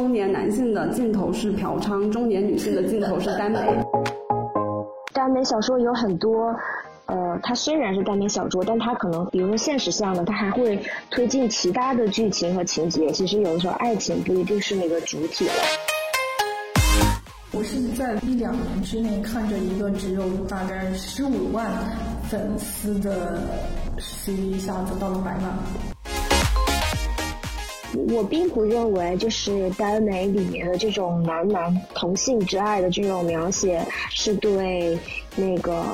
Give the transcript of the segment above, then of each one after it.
中年男性的镜头是嫖娼，中年女性的镜头是耽美。耽美小说有很多，呃，它虽然是耽美小说，但它可能，比如说现实向的，它还会推进其他的剧情和情节。其实有的时候，爱情不一定是那个主体了。我是在一两年之内看着一个只有大概十五万粉丝的 CV 一下子到了百万。我并不认为就是耽美里面的这种男男同性之爱的这种描写是对那个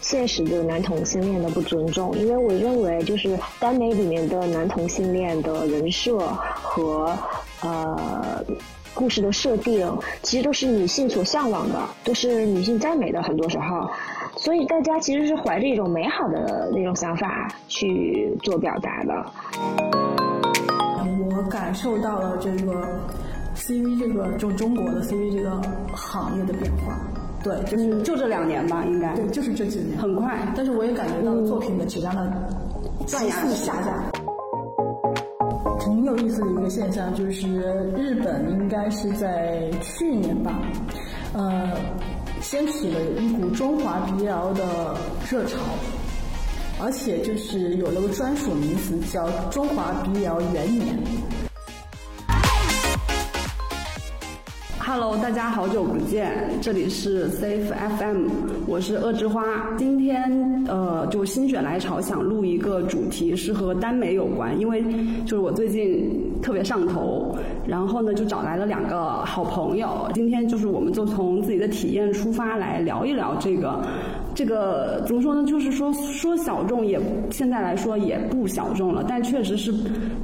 现实的男同性恋的不尊重，因为我认为就是耽美里面的男同性恋的人设和呃。故事的设定其实都是女性所向往的，都是女性赞美的，很多时候，所以大家其实是怀着一种美好的那种想法去做表达的。我感受到了这个 CV 这个就中国的 CV 这个行业的变化，对，就是就这两年吧，应该。对，就是这几年，很快，但是我也感觉到作品的质量的断崖式下降。挺有意思的一个现象，就是日本应该是在去年吧，呃，掀起了一股中华 BL 的热潮，而且就是有了个专属名词叫“中华 BL 元年”。Hello，大家好久不见，这里是 Safe FM，我是恶之花。今天呃，就心血来潮想录一个主题，是和耽美有关，因为就是我最近特别上头，然后呢就找来了两个好朋友，今天就是我们就从自己的体验出发来聊一聊这个。这个怎么说呢？就是说说小众也现在来说也不小众了，但确实是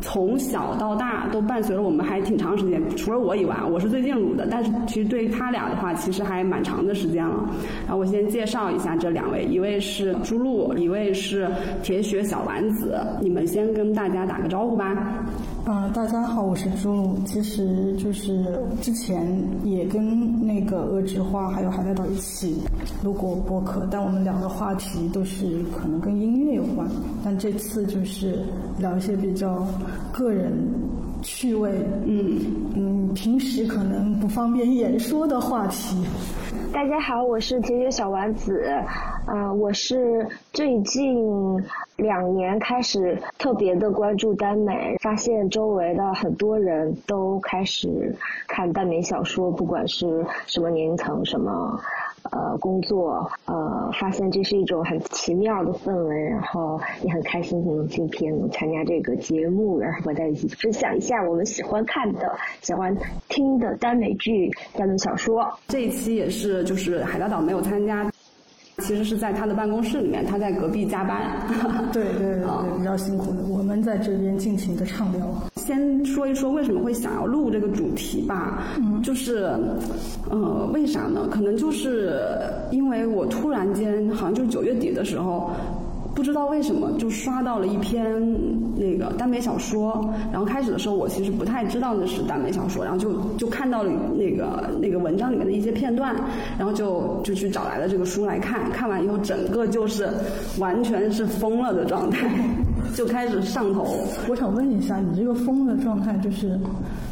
从小到大都伴随了我们还挺长时间。除了我以外，我是最近入的，但是其实对于他俩的话，其实还蛮长的时间了。然后我先介绍一下这两位，一位是朱露，一位是铁血小丸子。你们先跟大家打个招呼吧。嗯，大家好，我是朱露。其实就是之前也跟那个恶之花还有海带岛一起录过播客，但我们聊的话题都是可能跟音乐有关。但这次就是聊一些比较个人趣味，嗯嗯，平时可能不方便言说的话题。大家好，我是铁血小丸子。啊，我是最近两年开始特别的关注耽美，发现周围的很多人都开始看耽美小说，不管是什么年龄层、什么呃工作，呃，发现这是一种很奇妙的氛围，然后也很开心能今天能参加这个节目，然后和大家一起分享一下我们喜欢看的、喜欢听的耽美剧、耽美小说。这一期也是，就是海大岛没有参加。其实是在他的办公室里面，他在隔壁加班。对对对，比较辛苦的。我们在这边尽情的畅聊。先说一说为什么会想要录这个主题吧。嗯，就是，呃，为啥呢？可能就是因为我突然间，好像就是九月底的时候。不知道为什么就刷到了一篇那个耽美小说，然后开始的时候我其实不太知道那是耽美小说，然后就就看到了那个那个文章里面的一些片段，然后就就去找来了这个书来看，看完以后整个就是完全是疯了的状态，就开始上头。我想问一下，你这个疯的状态就是？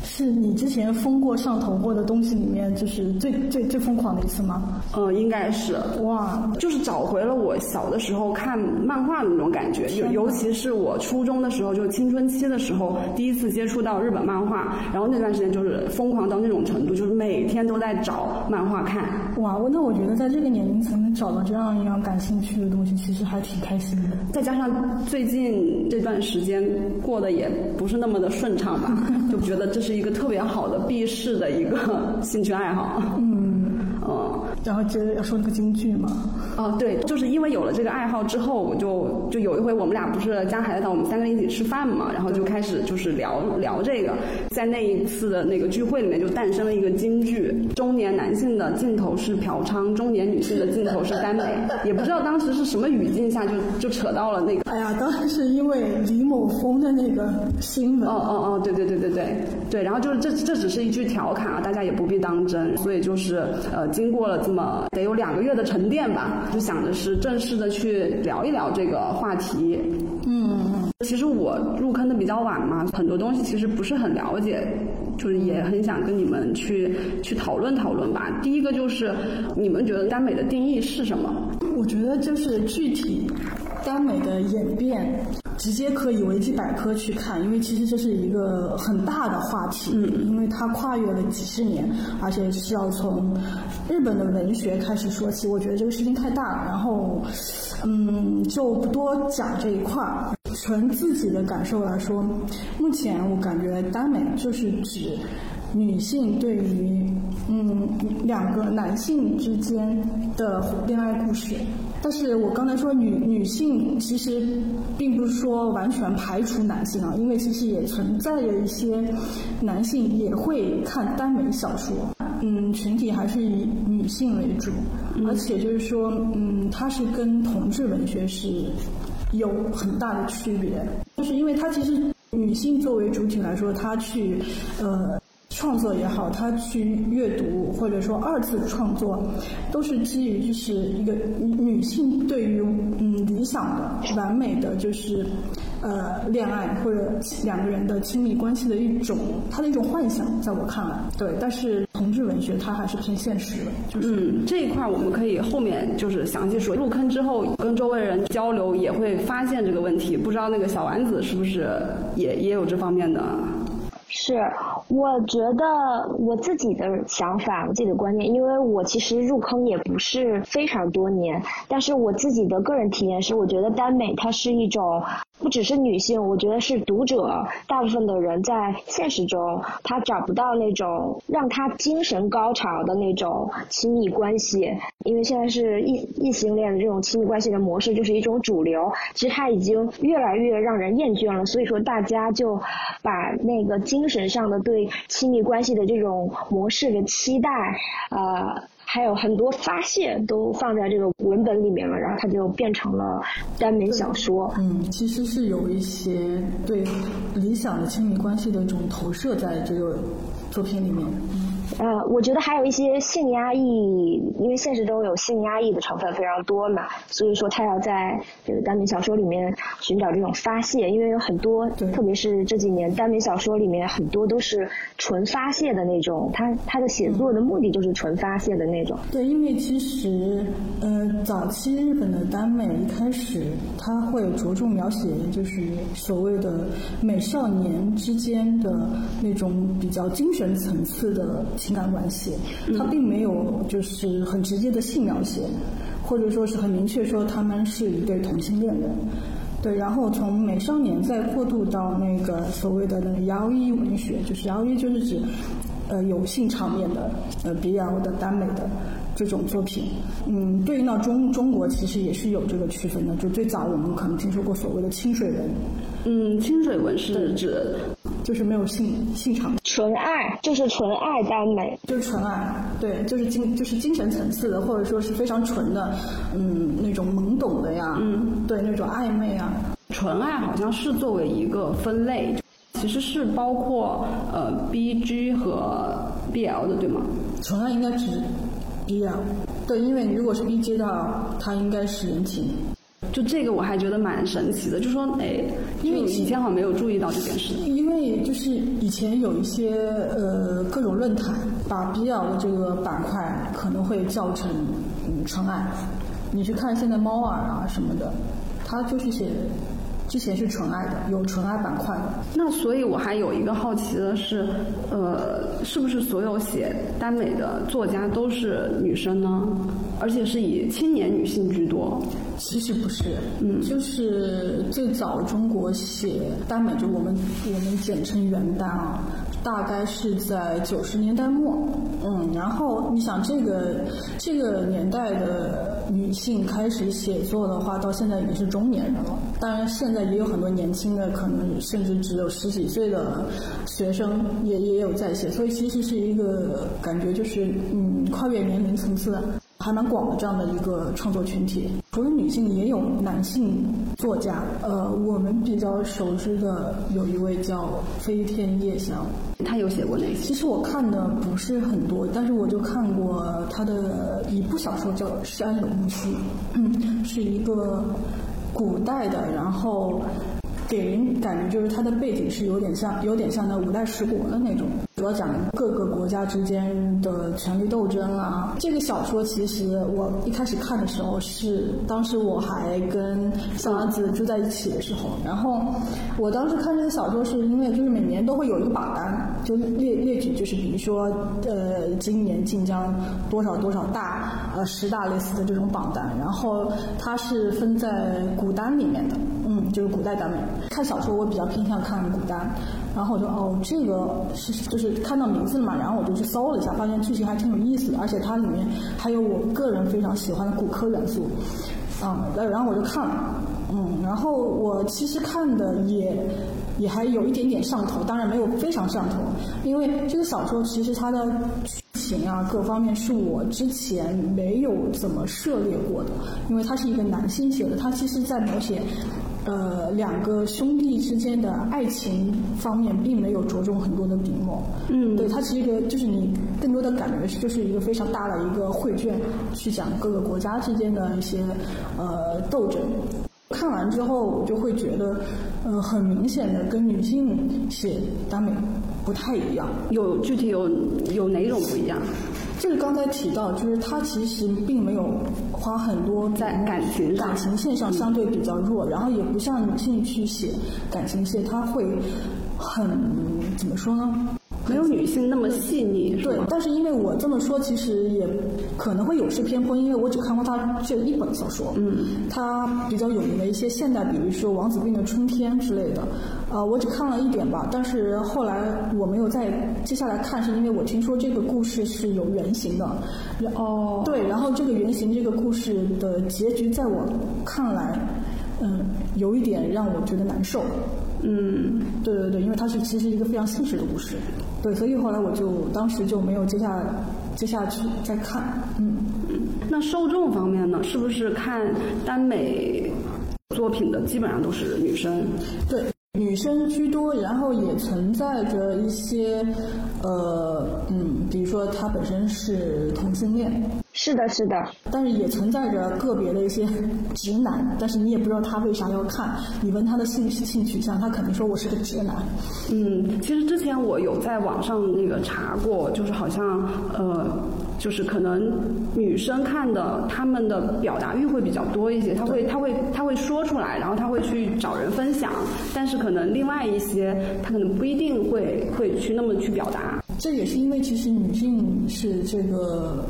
是你之前疯过上头过的东西里面，就是最最最疯狂的一次吗？嗯，应该是。哇，就是找回了我小的时候看漫画的那种感觉，尤尤其是我初中的时候，就青春期的时候，第一次接触到日本漫画，然后那段时间就是疯狂到那种程度，就是每天都在找漫画看。哇，那我觉得在这个年龄层能找到这样一样感兴趣的东西，其实还挺开心的。再加上最近这段时间过得也不是那么的顺畅吧，就觉得这是一个。一个特别好的避世的一个兴趣爱好。嗯，嗯，然后接着要说那个京剧嘛。哦，对，就是因为有了这个爱好之后，我就就有一回我们俩不是加海带岛，我们三个人一起吃饭嘛，然后就开始就是聊聊这个，在那一次的那个聚会里面就诞生了一个京剧：中年男性的镜头是嫖娼，中年女性的镜头是耽美。也不知道当时是什么语境下就就扯到了那个。哎呀，当时是因为李某峰的那个新闻。哦哦哦，对对对对对对，然后就是这这只是一句调侃啊，大家也不必当真。所以就是呃，经过了这么得有两个月的沉淀吧。就想着是正式的去聊一聊这个话题。嗯，其实我入坑的比较晚嘛，很多东西其实不是很了解。就是也很想跟你们去去讨论讨论吧。第一个就是你们觉得耽美的定义是什么？我觉得就是具体耽美的演变。直接可以维基百科去看，因为其实这是一个很大的话题，因为它跨越了几十年，而且是要从日本的文学开始说起。我觉得这个事情太大了，然后，嗯，就不多讲这一块儿。纯自己的感受来说，目前我感觉耽美就是指女性对于嗯两个男性之间的恋爱故事。但是我刚才说女女性其实并不是说完全排除男性啊，因为其实也存在着一些男性也会看耽美小说，嗯，群体还是以女性为主，而且就是说，嗯，它是跟同志文学是有很大的区别，就是因为它其实女性作为主体来说，她去呃。创作也好，他去阅读或者说二次创作，都是基于就是一个女性对于嗯理想的完美的就是呃恋爱或者两个人的亲密关系的一种她的一种幻想，在我看来，对。但是同志文学它还是偏现实的，就是嗯这一块我们可以后面就是详细说。入坑之后跟周围人交流也会发现这个问题，不知道那个小丸子是不是也也有这方面的。是，我觉得我自己的想法，我自己的观念，因为我其实入坑也不是非常多年，但是我自己的个人体验是，我觉得耽美它是一种。不只是女性，我觉得是读者，大部分的人在现实中，他找不到那种让他精神高潮的那种亲密关系，因为现在是异异性恋的这种亲密关系的模式就是一种主流，其实它已经越来越让人厌倦了，所以说大家就把那个精神上的对亲密关系的这种模式的期待，呃。还有很多发泄都放在这个文本里面了，然后它就变成了耽美小说。嗯，其实是有一些对理想的亲密关系的一种投射在这个作品里面。嗯。呃，我觉得还有一些性压抑，因为现实中有性压抑的成分非常多嘛，所以说他要在这个耽美小说里面寻找这种发泄，因为有很多，特别是这几年耽美小说里面很多都是纯发泄的那种，他他的写作的目的就是纯发泄的那种。对，因为其实，呃，早期日本的耽美一开始他会着重描写就是所谓的美少年之间的那种比较精神层次的。情感关系，他并没有就是很直接的性描写，或者说是很明确说他们是一对同性恋人，对。然后从美少年再过渡到那个所谓的那个摇一文学，就是摇一就是指呃有性场面的呃 BL 的耽美的这种作品。嗯，对应到中中国其实也是有这个区分的，就最早我们可能听说过所谓的清水文。嗯，清水文是指。就是没有性性场，纯爱就是纯爱耽美，就是纯爱，对，就是精就是精神层次的，或者说是非常纯的，嗯，那种懵懂的呀，嗯，对，那种暧昧啊，纯爱好像是作为一个分类，其实是包括呃 B G 和 B L 的，对吗？纯爱应该指 B L，对，因为你如果是 B G 的，它应该是言情。就这个我还觉得蛮神奇的，就说哎，因为以前好像没有注意到这件事。因为就是以前有一些呃各种论坛把 BL 的这个板块可能会叫成嗯纯爱，你去看现在猫耳啊什么的，它就是写之前是纯爱的，有纯爱板块的。那所以我还有一个好奇的是，呃，是不是所有写耽美的作家都是女生呢？而且是以青年女性居多。其实不是，嗯，就是最早中国写耽美，就我们我们简称元耽啊，大概是在九十年代末，嗯，然后你想这个这个年代的女性开始写作的话，到现在已经是中年人了。当然，现在也有很多年轻的，可能甚至只有十几岁的学生也也有在写，所以其实是一个感觉，就是嗯，跨越年龄层次。还蛮广的这样的一个创作群体，除了女性也有男性作家。呃，我们比较熟知的有一位叫飞天夜翔，他有写过哪些？其实我看的不是很多，但是我就看过他的一部小说叫《山龙溪》，嗯，是一个古代的，然后给人感觉就是它的背景是有点像有点像那五代十国的那种，主要讲各个国家之间的权力斗争啊。这个小说其实我一开始看的时候是当时我还跟小丸子住在一起的时候，然后我当时看这个小说是因为就是每年都会有一个榜单，就列列举就是比如说呃今年晋江多少多少大呃十大类似的这种榜单，然后它是分在古单里面的，就是古代版本。看小说我比较偏向看古代，然后我就哦这个是就是看到名字了嘛，然后我就去搜了一下，发现剧情还挺有意思的，而且它里面还有我个人非常喜欢的骨科元素，啊、然后我就看了，嗯，然后我其实看的也也还有一点点上头，当然没有非常上头，因为这个小说其实它的剧情啊各方面是我之前没有怎么涉猎过的，因为它是一个男性写的，他其实在描写。呃，两个兄弟之间的爱情方面并没有着重很多的笔墨。嗯对，它其实一个就是你更多的感觉是就是一个非常大的一个绘卷，去讲各个国家之间的一些呃斗争。看完之后，我就会觉得，呃，很明显的跟女性写耽美不太一样。有具体有有哪种不一样？就是刚才提到，就是他其实并没有花很多在感情感情线上相对比较弱，然后也不像女性去写感情线，他会很怎么说呢？没有女性那么细腻，对，？但是因为我这么说，其实也可能会有失偏颇，因为我只看过他这一本小说。嗯，他比较有名的一些现代，比如说王子病的春天之类的，呃，我只看了一点吧。但是后来我没有再接下来看，是因为我听说这个故事是有原型的。哦，对，然后这个原型这个故事的结局，在我看来，嗯，有一点让我觉得难受。嗯，对对对，因为它是其实一个非常现实的故事，对，所以后来我就当时就没有接下接下去再看，嗯，那受众方面呢？是不是看耽美作品的基本上都是女生？对，女生居多，然后也存在着一些，呃，嗯，比如说他本身是同性恋，是的，是的，但是也存在着个别的一些直男，但是你也不知道他为啥要看，你问他的性性取向，他肯定说我是个直男，嗯，其实之前我有在网上那个查过，就是好像呃，就是可能女生看的，她们的表达欲会比较多一些，她会她会她会说出来，然后她会去找人分享，但是可能另外一些她可能不一定会会去那么去表达。这也是因为其实女性是这个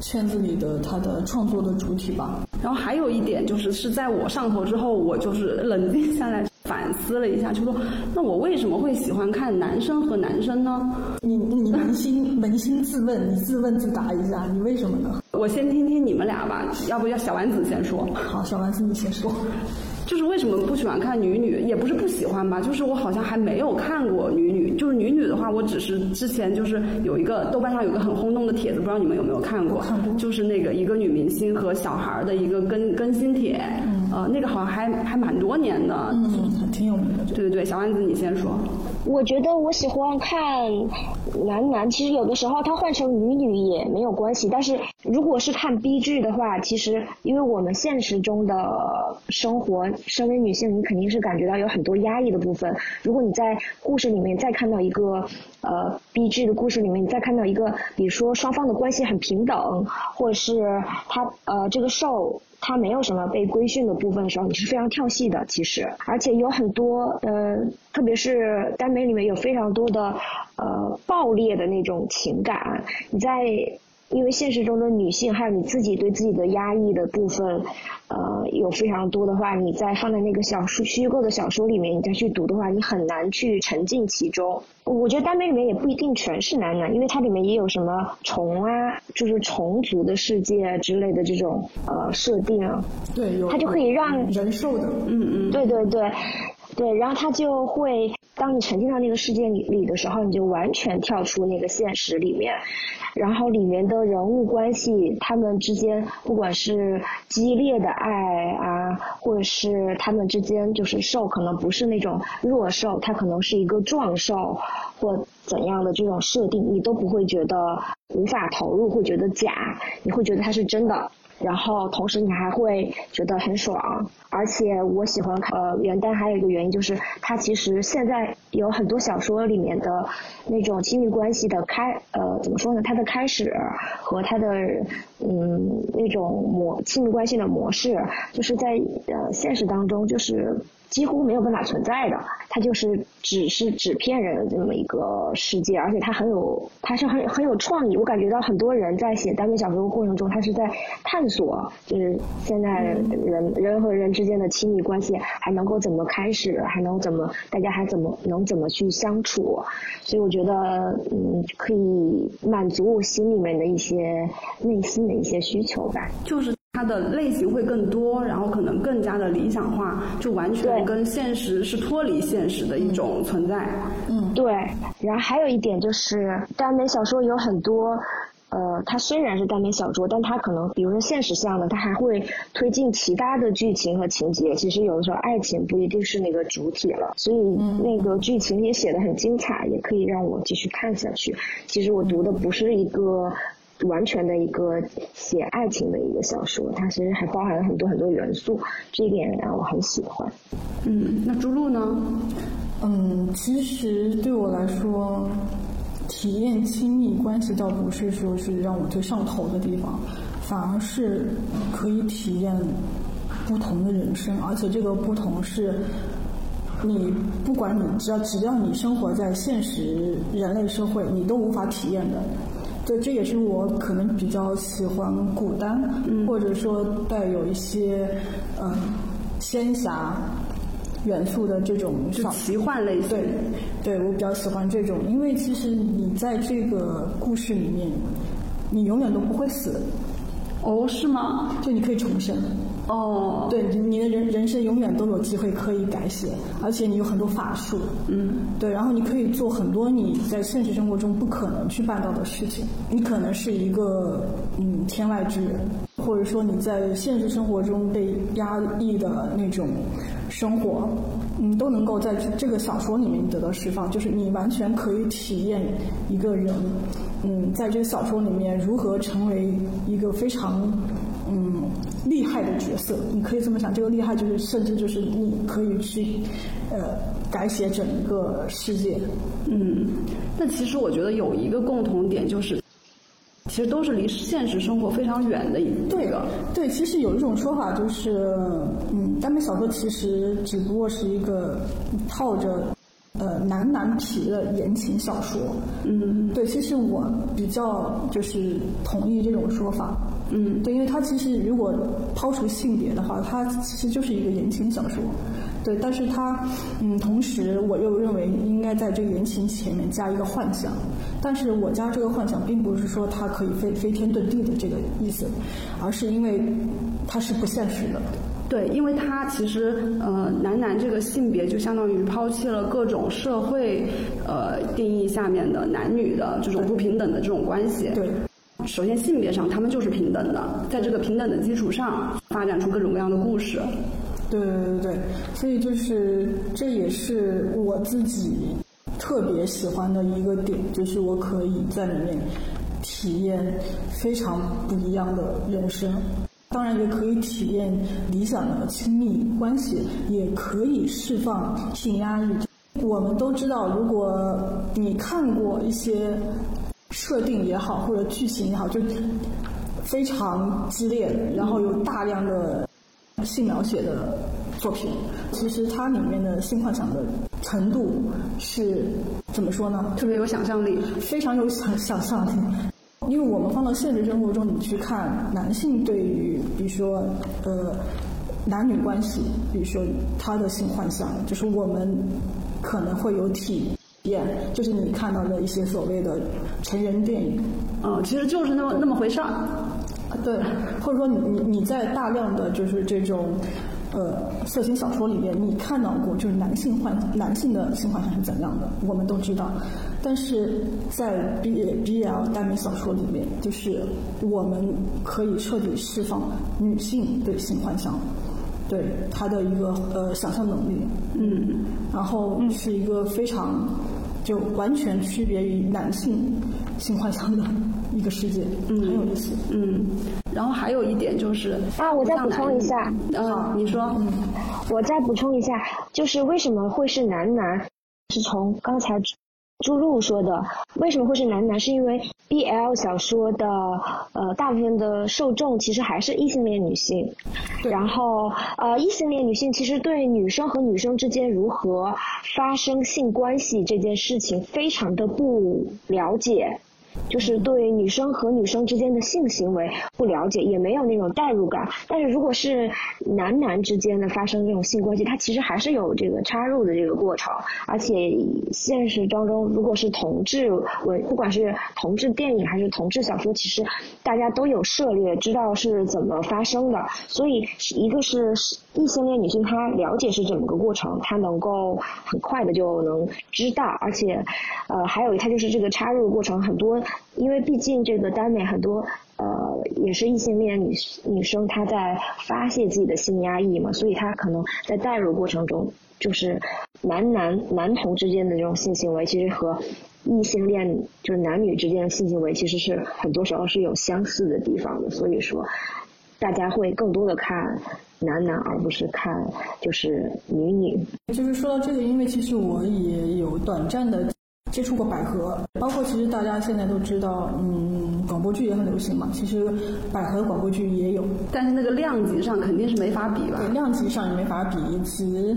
圈子里的他的创作的主体吧，然后还有一点就是，是在我上头之后，我就是冷静下来反思了一下，就说那我为什么会喜欢看男生和男生呢？你你扪心扪心自问，你自问自答一下，你为什么呢？我先听听你们俩吧，要不要小丸子先说？好，小丸子你先说。就是为什么不喜欢看女女，也不是不喜欢吧，就是我好像还没有看过女女。就是女女的话，我只是之前就是有一个豆瓣上有个很轰动的帖子，不知道你们有没有看过？看过就是那个一个女明星和小孩儿的一个更更新帖，呃，那个好像还还蛮多年的。嗯，挺有名的。对对对，小丸子你先说。我觉得我喜欢看男男，其实有的时候他换成女女也没有关系。但是如果是看 B 剧的话，其实因为我们现实中的生活，身为女性，你肯定是感觉到有很多压抑的部分。如果你在故事里面再看到一个呃 B 剧的故事里面，你再看到一个，比如说双方的关系很平等，或者是他呃这个受他没有什么被规训的部分的时候，你是非常跳戏的，其实，而且有很多呃，特别是耽美里面有非常多的呃爆裂的那种情感，你在。因为现实中的女性，还有你自己对自己的压抑的部分，呃，有非常多的话，你再放在那个小说虚构的小说里面，你再去读的话，你很难去沉浸其中。我觉得耽美里面也不一定全是男男，因为它里面也有什么虫啊，就是虫族的世界之类的这种呃设定啊，对，有它就可以让人兽的，嗯嗯，对对对，对，然后他就会，当你沉浸到那个世界里里的时候，你就完全跳出那个现实里面，然后里面的人物关系，他们之间不管是激烈的爱啊，或者是他们之间就是受可能不是那种弱受，它可能是一个壮受或怎样的这种设定，你都不会觉得无法投入，会觉得假，你会觉得它是真的。然后同时你还会觉得很爽，而且我喜欢呃元旦还有一个原因就是它其实现在有很多小说里面的那种亲密关系的开呃怎么说呢？它的开始和它的嗯那种模亲密关系的模式，就是在呃现实当中就是。几乎没有办法存在的，它就是只是纸片人的这么一个世界，而且它很有，它是很很有创意。我感觉到很多人在写耽美小说的过程中，他是在探索，就是现在人人和人之间的亲密关系还能够怎么开始，还能怎么大家还怎么能怎么去相处。所以我觉得，嗯，可以满足我心里面的一些内心的一些需求吧。就是。它的类型会更多，然后可能更加的理想化，就完全跟现实是脱离现实的一种存在。嗯，对。然后还有一点就是，耽美小说有很多，呃，它虽然是耽美小说，但它可能，比如说现实向的，它还会推进其他的剧情和情节。其实有的时候爱情不一定是那个主体了，所以那个剧情也写的很精彩，也可以让我继续看下去。其实我读的不是一个。完全的一个写爱情的一个小说，它其实还包含了很多很多元素，这一点让我很喜欢。嗯，那朱露呢？嗯，其实对我来说，体验亲密关系倒不是说是让我最上头的地方，反而是可以体验不同的人生，而且这个不同是，你不管你只要只要你生活在现实人类社会，你都无法体验的。对，这也是我可能比较喜欢古单，或者说带有一些嗯仙侠元素的这种奇幻类。对，对我比较喜欢这种，因为其实你在这个故事里面，你永远都不会死。哦，是吗？就你可以重生。哦，对，你的人人生永远都有机会可以改写，而且你有很多法术，嗯，对，然后你可以做很多你在现实生活中不可能去办到的事情。你可能是一个嗯天外之人，或者说你在现实生活中被压抑的那种生活，你都能够在这个小说里面得到释放。就是你完全可以体验一个人，嗯，在这个小说里面如何成为一个非常。嗯，厉害的角色，你可以这么想。这个厉害就是，甚至就是你可以去，呃，改写整个世界。嗯，那其实我觉得有一个共同点就是，其实都是离现实生活非常远的一对的。对，其实有一种说法就是，嗯，耽美小说其实只不过是一个套着呃男男皮的言情小说。嗯，对，其实我比较就是同意这种说法。嗯，对，因为它其实如果抛除性别的话，它其实就是一个言情小说，对。但是它，嗯，同时我又认为应该在这个言情前面加一个幻想，但是我加这个幻想并不是说它可以飞飞天遁地的这个意思，而是因为它是不现实的。对，因为他其实呃男男这个性别就相当于抛弃了各种社会呃定义下面的男女的这种不平等的这种关系。对。首先，性别上他们就是平等的，在这个平等的基础上，发展出各种各样的故事。对对对对，所以就是这也是我自己特别喜欢的一个点，就是我可以在里面体验非常不一样的人生。当然，也可以体验理想的亲密关系，也可以释放性压抑。我们都知道，如果你看过一些。设定也好，或者剧情也好，就非常激烈，然后有大量的性描写的作品。其实它里面的性幻想的程度是怎么说呢？特别有想象力，非常有想想象力。因为我们放到现实生活中，你去看男性对于，比如说呃男女关系，比如说他的性幻想，就是我们可能会有体验。就是你看到的一些所谓的成人电影，嗯，其实就是那么那么回事儿，对，或者说你你你在大量的就是这种呃色情小说里面，你看到过就是男性幻男性的性幻想是怎样的，我们都知道，但是在 B B L 耽美小说里面，就是我们可以彻底释放女性对性幻想。对她的一个呃想象能力，嗯，然后是一个非常就完全区别于男性性幻想的一个世界，嗯，很有意思，嗯。然后还有一点就是啊，我再补充一下，嗯，你说，嗯，我再补充一下，就是为什么会是男男？是从刚才。朱露说的，为什么会是男男？是因为 BL 小说的呃大部分的受众其实还是异性恋女性，然后呃异性恋女性其实对女生和女生之间如何发生性关系这件事情非常的不了解。就是对女生和女生之间的性行为不了解，也没有那种代入感。但是如果是男男之间的发生这种性关系，它其实还是有这个插入的这个过程。而且现实当中，如果是同志文，不管是同志电影还是同志小说，其实大家都有涉猎，知道是怎么发生的。所以一个是异性恋女性，她了解是怎么个过程，她能够很快的就能知道。而且，呃，还有她就是这个插入的过程很多。因为毕竟这个耽美很多，呃，也是异性恋女女生她在发泄自己的性压抑嘛，所以她可能在代入过程中，就是男男男同之间的这种性行为，其实和异性恋就是男女之间的性行为，其实是很多时候是有相似的地方的，所以说大家会更多的看男男，而不是看就是女女。就是说到这个，因为其实我也有短暂的。接触过百合，包括其实大家现在都知道，嗯，广播剧也很流行嘛。其实百合广播剧也有，但是那个量级上肯定是没法比吧？对，量级上也没法比。其实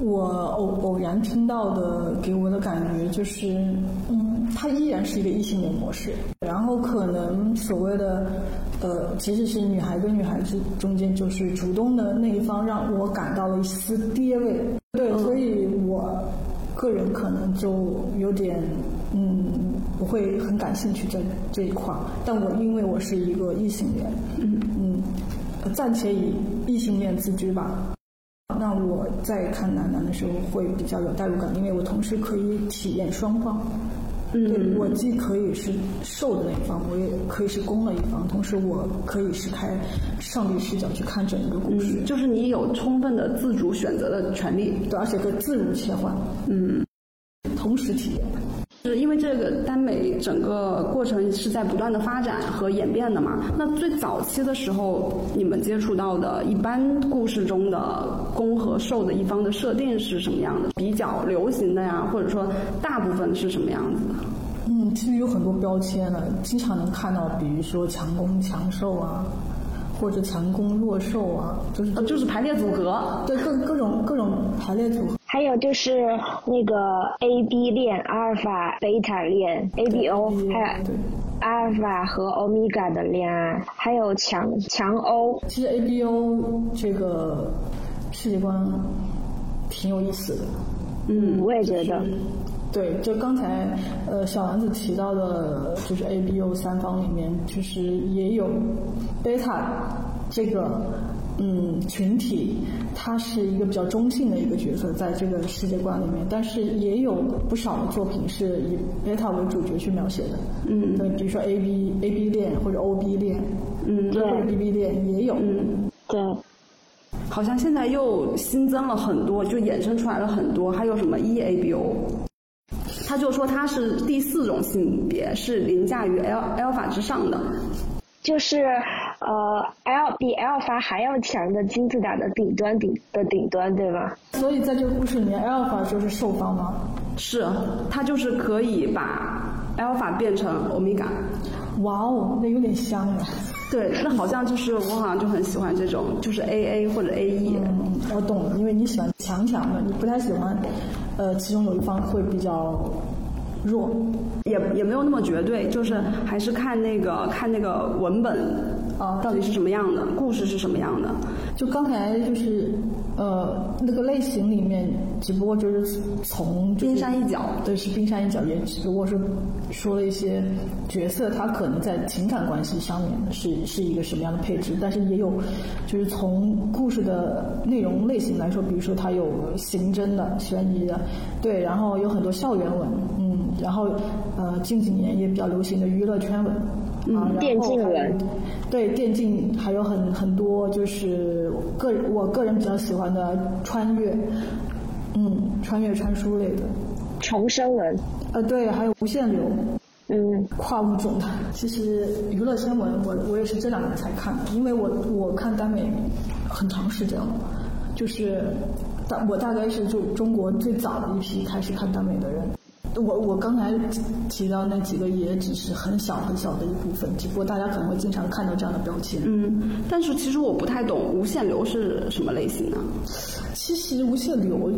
我偶偶然听到的，给我的感觉就是，嗯，它依然是一个异性恋模式。然后可能所谓的，呃，其实是女孩跟女孩子中间就是主动的那一方让我感到了一丝爹味。对，所以我。个人可能就有点，嗯，不会很感兴趣这这一块儿。但我因为我是一个异性恋，嗯嗯，暂且以异性恋自居吧。那我在看男男的时候会比较有代入感，因为我同时可以体验双方。对我既可以是受的那一方，我也可以是攻的一方，同时我可以是开上帝视角去看整一个故事，就是你有充分的自主选择的权利，对，而且可以自如切换，嗯，同时体验。是因为这个耽美整个过程是在不断的发展和演变的嘛？那最早期的时候，你们接触到的一般故事中的攻和受的一方的设定是什么样的？比较流行的呀，或者说大部分是什么样子的？嗯，其实有很多标签了，经常能看到，比如说强攻强受啊。或者强攻弱受啊，就是就是排列组合，对各各种各种排列组合。还有就是那个 A B 链、阿尔法、贝塔链、A B O，还有阿尔法和欧米伽的恋爱，还有强强欧。其实 A B O 这个世界观挺有意思的，嗯，我也觉得。对，就刚才呃小丸子提到的，就是 A B O 三方里面，其实也有贝塔这个嗯群体，它是一个比较中性的一个角色，在这个世界观里面，但是也有不少的作品是以贝塔为主角去描写的，嗯，对，比如说 A B A B 恋或者 O B 恋，嗯，或者 B B 恋也有，嗯，对，好像现在又新增了很多，就衍生出来了很多，还有什么 E A B O。他就说他是第四种性别，是凌驾于 L L 法之上的，就是呃 L 比 L 法还要强的金字塔的顶端顶的顶端，对吧？所以在这个故事里面，L 法就是受方吗？是，他就是可以把 L 法变成欧米伽。哇哦，那有点香啊！对，那好像就是我好像就很喜欢这种，就是 A A 或者 A E。嗯，我懂了，因为你喜欢强强的，你不太喜欢。呃，其中有一方会比较弱，也也没有那么绝对，就是还是看那个看那个文本啊，到底是什么样的，故事是什么样的。就刚才就是呃那个类型里面，只不过就是从冰山一角，对，是冰山一角，也只不过是说了一些角色，他可能在情感关系上面是是一个什么样的配置，但是也有就是从故事的内容类型来说，比如说它有刑侦的、悬疑的，对，然后有很多校园文，嗯，然后呃近几年也比较流行的娱乐圈文。嗯，电竞文，对电竞还有很很多，就是个我个人比较喜欢的穿越，嗯，穿越穿书类的，重生文，呃，对，还有无限流，嗯，跨物种的。其实娱乐新闻，我我也是这两年才看的，因为我我看耽美很长时间了，就是大我大概是就中国最早的一批开始看耽美的人。我我刚才提到那几个也只是很小很小的一部分，只不过大家可能会经常看到这样的标签。嗯，但是其实我不太懂无限流是什么类型呢？其实无限流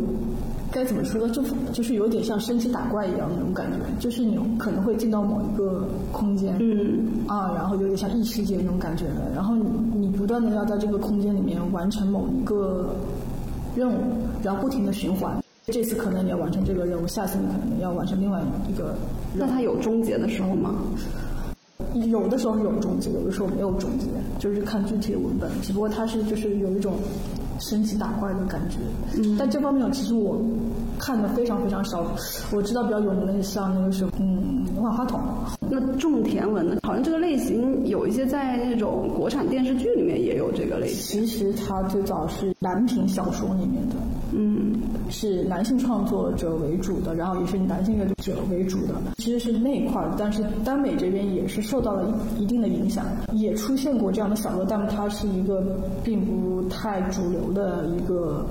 该怎么说呢？就就是有点像升级打怪一样那种感觉，就是你可能会进到某一个空间，嗯，啊，然后有点像异世界那种感觉的，然后你你不断的要在这个空间里面完成某一个任务，然后不停的循环。这次可能你要完成这个任务，下次你可能要完成另外一个。那它有终结的时候吗？有的时候有终结，有的时候没有终结，就是看具体的文本。只不过它是就是有一种升级打怪的感觉。嗯。但这方面其实我看的非常非常少。我知道比较有名的像那个是嗯万花筒。那种田文呢？好像这个类型有一些在那种国产电视剧里面也有这个类型。其实它最早是男频小说里面的。嗯。是男性创作者为主的，然后也是男性阅读者为主的，其实是那一块儿。但是耽美这边也是受到了一一定的影响，也出现过这样的小说，但它是一个并不太主流的一个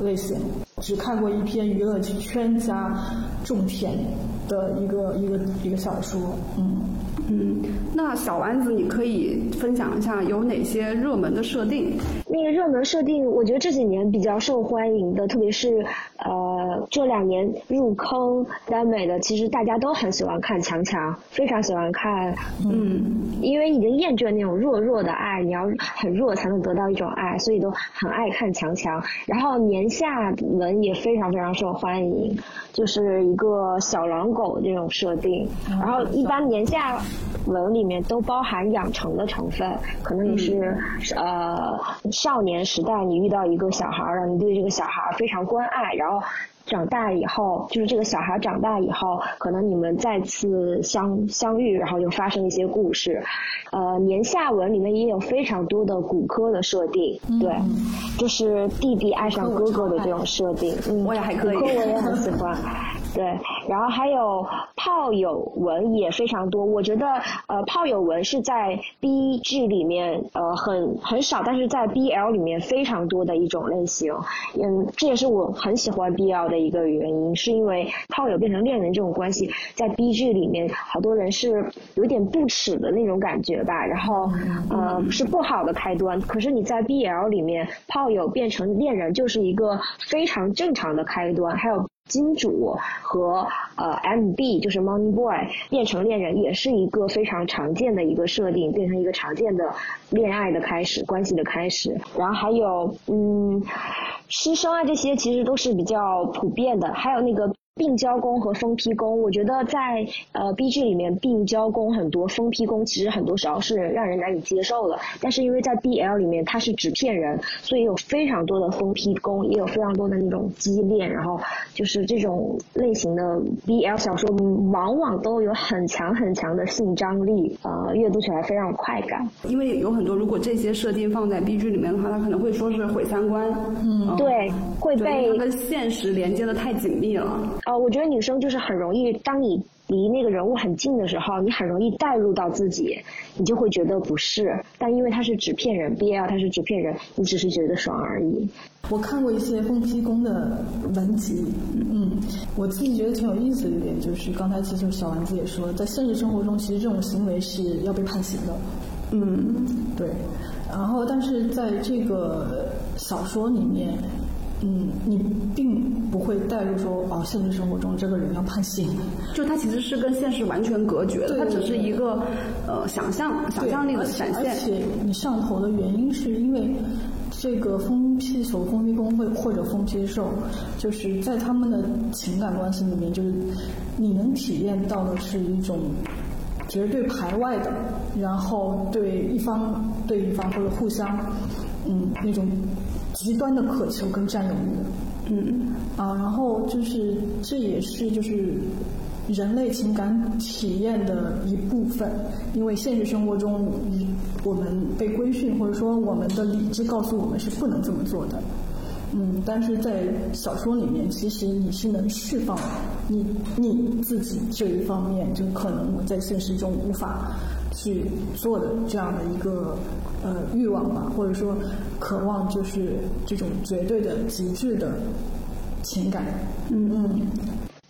类型。只看过一篇娱乐圈加种田的一个一个一个小说，嗯。嗯，那小丸子，你可以分享一下有哪些热门的设定？那个热门设定，我觉得这几年比较受欢迎的，特别是呃这两年入坑耽美的，其实大家都很喜欢看强强，非常喜欢看，嗯，因为已经厌倦那种弱弱的爱，你要很弱才能得到一种爱，所以都很爱看强强。然后年下文也非常非常受欢迎，就是一个小狼狗这种设定。然后一般年下。文里面都包含养成的成分，可能你是呃少年时代你遇到一个小孩儿了，你对这个小孩儿非常关爱，然后长大以后，就是这个小孩长大以后，可能你们再次相相遇，然后就发生一些故事。呃，年下文里面也有非常多的骨科的设定，对，就是弟弟爱上哥哥的这种设定，嗯，我也还可以，骨科我也很喜欢。对，然后还有炮友文也非常多。我觉得，呃，炮友文是在 B G 里面，呃，很很少，但是在 B L 里面非常多的一种类型。嗯，这也是我很喜欢 B L 的一个原因，是因为炮友变成恋人这种关系，在 B G 里面，好多人是有点不耻的那种感觉吧。然后，呃，是不好的开端。可是你在 B L 里面，炮友变成恋人就是一个非常正常的开端。还有。金主和呃 MB 就是 Money Boy 变成恋人，也是一个非常常见的一个设定，变成一个常见的恋爱的开始，关系的开始。然后还有嗯，师生啊这些其实都是比较普遍的，还有那个。病娇宫和疯批宫，我觉得在呃 B G 里面，病娇宫很多，疯批宫其实很多时候是让人难以接受的。但是因为在 B L 里面它是纸片人，所以有非常多的疯批宫，也有非常多的那种畸恋，然后就是这种类型的 B L 小说，往往都有很强很强的性张力，呃，阅读起来非常有快感。因为有很多如果这些设定放在 B G 里面的话，它可能会说是毁三观，嗯，对，会被跟现实连接的太紧密了。呃，我觉得女生就是很容易，当你离那个人物很近的时候，你很容易带入到自己，你就会觉得不是。但因为他是纸片人，BL 他是纸片人，你只是觉得爽而已。我看过一些封批工的文集，嗯，我自己觉得挺有意思的一点就是，刚才其实小丸子也说，在现实生活中，其实这种行为是要被判刑的。嗯，对。然后，但是在这个小说里面。嗯，你并不会带入说哦，现实生活中这个人要判刑，就他其实是跟现实完全隔绝的，他只是一个呃想象、想象力的展现。而且你上头的原因是因为这个封批手、封批工会或者封批受，就是在他们的情感关系里面，就是你能体验到的是一种绝对排外的，然后对一方对一方或者互相嗯那种。极端的渴求跟占有欲，嗯。啊，然后就是这也是就是人类情感体验的一部分，因为现实生活中，我们被规训或者说我们的理智告诉我们是不能这么做的，嗯，但是在小说里面，其实你是能释放你你自己这一方面，就可能我在现实中无法去做的这样的一个呃欲望吧，或者说渴望，就是这种绝对的极致的情感。嗯嗯。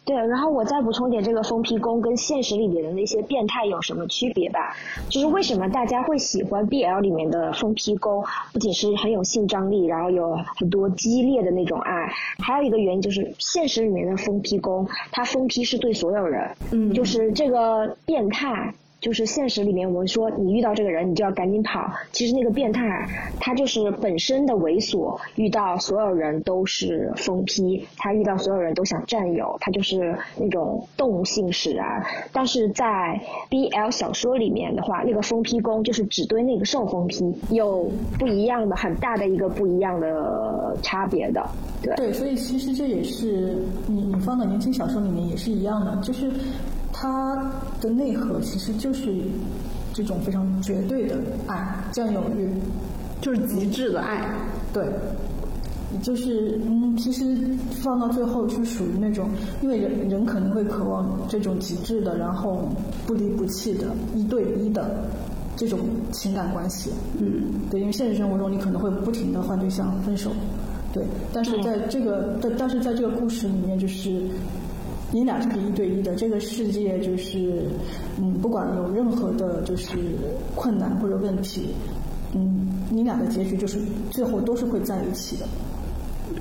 对，然后我再补充点，这个疯批工跟现实里面的那些变态有什么区别吧？就是为什么大家会喜欢 BL 里面的疯批工？不仅是很有性张力，然后有很多激烈的那种爱，还有一个原因就是现实里面的疯批工，他疯批是对所有人，嗯，就是这个变态。就是现实里面，我们说你遇到这个人，你就要赶紧跑。其实那个变态，他就是本身的猥琐，遇到所有人都是疯批，他遇到所有人都想占有，他就是那种动物性使然。但是在 BL 小说里面的话，那个疯批攻就是只对那个受疯批，有不一样的很大的一个不一样的差别的。对，对，所以其实这也是你你放到言情小说里面也是一样的，就是。它的内核其实就是这种非常绝对的爱，占有欲，就是极致的爱。对，就是嗯，其实放到最后就属于那种，因为人人可能会渴望这种极致的，然后不离不弃的一对一的这种情感关系。嗯，对，因为现实生活中你可能会不停的换对象、分手，对，但是在这个但但是在这个故事里面就是。你俩是一对一的，这个世界就是，嗯，不管有任何的，就是困难或者问题，嗯，你俩的结局就是最后都是会在一起的。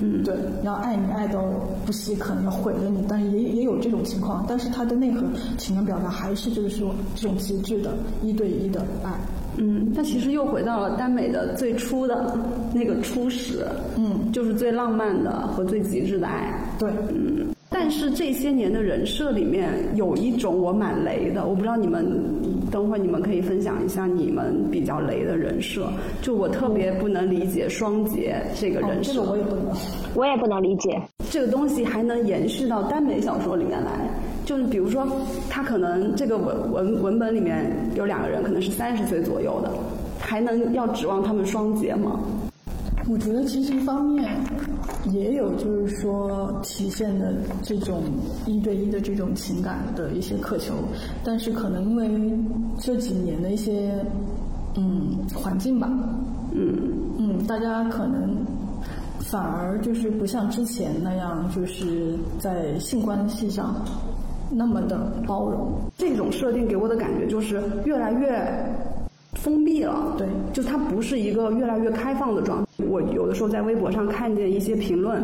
嗯，对，要爱你爱到不惜可能要毁了你，但是也也有这种情况，但是它的内核情感表达还是就是说这种极致的一对一的爱。嗯，它其实又回到了耽美的最初的那个初始，嗯，就是最浪漫的和最极致的爱。对，嗯。但是这些年的人设里面有一种我蛮雷的，我不知道你们等会儿你们可以分享一下你们比较雷的人设。就我特别不能理解双节这个人设，这个我也不能，我也不能理解。这个东西还能延续到耽美小说里面来，就是比如说他可能这个文文文本里面有两个人可能是三十岁左右的，还能要指望他们双节吗？我觉得其实一方面也有，就是说体现的这种一对一的这种情感的一些渴求，但是可能因为这几年的一些嗯环境吧，嗯嗯，大家可能反而就是不像之前那样，就是在性关系上那么的包容。这种设定给我的感觉就是越来越。封闭了，对，就它不是一个越来越开放的状态。我有的时候在微博上看见一些评论，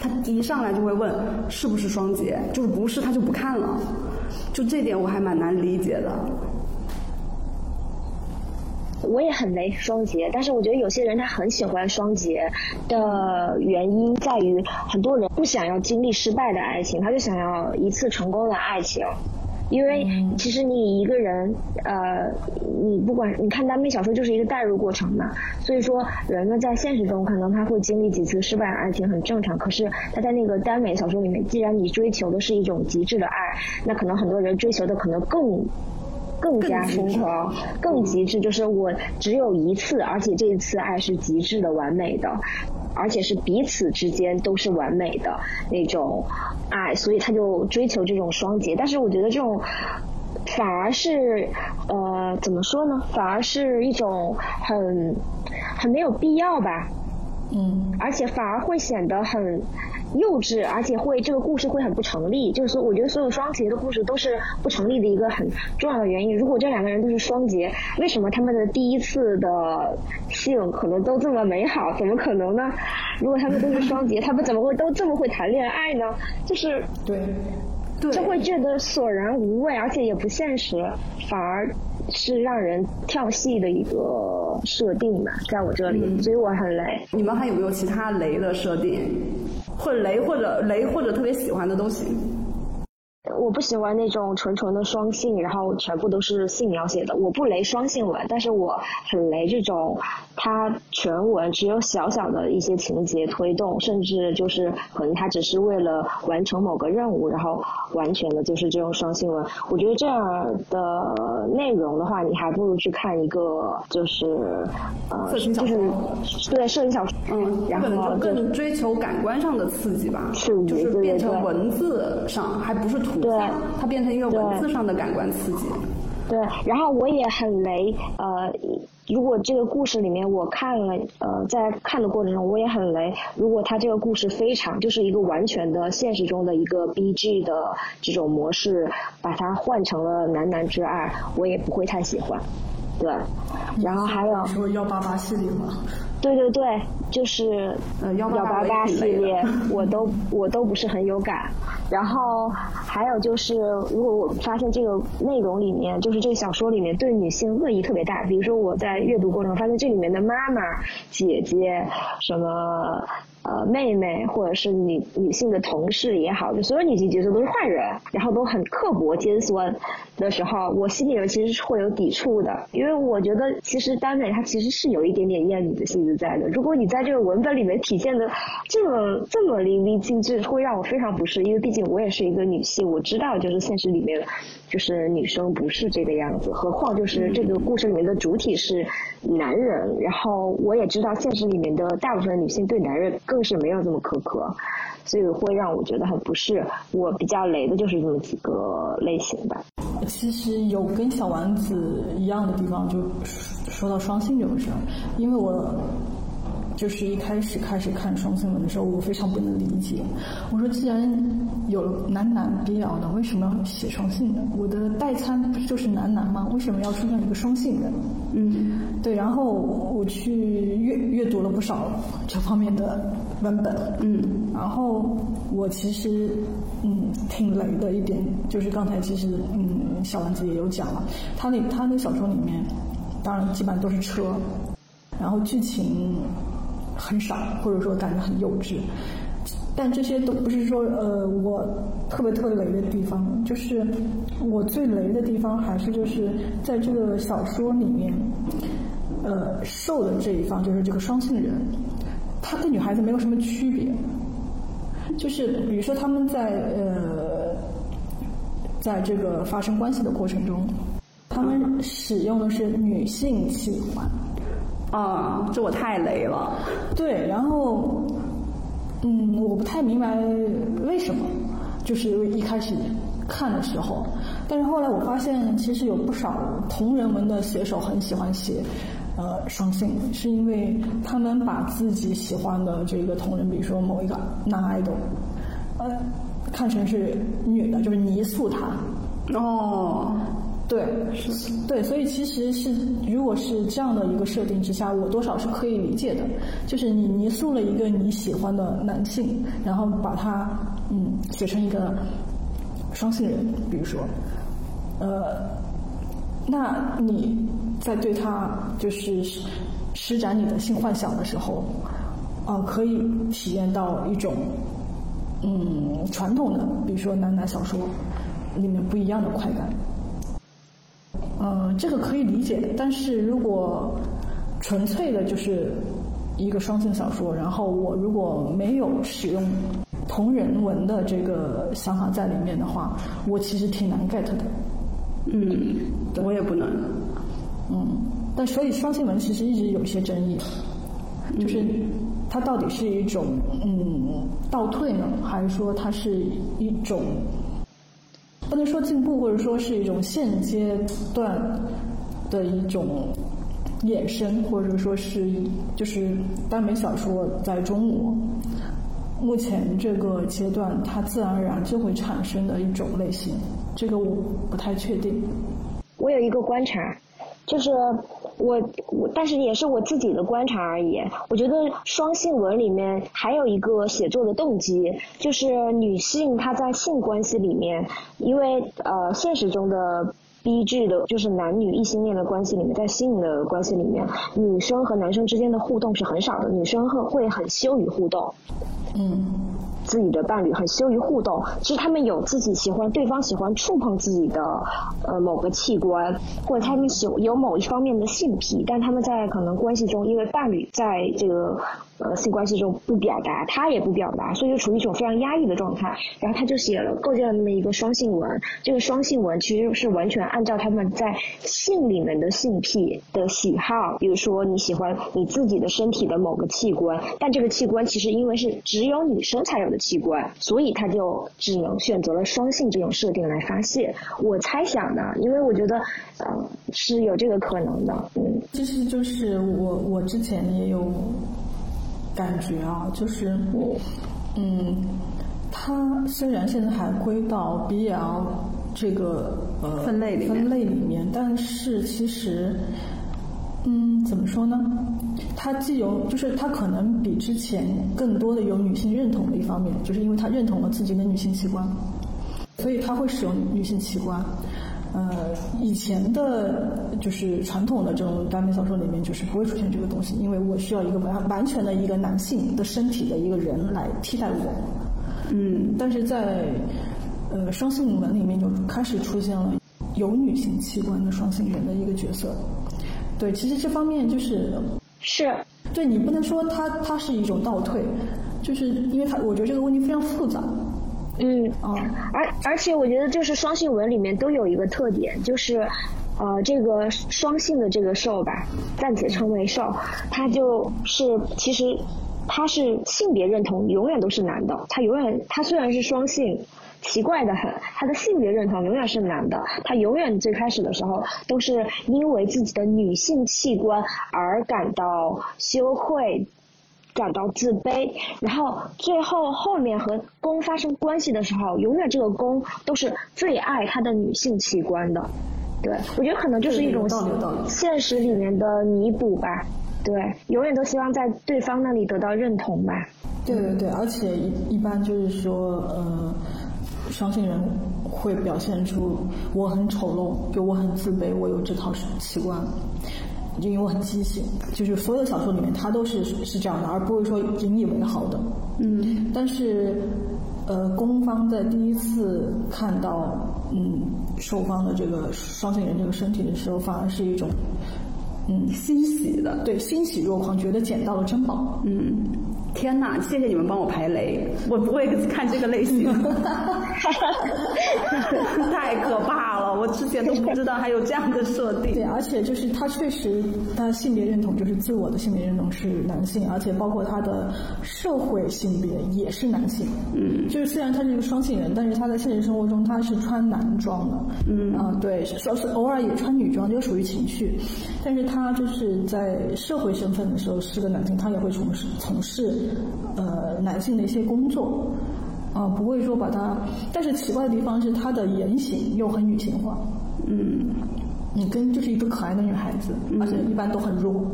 他一上来就会问是不是双节，就是不是他就不看了，就这点我还蛮难理解的。我也很雷双节，但是我觉得有些人他很喜欢双节的原因在于，很多人不想要经历失败的爱情，他就想要一次成功的爱情。因为其实你一个人，呃，你不管你看耽美小说就是一个代入过程嘛，所以说人呢在现实中可能他会经历几次失败的爱情很正常，可是他在那个耽美小说里面，既然你追求的是一种极致的爱，那可能很多人追求的可能更。更加疯狂，更极致，就是我只有一次，而且这一次爱是极致的、完美的，而且是彼此之间都是完美的那种爱，所以他就追求这种双节。但是我觉得这种反而是呃，怎么说呢？反而是一种很很没有必要吧。嗯，而且反而会显得很。幼稚，而且会这个故事会很不成立。就是说，我觉得所有双节的故事都是不成立的一个很重要的原因。如果这两个人都是双节，为什么他们的第一次的性可能都这么美好？怎么可能呢？如果他们都是双节，他们怎么会都这么会谈恋爱呢？就是对，就会觉得索然无味，而且也不现实，反而是让人跳戏的一个设定吧，在我这里，所以我很雷。你们还有没有其他雷的设定？或者雷，或者雷，或者特别喜欢的都行。我不喜欢那种纯纯的双性，然后全部都是性描写的。我不雷双性文，但是我很雷这种，它全文只有小小的一些情节推动，甚至就是可能它只是为了完成某个任务，然后完全的就是这种双性文。我觉得这样的内容的话，你还不如去看一个就是呃，就是对摄影小说，嗯，然后更追求感官上的刺激吧，就是变成文字上，还不是图像，它变成一个文字上的感官刺激。对，然后我也很雷，呃，如果这个故事里面我看了，呃，在看的过程中我也很雷。如果他这个故事非常就是一个完全的现实中的一个 B G 的这种模式，把它换成了男男之爱，我也不会太喜欢。对，然后还有说幺八八系列吗？对对对，就是呃幺八八系列，我都我都不是很有感。然后还有就是，如果我发现这个内容里面，就是这个小说里面对女性恶意特别大，比如说我在阅读过程中发现这里面的妈妈、姐姐什么。呃，妹妹或者是女女性的同事也好，就所有女性角色都是坏人，然后都很刻薄尖酸的时候，我心里面其实是会有抵触的，因为我觉得其实耽美它其实是有一点点厌女的性质在的。如果你在这个文本里面体现的这么这么淋漓尽致，会让我非常不适，因为毕竟我也是一个女性，我知道就是现实里面就是女生不是这个样子，何况就是这个故事里面的主体是男人，然后我也知道现实里面的大部分女性对男人。更是没有这么苛刻，所以会让我觉得很不适。我比较雷的就是这么几个类型吧。其实有跟小丸子一样的地方，就说到双性这个事儿，因为我。就是一开始开始看双性文的时候，我非常不能理解。我说，既然有男男必要的，为什么要写双性人？我的代餐不是就是男男吗？为什么要出现一个双性人？嗯，对。然后我去阅阅读了不少这方面的文本。嗯，然后我其实嗯挺雷的一点，就是刚才其实嗯小丸子也有讲了，他那他那小说里面，当然基本上都是车，然后剧情。很少，或者说感觉很幼稚，但这些都不是说呃我特别特别雷的地方，就是我最雷的地方还是就是在这个小说里面，呃受的这一方就是这个双性人，他跟女孩子没有什么区别，就是比如说他们在呃在这个发生关系的过程中，他们使用的是女性器官。啊，这我太雷了。对，然后，嗯，我不太明白为什么，就是一开始看的时候，但是后来我发现，其实有不少同人文的写手很喜欢写，呃，双性，是因为他们把自己喜欢的这个同人，比如说某一个男 idol，呃，看成是女的，就是泥塑他。哦。对，是，对，所以其实是，如果是这样的一个设定之下，我多少是可以理解的。就是你泥塑了一个你喜欢的男性，然后把他嗯写成一个双性人，比如说，呃，那你在对他就是施展你的性幻想的时候，啊，可以体验到一种嗯传统的，比如说男男小说里面不一样的快感。嗯，这个可以理解，但是如果纯粹的就是一个双性小说，然后我如果没有使用同人文的这个想法在里面的话，我其实挺难 get 的。嗯，我也不能。嗯，但所以双性文其实一直有一些争议，就是它到底是一种嗯倒退呢，还是说它是一种？不能说进步，或者说是一种现阶段的一种衍生，或者说是就是耽美小说在中国目前这个阶段，它自然而然就会产生的一种类型，这个我不太确定。我有一个观察。就是我我，但是也是我自己的观察而已。我觉得双性文里面还有一个写作的动机，就是女性她在性关系里面，因为呃现实中的 B 制的，就是男女异性恋的关系里面，在性的关系里面，女生和男生之间的互动是很少的，女生会会很羞于互动。嗯。自己的伴侣，很羞于互动。其实他们有自己喜欢对方喜欢触碰自己的呃某个器官，或者他们喜有某一方面的性癖，但他们在可能关系中，因为伴侣在这个呃性关系中不表达，他也不表达，所以就处于一种非常压抑的状态。然后他就写了构建了那么一个双性文，这个双性文其实是完全按照他们在性里面的性癖的喜好，比如说你喜欢你自己的身体的某个器官，但这个器官其实因为是只有女生才有的器官，所以他就只能选择了双性这种设定来发泄。我猜想的，因为我觉得呃是有这个可能的，嗯。其实就是我我之前也有感觉啊，就是嗯，他虽然现在还归到 BL 这个呃分类分类里面，但是其实。嗯，怎么说呢？它既有，就是它可能比之前更多的有女性认同的一方面，就是因为它认同了自己的女性器官，所以它会使用女性器官。呃，以前的，就是传统的这种耽美小说里面，就是不会出现这个东西，因为我需要一个完完全的一个男性的身体的一个人来替代我。嗯，但是在呃双性文里面就开始出现了有女性器官的双性人的一个角色。对，其实这方面就是是，对你不能说它它是一种倒退，就是因为它我觉得这个问题非常复杂。嗯，啊，而而且我觉得就是双性文里面都有一个特点，就是呃这个双性的这个受吧，暂且称为受，它就是其实它是性别认同永远都是男的，它永远它虽然是双性。奇怪的很，他的性别认同永远是男的，他永远最开始的时候都是因为自己的女性器官而感到羞愧，感到自卑，然后最后后面和公发生关系的时候，永远这个公都是最爱他的女性器官的，对我觉得可能就是一种现实里面的弥补吧，对，永远都希望在对方那里得到认同吧。对对对，而且一一般就是说，呃。双性人会表现出我很丑陋，就我很自卑，我有这套习惯。就，因为我很畸形。就是所有小说里面，他都是是这样的，而不会说引以为豪的。嗯。但是，呃，攻方在第一次看到嗯受方的这个双性人这个身体的时候，反而是一种嗯欣喜的，对，欣喜若狂，觉得捡到了珍宝。嗯。天哪！谢谢你们帮我排雷，我不会看这个类型，太可怕了！我之前都不知道还有这样的设定。对，而且就是他确实，他性别认同就是自我的性别认同是男性，而且包括他的社会性别也是男性。嗯，就是虽然他是一个双性人，但是他在现实生活中他是穿男装的。嗯啊，对，说是偶尔也穿女装，就属于情趣。但是他就是在社会身份的时候是个男性，他也会从事从事。呃，男性的一些工作，啊，不会说把他，但是奇怪的地方是他的言行又很女性化，嗯，你跟就是一个可爱的女孩子，而且一般都很弱，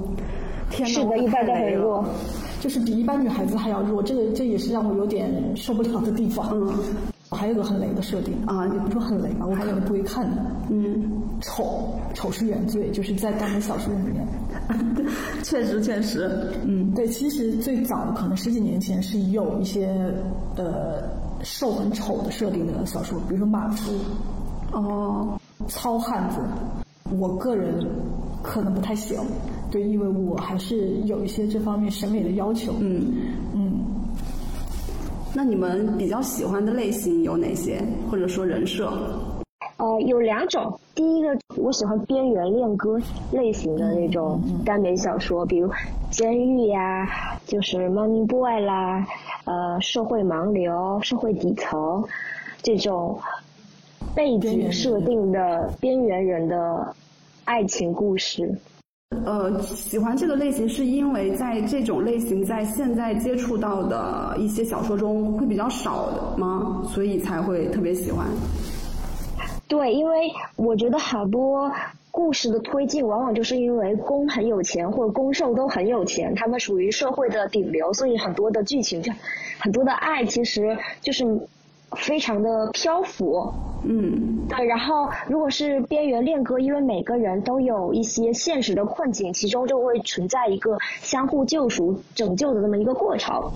天是的，一般都很弱，就是比一般女孩子还要弱，这个这也是让我有点受不了的地方。嗯，还有个很雷的设定啊，也不说很雷吧，我还有点不会看的，嗯，丑丑是原罪，就是在耽美小说里面。确实，确实，嗯，对，其实最早可能十几年前是有一些呃瘦很丑的设定的小说，比如说马夫，哦，糙汉子，我个人可能不太行，对，因为我还是有一些这方面审美的要求，嗯嗯。那你们比较喜欢的类型有哪些，或者说人设？呃，有两种。第一个，我喜欢边缘恋歌类型的那种耽美小说，比如《监狱》呀，就是《Money Boy》啦，呃，社会盲流、社会底层这种背景设定的边缘人的爱情故事。呃，喜欢这个类型是因为在这种类型在现在接触到的一些小说中会比较少的吗？所以才会特别喜欢。对，因为我觉得好多故事的推进，往往就是因为公很有钱，或者公受都很有钱，他们属于社会的顶流，所以很多的剧情，就很多的爱，其实就是非常的漂浮。嗯，对。然后，如果是边缘恋歌，因为每个人都有一些现实的困境，其中就会存在一个相互救赎、拯救的这么一个过程。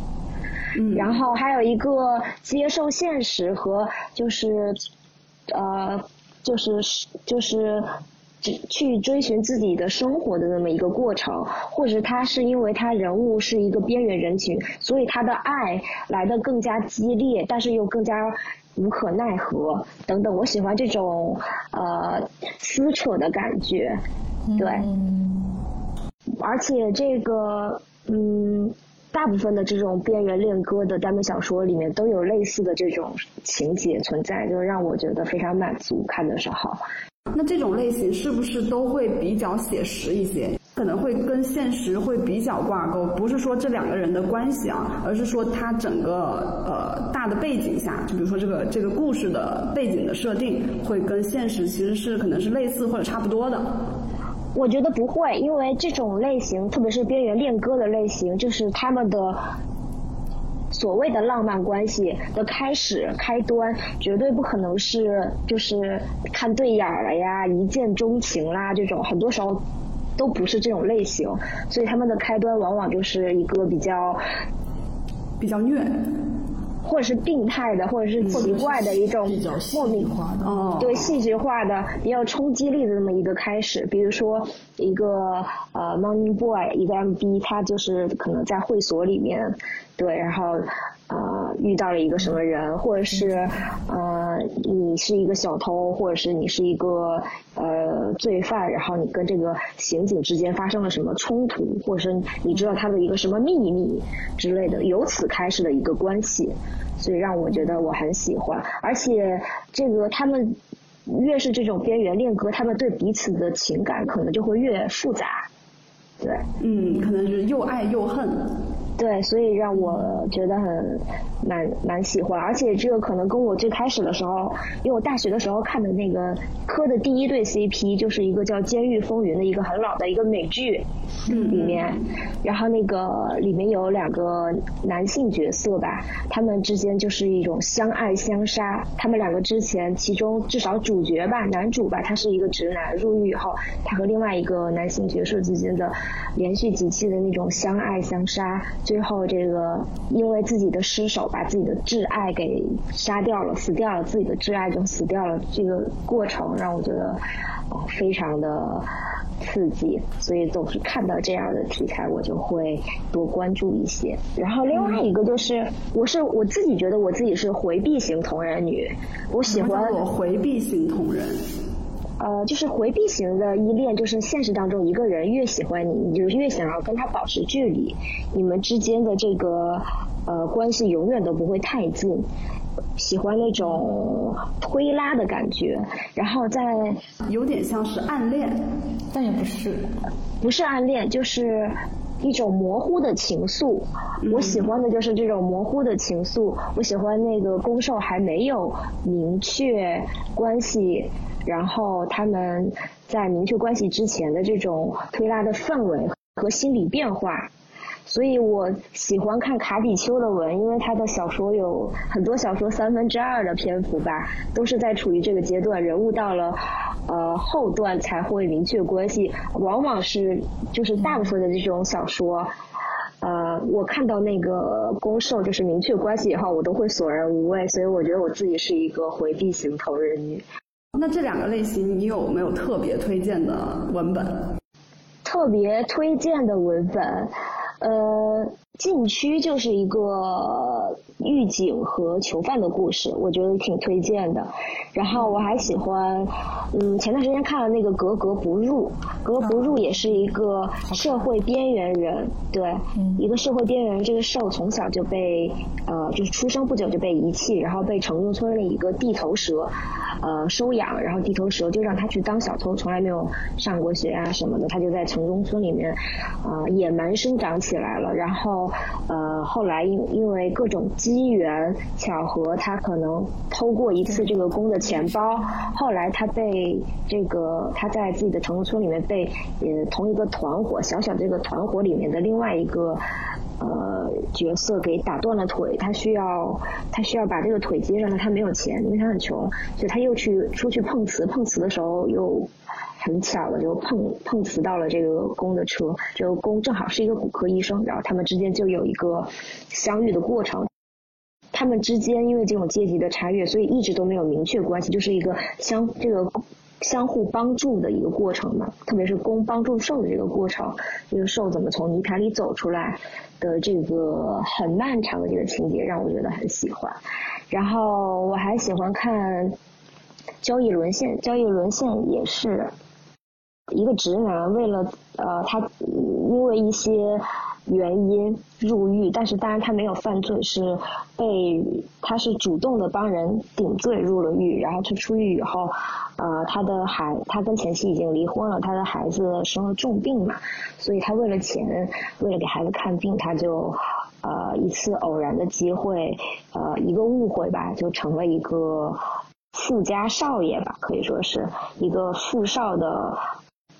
嗯然后还有一个接受现实和就是呃就是就是去追寻自己的生活的那么一个过程，或者他是因为他人物是一个边缘人群，所以他的爱来的更加激烈，但是又更加无可奈何等等。我喜欢这种呃撕扯的感觉，对，而且这个嗯。大部分的这种边缘恋歌的耽美小说里面都有类似的这种情节存在，就是让我觉得非常满足，看的时候。那这种类型是不是都会比较写实一些？可能会跟现实会比较挂钩，不是说这两个人的关系啊，而是说他整个呃大的背景下，就比如说这个这个故事的背景的设定，会跟现实其实是可能是类似或者差不多的。我觉得不会，因为这种类型，特别是边缘恋歌的类型，就是他们的所谓的浪漫关系的开始开端，绝对不可能是就是看对眼了呀、一见钟情啦这种，很多时候都不是这种类型，所以他们的开端往往就是一个比较比较虐。或者是病态的，或者是奇怪的一种莫名化的，哦，对戏剧化的比较冲击力的这么一个开始。比如说一个呃 Money Boy，一个 MB，他就是可能在会所里面，对，然后。呃，遇到了一个什么人，或者是呃，你是一个小偷，或者是你是一个呃罪犯，然后你跟这个刑警之间发生了什么冲突，或者是你知道他的一个什么秘密之类的，由此开始的一个关系，所以让我觉得我很喜欢，而且这个他们越是这种边缘恋歌，他们对彼此的情感可能就会越复杂，对，嗯，可能是又爱又恨。对，所以让我觉得很蛮蛮喜欢，而且这个可能跟我最开始的时候，因为我大学的时候看的那个科的第一对 CP，就是一个叫《监狱风云》的一个很老的一个美剧里面，然后那个里面有两个男性角色吧，他们之间就是一种相爱相杀，他们两个之前其中至少主角吧，男主吧，他是一个直男，入狱以后，他和另外一个男性角色之间的连续几期的那种相爱相杀。最后，这个因为自己的失手把自己的挚爱给杀掉了，死掉了，自己的挚爱就死掉了。这个过程让我觉得非常的刺激，所以总是看到这样的题材，我就会多关注一些。然后另外一个就是，我是我自己觉得我自己是回避型同人女，我喜欢我回避型同人。呃，就是回避型的依恋，就是现实当中一个人越喜欢你，你就越想要跟他保持距离，你们之间的这个呃关系永远都不会太近，喜欢那种推拉的感觉，然后再有点像是暗恋，但也不是，不是暗恋，就是一种模糊的情愫。我喜欢的就是这种模糊的情愫，我喜欢那个攻受还没有明确关系。然后他们在明确关系之前的这种推拉的氛围和心理变化，所以我喜欢看卡比丘的文，因为他的小说有很多小说三分之二的篇幅吧，都是在处于这个阶段，人物到了呃后段才会明确关系，往往是就是大部分的这种小说，呃，我看到那个攻受就是明确关系以后，我都会索然无味，所以我觉得我自己是一个回避型投人女。那这两个类型，你有没有特别推荐的文本？特别推荐的文本，呃，禁区就是一个狱警和囚犯的故事，我觉得挺推荐的。然后我还喜欢，嗯，前段时间看了那个《格格不入》，格格不入也是一个社会边缘人，对，一个社会边缘人，这个兽从小就被，呃，就是出生不久就被遗弃，然后被城中村的一个地头蛇，呃，收养，然后地头蛇就让他去当小偷，从来没有上过学啊什么的，他就在城中村里面，呃，野蛮生长起来了，然后，呃，后来因因为各种机缘巧合，他可能偷过一次这个公的。钱包，后来他被这个他在自己的城中村里面被呃同一个团伙小小这个团伙里面的另外一个呃角色给打断了腿，他需要他需要把这个腿接上，但他没有钱，因为他很穷，所以他又去出去碰瓷，碰瓷的时候又很巧的就碰碰瓷到了这个公的车，这个公正好是一个骨科医生，然后他们之间就有一个相遇的过程。他们之间因为这种阶级的差越，所以一直都没有明确关系，就是一个相这个相互帮助的一个过程嘛。特别是公帮助受的这个过程，这个受怎么从泥潭里走出来的这个很漫长的这个情节，让我觉得很喜欢。然后我还喜欢看交易沦陷，交易沦陷也是一个直男为了呃他因为一些。原因入狱，但是当然他没有犯罪，是被他是主动的帮人顶罪入了狱，然后他出狱以后，呃，他的孩他跟前妻已经离婚了，他的孩子生了重病嘛，所以他为了钱，为了给孩子看病，他就呃一次偶然的机会，呃一个误会吧，就成了一个富家少爷吧，可以说是一个富少的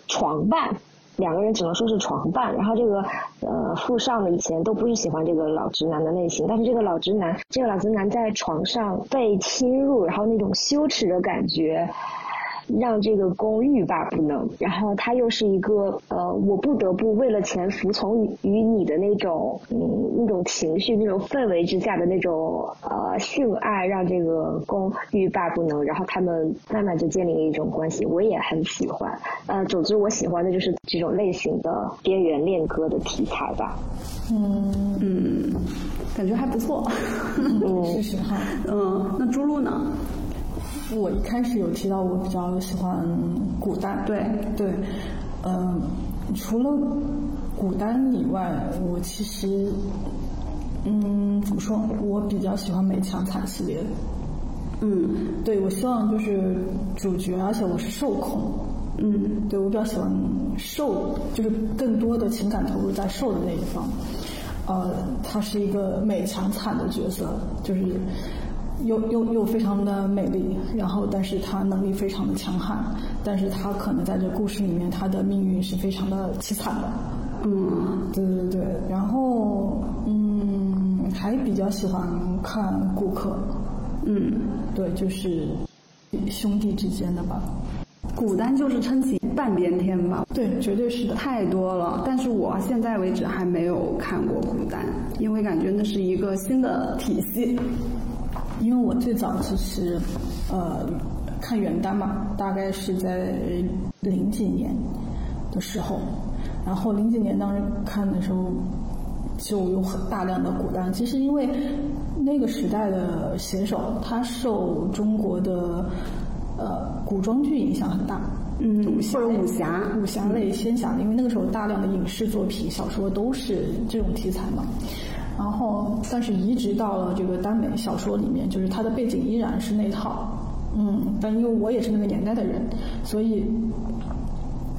床伴。两个人只能说是床伴，然后这个呃富少呢以前都不是喜欢这个老直男的类型，但是这个老直男，这个老直男在床上被侵入，然后那种羞耻的感觉。让这个公欲罢不能，然后他又是一个呃，我不得不为了钱服从于你的那种嗯那种情绪那种氛围之下的那种呃性爱，让这个公欲罢不能，然后他们慢慢就建立了一种关系，我也很喜欢。呃，总之我喜欢的就是这种类型的边缘恋歌的题材吧。嗯嗯，感觉还不错。嗯，谢谢哈。嗯，那朱露呢？我一开始有提到我比较喜欢古代，对对，嗯，除了古丹以外，我其实，嗯，怎么说？我比较喜欢美强惨系列，嗯，对，我希望就是主角，而且我是受控，嗯，对我比较喜欢受，就是更多的情感投入在受的那一方，呃，他是一个美强惨的角色，就是。又又又非常的美丽，然后但是她能力非常的强悍，但是她可能在这故事里面，她的命运是非常的凄惨的。嗯，对对对。然后嗯，还比较喜欢看顾客。嗯，对，就是兄弟之间的吧。古丹就是撑起半边天吧。对，绝对是的。太多了，但是我现在为止还没有看过古丹，因为感觉那是一个新的体系。因为我最早其实，呃，看原单嘛，大概是在零几年的时候，然后零几年当时看的时候，就有很大量的古单。其实因为那个时代的写手，他受中国的呃古装剧影响很大，嗯，或者武侠、武侠类、仙侠，因为那个时候大量的影视作品、小说都是这种题材嘛。然后，但是移植到了这个耽美小说里面，就是它的背景依然是那套，嗯，但因为我也是那个年代的人，所以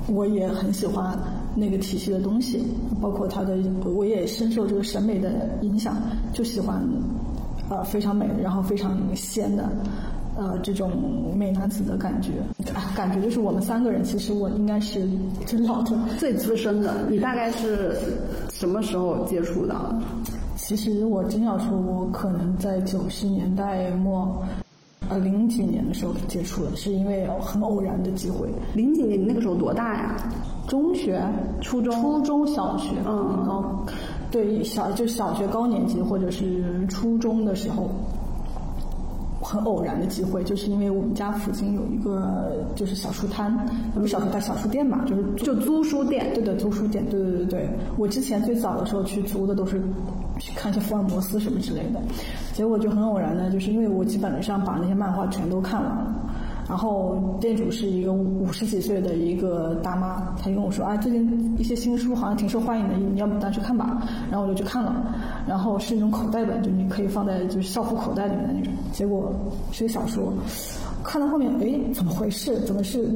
我也很喜欢那个体系的东西，包括它的，我也深受这个审美的影响，就喜欢呃非常美，然后非常仙的呃这种美男子的感觉，感觉就是我们三个人，其实我应该是最老的、最资深的。你大概是什么时候接触的？其实我真要说，我可能在九十年代末，呃零几年的时候接触的，是因为很偶然的机会。零几年你那个时候多大呀？中学、初中、初中小学，嗯，高，对小就小学高年级或者是初中的时候。很偶然的机会，就是因为我们家附近有一个就是小书摊，不是小书摊，小书店嘛，就是就租书店。对的，租书店，对对对对。我之前最早的时候去租的都是去看一些福尔摩斯什么之类的，结果就很偶然的，就是因为我基本上把那些漫画全都看完了。然后店主是一个五十几岁的一个大妈，她就跟我说啊，最近一些新书好像挺受欢迎的，你要不单去看吧？然后我就去看了，然后是那种口袋本，就你可以放在就是校服口袋里面的那种。结果是个小说，看到后面，哎，怎么回事？怎么是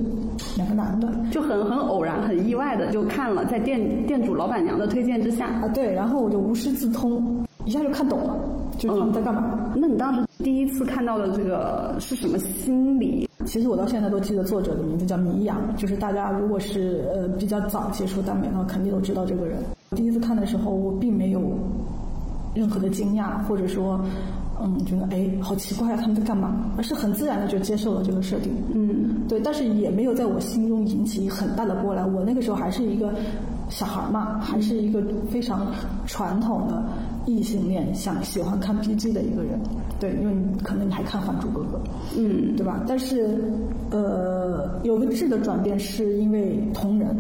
两个男的？就很很偶然、很意外的就看了，在店店主老板娘的推荐之下啊，对，然后我就无师自通，一下就看懂了，就他们在干嘛？那你当时第一次看到的这个是什么心理？其实我到现在都记得作者的名字叫米阳，就是大家如果是呃比较早接触耽美的话，肯定都知道这个人。第一次看的时候，我并没有任何的惊讶，或者说嗯，觉得哎，好奇怪啊，他们在干嘛？而是很自然的就接受了这个设定。嗯，对，但是也没有在我心中引起很大的波澜。我那个时候还是一个小孩嘛，还是一个非常传统的异性恋，想喜欢看 BG 的一个人。对，因为你可能你还看《还珠格格》，嗯，对吧？但是，呃，有个质的转变是因为同人。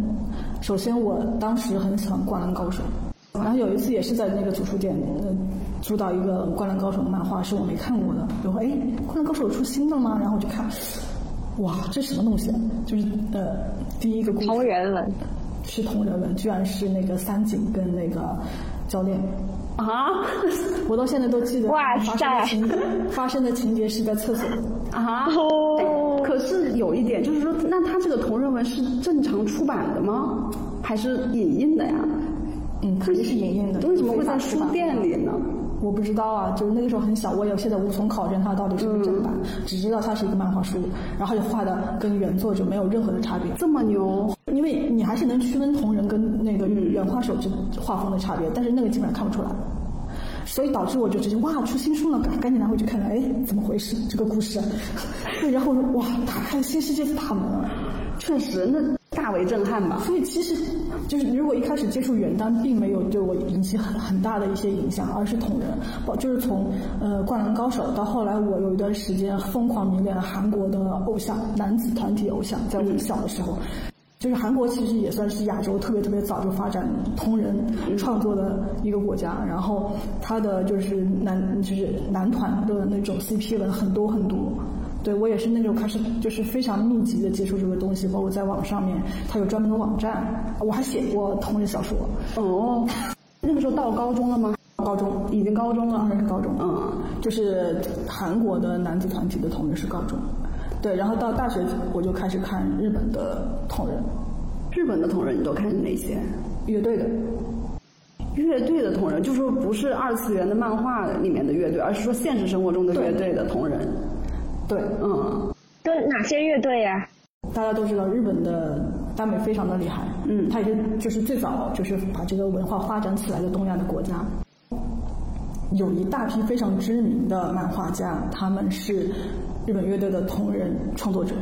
首先，我当时很喜欢《灌篮高手》。然后有一次也是在那个图书店，呃，租到一个《灌篮高手》的漫画，是我没看过的。然后哎，《灌篮高手》出新的吗？然后我就看，哇，这什么东西？就是呃，第一个故事同人文是同人文，居然是那个三井跟那个教练啊！我到现在都记得 哇发生的情发生的情节是在厕所啊。可是有一点就是说，那他这个同人文是正常出版的吗？还是影印的呀？嗯，肯定是影印的。为什么会在书店里呢？我不知道啊，就是那个时候很小，我也现在无从考证它到底是不是正版，只知道它是一个漫画书，然后也画的跟原作就没有任何的差别。这么牛？因为你还是能区分同人跟那个原画手之画风的差别，但是那个基本上看不出来，所以导致我就直接哇出新书了，赶紧拿回去看看，哎，怎么回事？这个故事，对，然后哇打开新世界的大门了，确实那。大为震撼吧！所以其实就是如果一开始接触原单，并没有对我引起很很大的一些影响，而是同人，就是从呃《灌篮高手》到后来，我有一段时间疯狂迷恋韩国的偶像男子团体偶像，在我小的时候，就是韩国其实也算是亚洲特别特别早就发展同人创作的一个国家，然后他的就是男就是男团的那种 CP 文很多很多。对我也是那种开始就是非常密集的接触这个东西，包括在网上面，它有专门的网站，我还写过同人小说。哦，那个时候到高中了吗？高中已经高中了，那是高中。嗯，就是韩国的男子团体的同人是高中。对，然后到大学我就开始看日本的同人。日本的同人你都看哪些？乐队的。乐队的同人，就是说不是二次元的漫画里面的乐队，而是说现实生活中的乐队的同人。对，嗯，都哪些乐队呀？大家都知道，日本的耽美非常的厉害，嗯，它也是就是最早就是把这个文化发展起来的东亚的国家，有一大批非常知名的漫画家，他们是日本乐队的同人创作者。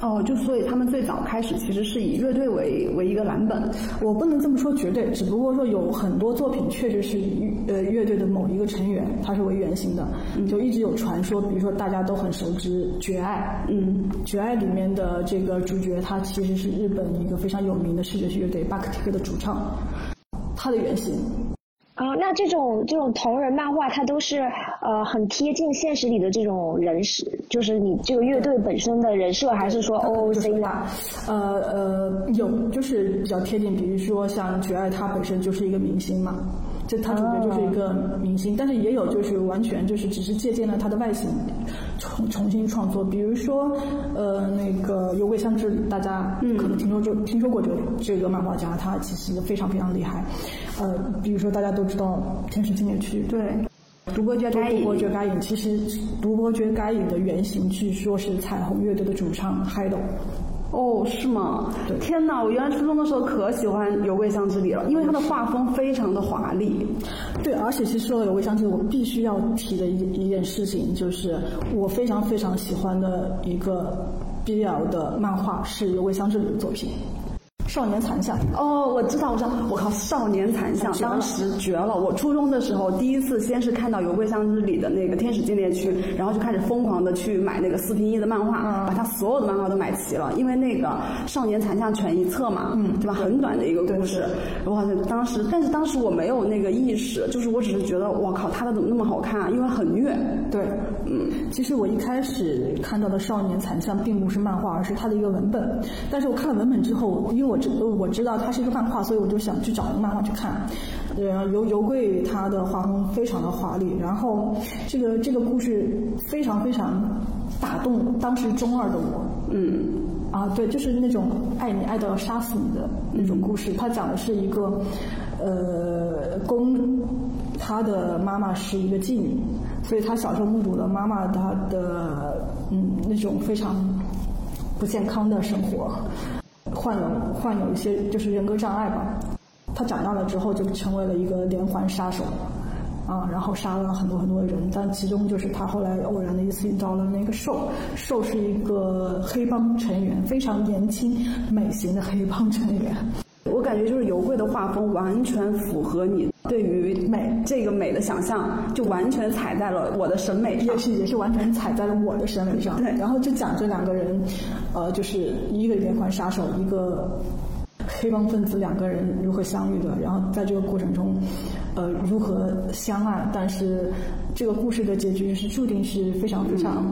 哦，就所以他们最早开始其实是以乐队为为一个蓝本，我不能这么说绝对，只不过说有很多作品确实是以呃乐队的某一个成员他是为原型的，就一直有传说，比如说大家都很熟知《绝爱》，嗯，《绝爱》里面的这个主角他其实是日本一个非常有名的视觉系乐队 BUCK-TICK 的主唱，他的原型。啊，那这种这种同人漫画，它都是呃很贴近现实里的这种人设，就是你这个乐队本身的人设，还是说 OOC 呢？呃呃，有就是比较贴近，比如说像绝爱，他本身就是一个明星嘛，就他主角就是一个明星，但是也有就是完全就是只是借鉴了他的外形，重重新创作，比如说呃那个有尾香织，大家可能听说就听说过这个这个漫画家，他其实非常非常厉害，呃，比如说大家都。知道《天使纪念区》对，独播绝该独播绝该影其实独播觉该影的原型据说是彩虹乐队的主唱 Hido。哦，是吗？天哪，我原来初中的时候可喜欢《有味香之里》了，因为它的画风非常的华丽。对，而且其实说到《有味香之里》，我必须要提的一一件事情就是我非常非常喜欢的一个 BL 的漫画是《有味香之里》的作品。少年残像。哦，我知道，我知道，我靠，少年残像当时。绝了！我初中的时候第一次先是看到《有桂香之里》的那个天使纪念区，然后就开始疯狂的去买那个四平一的漫画，把他所有的漫画都买齐了，因为那个少年残像全一册嘛，嗯，对吧？很短的一个故事，哇，当时，但是当时我没有那个意识，就是我只是觉得，我靠，他的怎么那么好看啊？因为很虐，对，嗯，其实我一开始看到的少年残像并不是漫画，而是他的一个文本，但是我看了文本之后，因为我。我知我知道它是一个漫画，所以我就想去找一个漫画去看。对，油油贵他的画风非常的华丽，然后这个这个故事非常非常打动当时中二的我。嗯，啊，对，就是那种爱你爱到要杀死你的那种故事。他讲的是一个呃公，他的妈妈是一个妓女，所以他小时候目睹了妈妈她的嗯那种非常不健康的生活。患有患有一些就是人格障碍吧，他长大了之后就成为了一个连环杀手，啊，然后杀了很多很多人，但其中就是他后来偶然的一次遇到了那个兽，兽是一个黑帮成员，非常年轻美型的黑帮成员。我感觉就是尤贵的画风完全符合你对于美这个美的想象，就完全踩在了我的审美上，也是也是完全踩在了我的审美上。对，然后就讲这两个人，呃，就是一个连环杀手，一个。黑帮分子两个人如何相遇的？然后在这个过程中，呃，如何相爱？但是这个故事的结局是注定是非常非常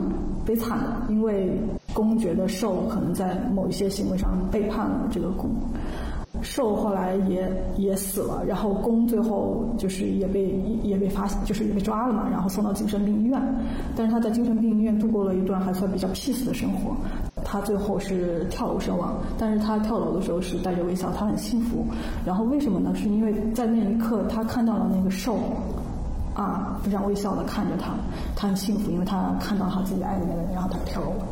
悲惨的，因为公觉得受可能在某一些行为上背叛了这个公，受后来也也死了，然后公最后就是也被也被发现就是也被抓了嘛，然后送到精神病医院，但是他在精神病医院度过了一段还算比较 peace 的生活。他最后是跳楼身亡，但是他跳楼的时候是带着微笑，他很幸福。然后为什么呢？是因为在那一刻他看到了那个兽，啊，非常微笑的看着他，他很幸福，因为他看到他自己爱的那个人，然后他跳楼了。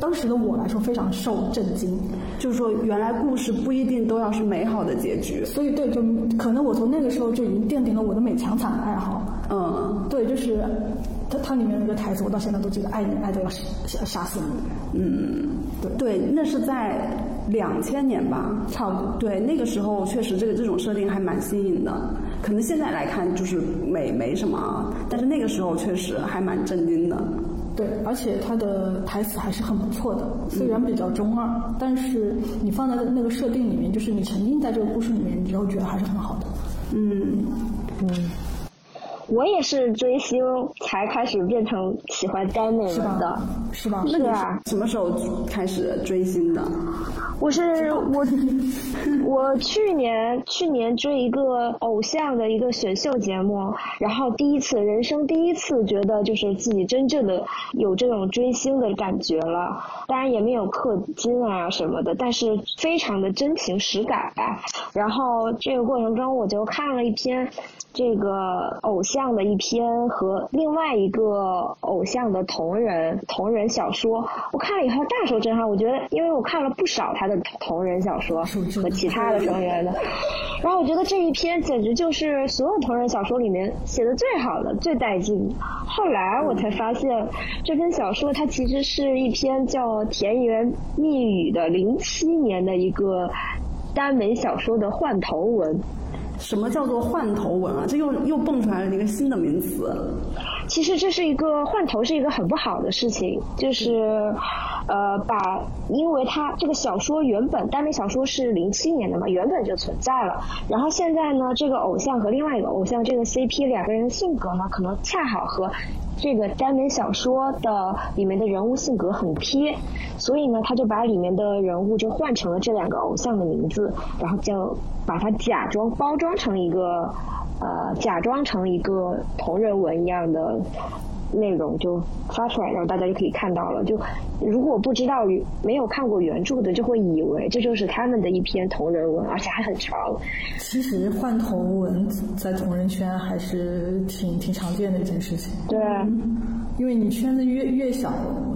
当时的我来说非常受震惊，就是说原来故事不一定都要是美好的结局。所以对，就可能我从那个时候就已经奠定了我的美强惨的爱好。嗯，对，就是它它里面那个台词，我到现在都记得，爱你爱的要杀杀死你。嗯。对，那是在两千年吧，差不多。对，那个时候确实这个这种设定还蛮新颖的，可能现在来看就是没没什么，但是那个时候确实还蛮震惊的。对，而且他的台词还是很不错的，虽然比较中二，但是你放在那个设定里面，就是你沉浸在这个故事里面，你就觉得还是很好的。嗯嗯。我也是追星才开始变成喜欢耽美了的，是吧？是啊。什么时候开始追星的？我是我，我去年去年追一个偶像的一个选秀节目，然后第一次人生第一次觉得就是自己真正的有这种追星的感觉了。当然也没有氪金啊什么的，但是非常的真情实感。然后这个过程中我就看了一篇。这个偶像的一篇和另外一个偶像的同人同人小说，我看了以后大受震撼。我觉得，因为我看了不少他的同人小说 和其他的成员的，然后我觉得这一篇简直就是所有同人小说里面写的最好的、最带劲。后来我才发现，这篇小说它其实是一篇叫《田园蜜语》的零七年的一个耽美小说的换头文。什么叫做换头文啊？这又又蹦出来了一个新的名词。其实这是一个换头，是一个很不好的事情。就是，呃，把，因为它这个小说原本耽美小说是零七年的嘛，原本就存在了。然后现在呢，这个偶像和另外一个偶像这个 CP 两个人的性格呢，可能恰好和。这个耽美小说的里面的人物性格很贴，所以呢，他就把里面的人物就换成了这两个偶像的名字，然后就把它假装包装成一个，呃，假装成一个同人文一样的。内容就发出来，然后大家就可以看到了。就如果不知道没有看过原著的，就会以为这就是他们的一篇同人文，而且还很长。其实换头文在同人圈还是挺挺常见的一件事情。对，因为你圈子越越小，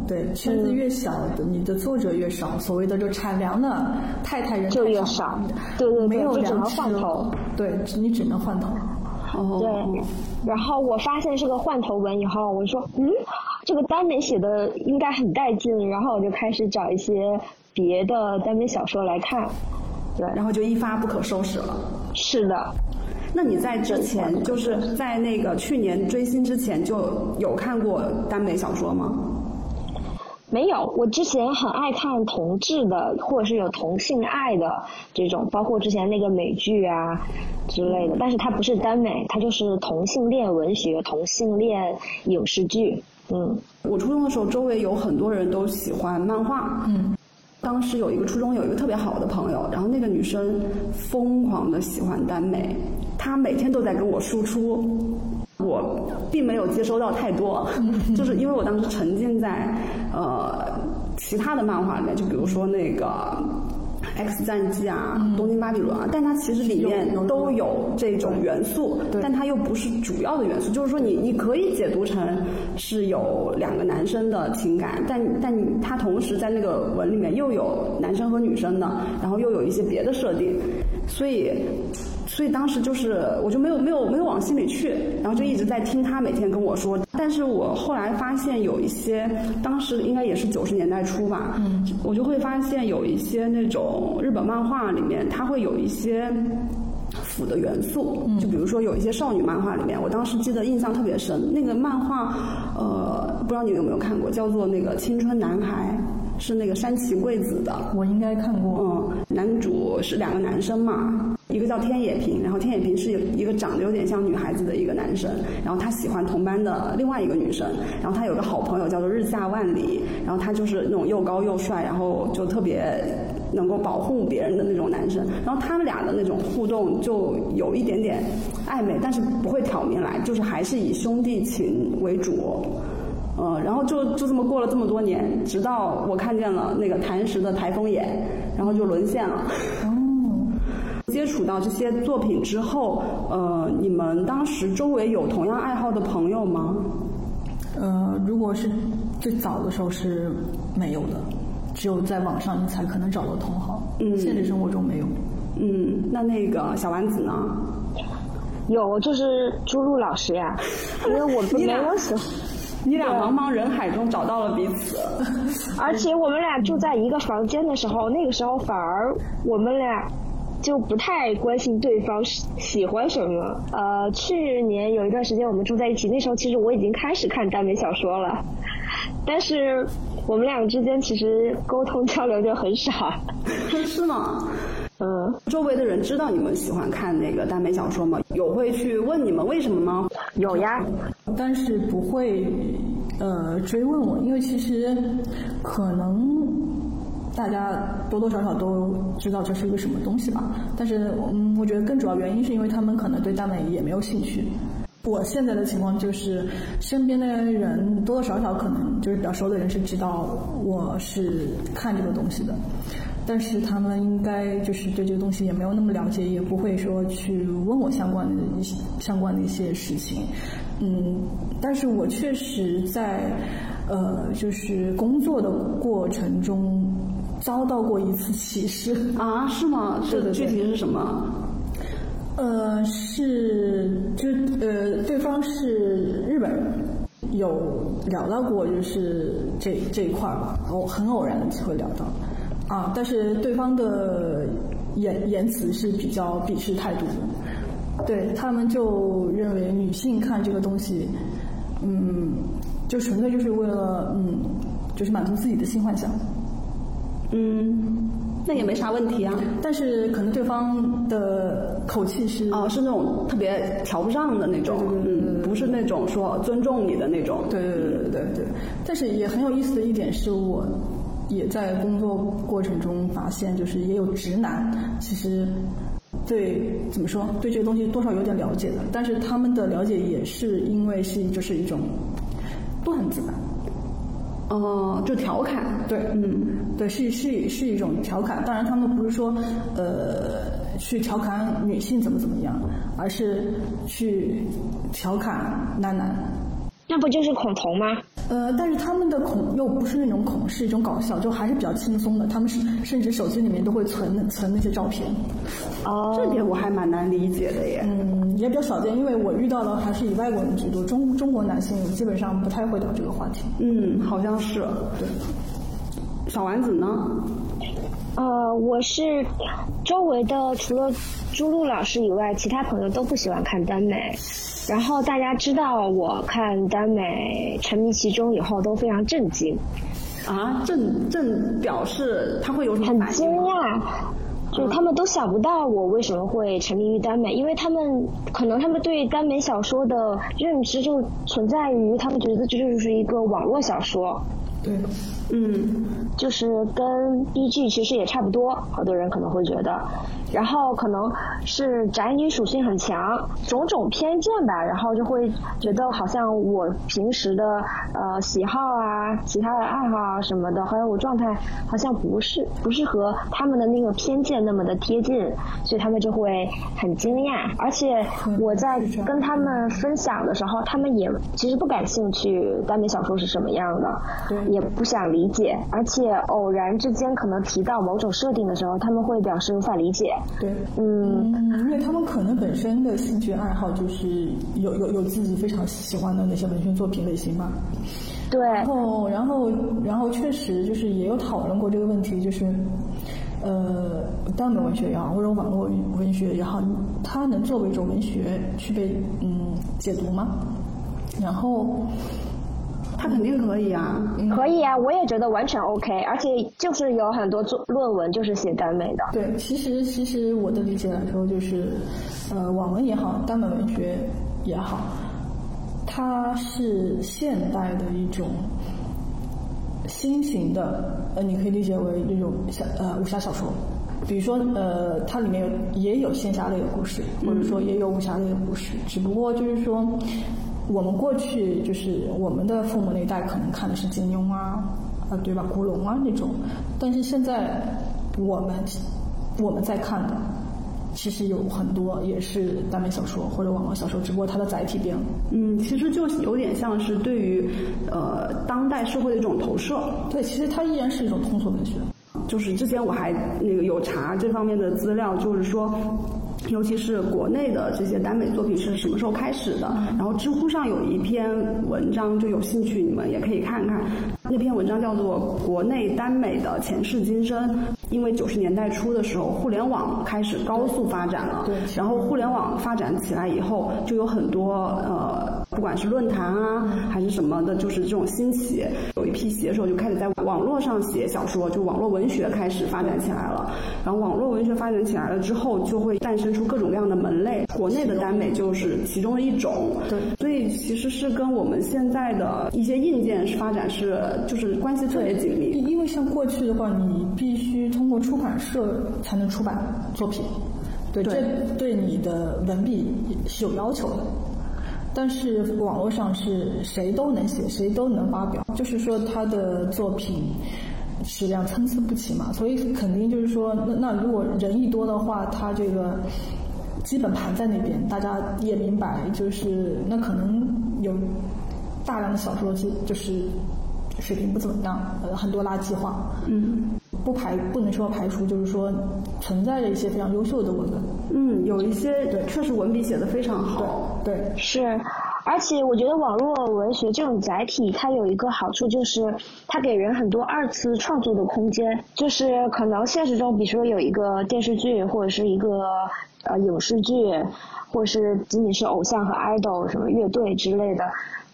对圈子越小的，你的作者越少，所谓的就产粮的太太人就越少。对对，没有粮换头。对你只能换头。对，然后我发现是个换头文以后，我说，嗯，这个耽美写的应该很带劲，然后我就开始找一些别的耽美小说来看，对，然后就一发不可收拾了。是的，那你在之前，就是在那个去年追星之前就有看过耽美小说吗？没有，我之前很爱看同志的，或者是有同性爱的这种，包括之前那个美剧啊之类的。但是它不是耽美，它就是同性恋文学、同性恋影视剧。嗯，我初中的时候，周围有很多人都喜欢漫画。嗯，当时有一个初中有一个特别好的朋友，然后那个女生疯狂的喜欢耽美，她每天都在跟我输出。我并没有接收到太多，就是因为我当时沉浸在呃其他的漫画里面，就比如说那个《X 战记》啊，《东京巴比伦》啊，但它其实里面都有这种元素，但它又不是主要的元素。就是说，你你可以解读成是有两个男生的情感，但但它同时在那个文里面又有男生和女生的，然后又有一些别的设定。所以。所以当时就是我就没有没有没有往心里去，然后就一直在听他每天跟我说。但是我后来发现有一些，当时应该也是九十年代初吧，嗯，我就会发现有一些那种日本漫画里面，它会有一些腐的元素，就比如说有一些少女漫画里面，我当时记得印象特别深，那个漫画呃，不知道你有没有看过，叫做那个《青春男孩》。是那个山崎贵子的，我应该看过。嗯，男主是两个男生嘛，一个叫天野平，然后天野平是有一个长得有点像女孩子的一个男生，然后他喜欢同班的另外一个女生，然后他有个好朋友叫做日下万里，然后他就是那种又高又帅，然后就特别能够保护别人的那种男生，然后他们俩的那种互动就有一点点暧昧，但是不会挑明来，就是还是以兄弟情为主。呃，然后就就这么过了这么多年，直到我看见了那个谭石的台风眼，然后就沦陷了。哦。接触到这些作品之后，呃，你们当时周围有同样爱好的朋友吗？呃，如果是最早的时候是没有的，只有在网上你才可能找到同好。嗯。现实生活中没有。嗯，那那个小丸子呢？有，就是朱露老师呀，因为我 没有喜欢。你俩茫茫人海中找到了彼此，而且我们俩住在一个房间的时候，那个时候反而我们俩就不太关心对方喜欢什么。呃，去年有一段时间我们住在一起，那时候其实我已经开始看耽美小说了，但是我们俩之间其实沟通交流就很少。是吗？嗯，周围的人知道你们喜欢看那个耽美小说吗？有会去问你们为什么吗？有呀，但是不会呃追问我，因为其实可能大家多多少少都知道这是一个什么东西吧。但是嗯，我觉得更主要原因是因为他们可能对耽美也没有兴趣。我现在的情况就是，身边的人多多少少可能就是比较熟的人是知道我是看这个东西的。但是他们应该就是对这个东西也没有那么了解，也不会说去问我相关的一些相关的一些事情，嗯，但是我确实在呃就是工作的过程中遭到过一次歧视啊？是吗？是的，具体是什么？呃，是就呃对方是日本人，有聊到过就是这这一块吧，偶很偶然的机会聊到。啊，但是对方的言言辞是比较鄙视态度的，对他们就认为女性看这个东西，嗯，就纯粹就是为了嗯，就是满足自己的性幻想，嗯，那也没啥问题啊。但是可能对方的口气是哦，是那种特别瞧不上的那种，嗯，不是那种说尊重你的那种。对对对对对。但是也很有意思的一点是我。也在工作过程中发现，就是也有直男，其实对怎么说，对这个东西多少有点了解的，但是他们的了解也是因为是就是一种段子吧，哦，就调侃，对，嗯，对，是是是一种调侃，当然他们不是说呃去调侃女性怎么怎么样，而是去调侃男男。那不就是恐同吗？呃，但是他们的恐又不是那种恐，是一种搞笑，就还是比较轻松的。他们是甚至手机里面都会存存那些照片。哦，这点我还蛮难理解的耶。嗯，也比较少见，因为我遇到的还是以外国人居多，中中国男性基本上不太会聊这个话题。嗯，好像是。对。小丸子呢？呃，我是周围的除了朱露老师以外，其他朋友都不喜欢看耽美。然后大家知道我看耽美沉迷其中以后都非常震惊，啊，震震表示他会有什么很惊讶，就他们都想不到我为什么会沉迷于耽美，因为他们可能他们对耽美小说的认知就存在于他们觉得这就是一个网络小说。对，嗯，就是跟 B G 其实也差不多，好多人可能会觉得，然后可能是宅女属性很强，种种偏见吧，然后就会觉得好像我平时的呃喜好啊、其他的爱好啊什么的，还有我状态好像不是不是和他们的那个偏见那么的贴近，所以他们就会很惊讶，而且我在跟他们分享的时候，他们也其实不感兴趣耽美小说是什么样的。也不想理解，而且偶然之间可能提到某种设定的时候，他们会表示无法理解。对，嗯，因为他们可能本身的兴趣爱好就是有有有自己非常喜欢的那些文学作品类型嘛。对。然后，然后，然后确实就是也有讨论过这个问题，就是，呃，耽美文学也好，或者网络文学也好，它能作为一种文学去被嗯解读吗？然后。他肯定可以啊，可以啊，我也觉得完全 OK，而且就是有很多作论文就是写耽美的。对，其实其实我的理解来说，就是呃，网文也好，耽美文学也好，它是现代的一种新型的，呃，你可以理解为这种小呃武侠小说，比如说呃，它里面有也有仙侠类的故事，或者说也有武侠类的故事，只不过就是说。我们过去就是我们的父母那一代可能看的是金庸啊，啊对吧？古龙啊那种，但是现在我们我们在看的，其实有很多也是耽美小说或者网络小说，只不过它的载体变了。嗯，其实就有点像是对于呃当代社会的一种投射。对，其实它依然是一种通俗文学。就是之前我还那个有查这方面的资料，就是说。尤其是国内的这些耽美作品是什么时候开始的？然后知乎上有一篇文章，就有兴趣你们也可以看看。那篇文章叫做《国内耽美的前世今生》。因为九十年代初的时候，互联网开始高速发展了。对。然后互联网发展起来以后，就有很多呃，不管是论坛啊，还是什么的，就是这种兴起，有一批写手就开始在网络上写小说，就网络文学开始发展起来了。然后网络文学发展起来了之后，就会诞生出各种各样的门类。国内的耽美就是其中的一种。对。所以其实是跟我们现在的一些硬件是发展是就是关系特别紧密。因为像过去的话，你必须。通过出版社才能出版作品，对，这对你的文笔是有要求的。但是网络上是谁都能写，谁都能发表，就是说他的作品质量参差不齐嘛。所以肯定就是说，那那如果人一多的话，他这个基本盘在那边，大家也明白，就是那可能有大量的小说是就是水平不怎么样，呃，很多垃圾话，嗯。不排不能说排除，就是说存在着一些非常优秀的文本。嗯，有一些对，确实文笔写的非常好。对，是，而且我觉得网络文学这种载体，它有一个好处就是，它给人很多二次创作的空间。就是可能现实中，比如说有一个电视剧或者是一个呃影视剧，或者是仅仅是偶像和 idol 什么乐队之类的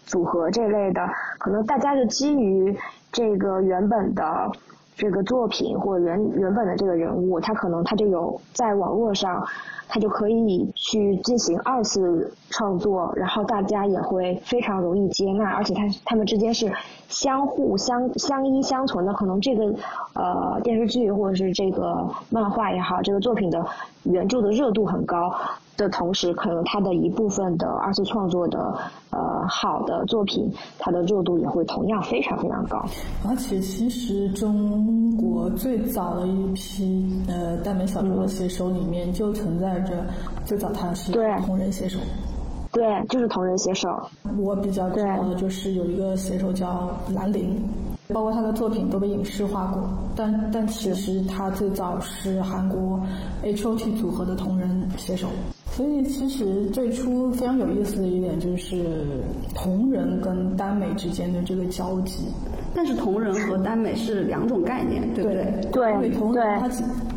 组合这类的，可能大家就基于这个原本的。这个作品或原原本的这个人物，他可能他就有在网络上，他就可以去进行二次创作，然后大家也会非常容易接纳，而且他他们之间是相互相相依相存的。可能这个呃电视剧或者是这个漫画也好，这个作品的原著的热度很高。的同时，可能他的一部分的二次创作的呃好的作品，它的热度也会同样非常非常高。而且，其实中国最早的一批呃耽美小说的写手里面，就存在着最早他是同人写手。对，就是同人写手。我比较知道的就是有一个写手叫兰陵，包括他的作品都被影视化过。但但其实他最早是韩国 H O T 组合的同人写手。所以其实最初非常有意思的一点就是同人跟耽美之间的这个交集，但是同人和耽美是两种概念，对不对？对，因为同人它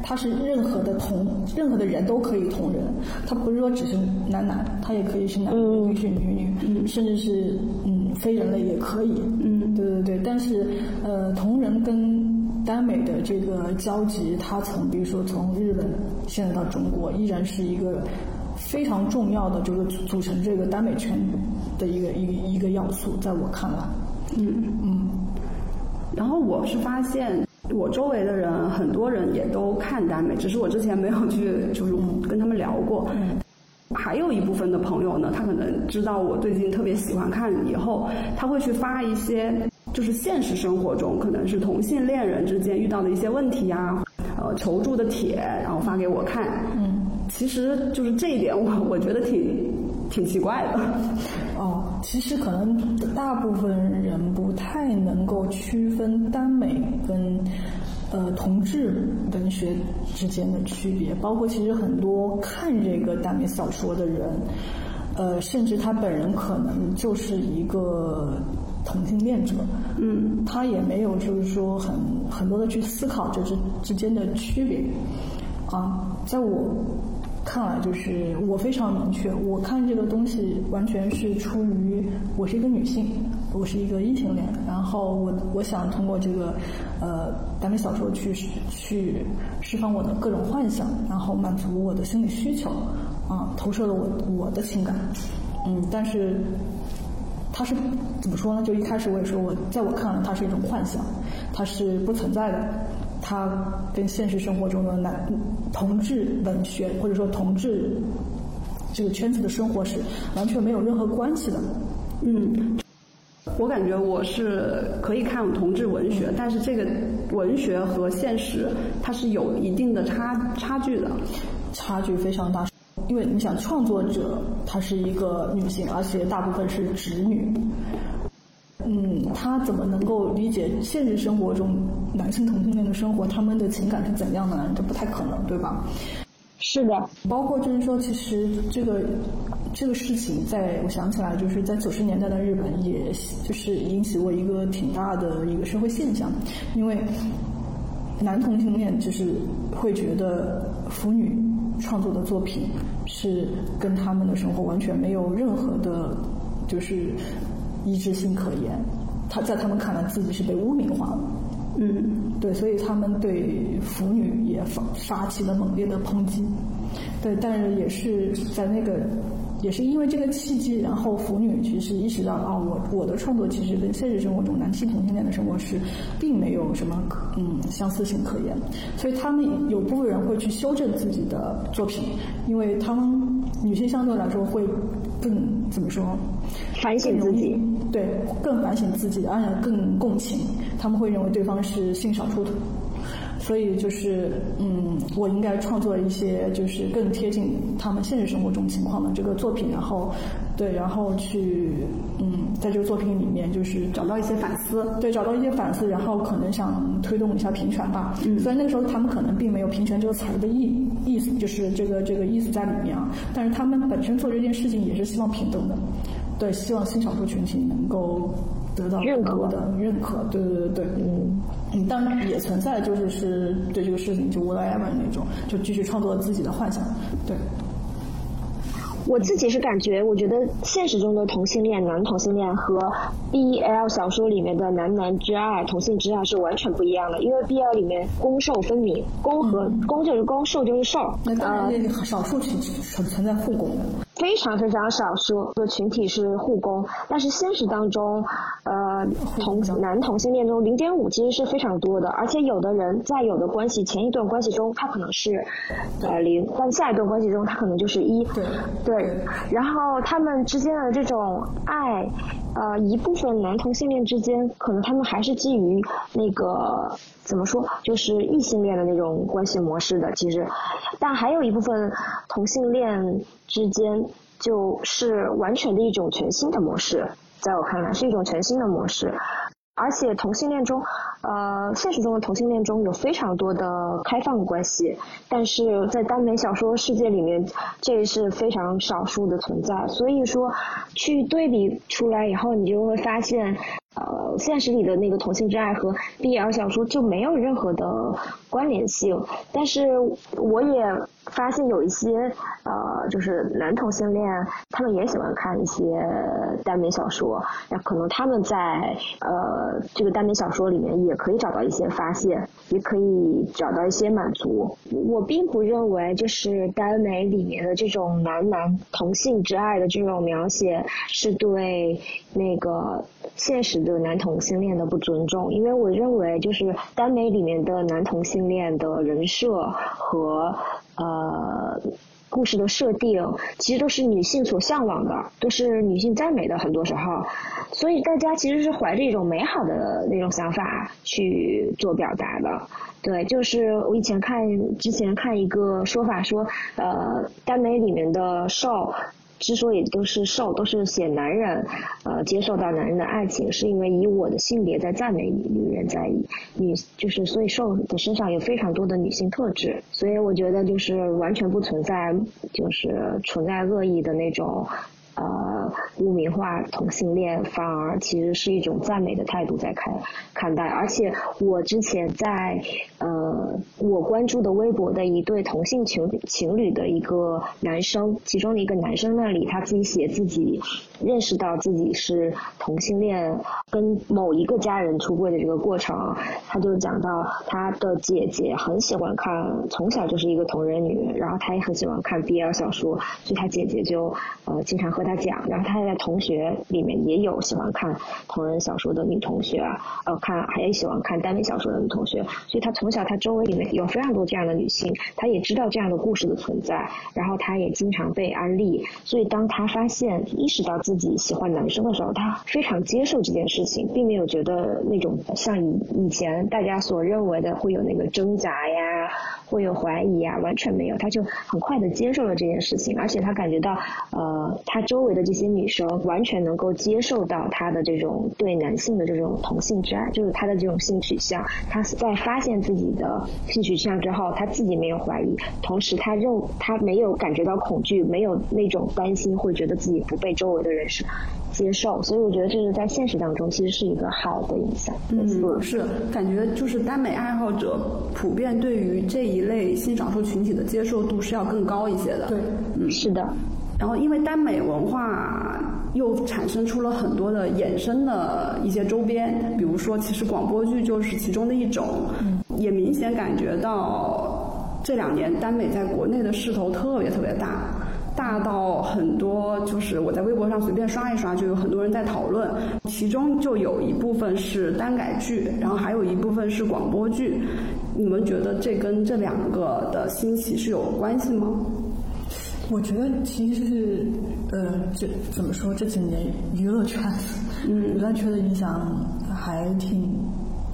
它是任何的同任何的人都可以同人，它不是说只是男男，它也可以是男，可以是女女，甚至是嗯非人类也可以。嗯，对对对。但是呃同人跟耽美的这个交集，它从比如说从日本现在到中国，依然是一个。非常重要的这个组成这个耽美圈的一个一个一个要素，在我看来，嗯嗯。然后我是发现，我周围的人很多人也都看耽美，只是我之前没有去就是跟他们聊过。嗯。还有一部分的朋友呢，他可能知道我最近特别喜欢看，以后他会去发一些就是现实生活中可能是同性恋人之间遇到的一些问题啊，呃求助的帖，然后发给我看。嗯。其实就是这一点，我我觉得挺挺奇怪的。哦，其实可能大部分人不太能够区分耽美跟呃同志文学之间的区别，包括其实很多看这个耽美小说的人，呃，甚至他本人可能就是一个同性恋者，嗯，他也没有就是说很很多的去思考这之之间的区别，啊，在我。看来就是我非常明确，我看这个东西完全是出于我是一个女性，我是一个异性恋，然后我我想通过这个呃耽美小说去去释放我的各种幻想，然后满足我的心理需求，啊，投射了我我的情感，嗯，但是它是怎么说呢？就一开始我也说我在我看来它是一种幻想，它是不存在的。它跟现实生活中的男同志文学或者说同志这个圈子的生活是完全没有任何关系的。嗯，我感觉我是可以看同志文学，但是这个文学和现实它是有一定的差差距的，差距非常大。因为你想，创作者她是一个女性，而且大部分是直女。嗯，她怎么能够理解现实生活中男性同性恋的生活？他们的情感是怎样的呢？这不太可能，对吧？是的，包括就是说，其实这个这个事情，在我想起来，就是在九十年代的日本，也就是引起过一个挺大的一个社会现象，因为男同性恋就是会觉得腐女创作的作品是跟他们的生活完全没有任何的，就是。一致性可言，他在他们看来自己是被污名化了。嗯，对，所以他们对腐女也发发起了猛烈的抨击。对，但是也是在那个。也是因为这个契机，然后腐女其实意识到啊，我我的创作其实跟现实生活中男性同性恋的生活是并没有什么可嗯相似性可言，所以他们有部分人会去修正自己的作品，因为他们女性相对来说会更怎么说，反省自己，对，更反省自己，而且更共情，他们会认为对方是性少数的。所以就是，嗯，我应该创作一些就是更贴近他们现实生活中情况的这个作品，然后，对，然后去，嗯，在这个作品里面就是找到一些反思，对，找到一些反思，然后可能想推动一下平权吧。嗯。虽然那个时候他们可能并没有平权这个词儿的意意思，就是这个这个意思在里面啊，但是他们本身做这件事情也是希望平等的，对，希望新少数群体能够。得到认可的认可，对对对对，嗯，嗯，当然也存在就是是对这个事情就 whatever 那种，就继续创作自己的幻想，对。我自己是感觉，我觉得现实中的同性恋男同性恋和 BL 小说里面的男男之爱、同性之爱是完全不一样的，因为 BL 里面攻受分明，攻和攻就是攻，受就是受，那当然少数群体存存在互攻。非常非常少数的群体是护工，但是现实当中，呃，同男同性恋中零点五其实是非常多的，而且有的人在有的关系前一段关系中他可能是呃零，但下一段关系中他可能就是一，对对，然后他们之间的这种爱，呃，一部分男同性恋之间可能他们还是基于那个。怎么说？就是异性恋的那种关系模式的，其实，但还有一部分同性恋之间就是完全的一种全新的模式，在我看来是一种全新的模式。而且同性恋中，呃，现实中的同性恋中有非常多的开放关系，但是在耽美小说世界里面，这是非常少数的存在。所以说，去对比出来以后，你就会发现。呃，现实里的那个同性之爱和 BL 小说就没有任何的关联性，但是我也发现有一些呃，就是男同性恋，他们也喜欢看一些耽美小说，那可能他们在呃这个耽美小说里面也可以找到一些发现，也可以找到一些满足。我并不认为就是耽美里面的这种男男同性之爱的这种描写是对那个现实。的男同性恋的不尊重，因为我认为就是耽美里面的男同性恋的人设和呃故事的设定，其实都是女性所向往的，都是女性赞美的，很多时候，所以大家其实是怀着一种美好的那种想法去做表达的。对，就是我以前看之前看一个说法说，呃，耽美里面的受。之所以都是受，都是写男人，呃，接受到男人的爱情，是因为以我的性别在赞美女人，在女就是所以受的身上有非常多的女性特质，所以我觉得就是完全不存在就是存在恶意的那种。呃，污名化同性恋，反而其实是一种赞美的态度在看看待。而且我之前在呃我关注的微博的一对同性情情侣的一个男生，其中的一个男生那里，他自己写自己认识到自己是同性恋，跟某一个家人出柜的这个过程，他就讲到他的姐姐很喜欢看，从小就是一个同人女，然后他也很喜欢看 BL 小说，所以他姐姐就呃经常和。他讲，然后他在同学里面也有喜欢看同人小说的女同学，呃，看还有喜欢看耽美小说的女同学，所以他从小他周围里面有非常多这样的女性，他也知道这样的故事的存在，然后他也经常被安利，所以当他发现意识到自己喜欢男生的时候，他非常接受这件事情，并没有觉得那种像以以前大家所认为的会有那个挣扎呀，会有怀疑呀，完全没有，他就很快的接受了这件事情，而且他感觉到，呃，他周。围的这些女生完全能够接受到他的这种对男性的这种同性之爱，就是他的这种性取向。他在发现自己的性取向之后，他自己没有怀疑，同时他认他没有感觉到恐惧，没有那种担心，会觉得自己不被周围的人是接受。所以我觉得这是在现实当中其实是一个好的影响。嗯，是感觉就是耽美爱好者普遍对于这一类性少数群体的接受度是要更高一些的。对，嗯，是的。然后，因为耽美文化又产生出了很多的衍生的一些周边，比如说，其实广播剧就是其中的一种。也明显感觉到这两年耽美在国内的势头特别特别大，大到很多就是我在微博上随便刷一刷，就有很多人在讨论。其中就有一部分是耽改剧，然后还有一部分是广播剧。你们觉得这跟这两个的兴起是有关系吗？我觉得其实是，呃，这怎么说？这几年娱乐圈，嗯，娱乐圈的影响还挺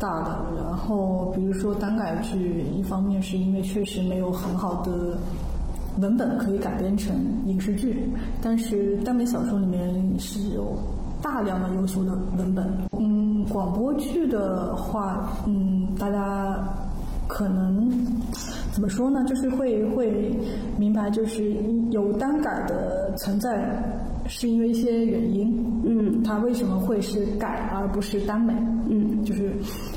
大的。然后，比如说耽改剧，一方面是因为确实没有很好的文本可以改编成影视剧，但是耽美小说里面是有大量的优秀的文本。嗯，广播剧的话，嗯，大家。可能怎么说呢？就是会会明白，就是有单改的存在，是因为一些原因。嗯，它为什么会是改而不是耽美？嗯，就是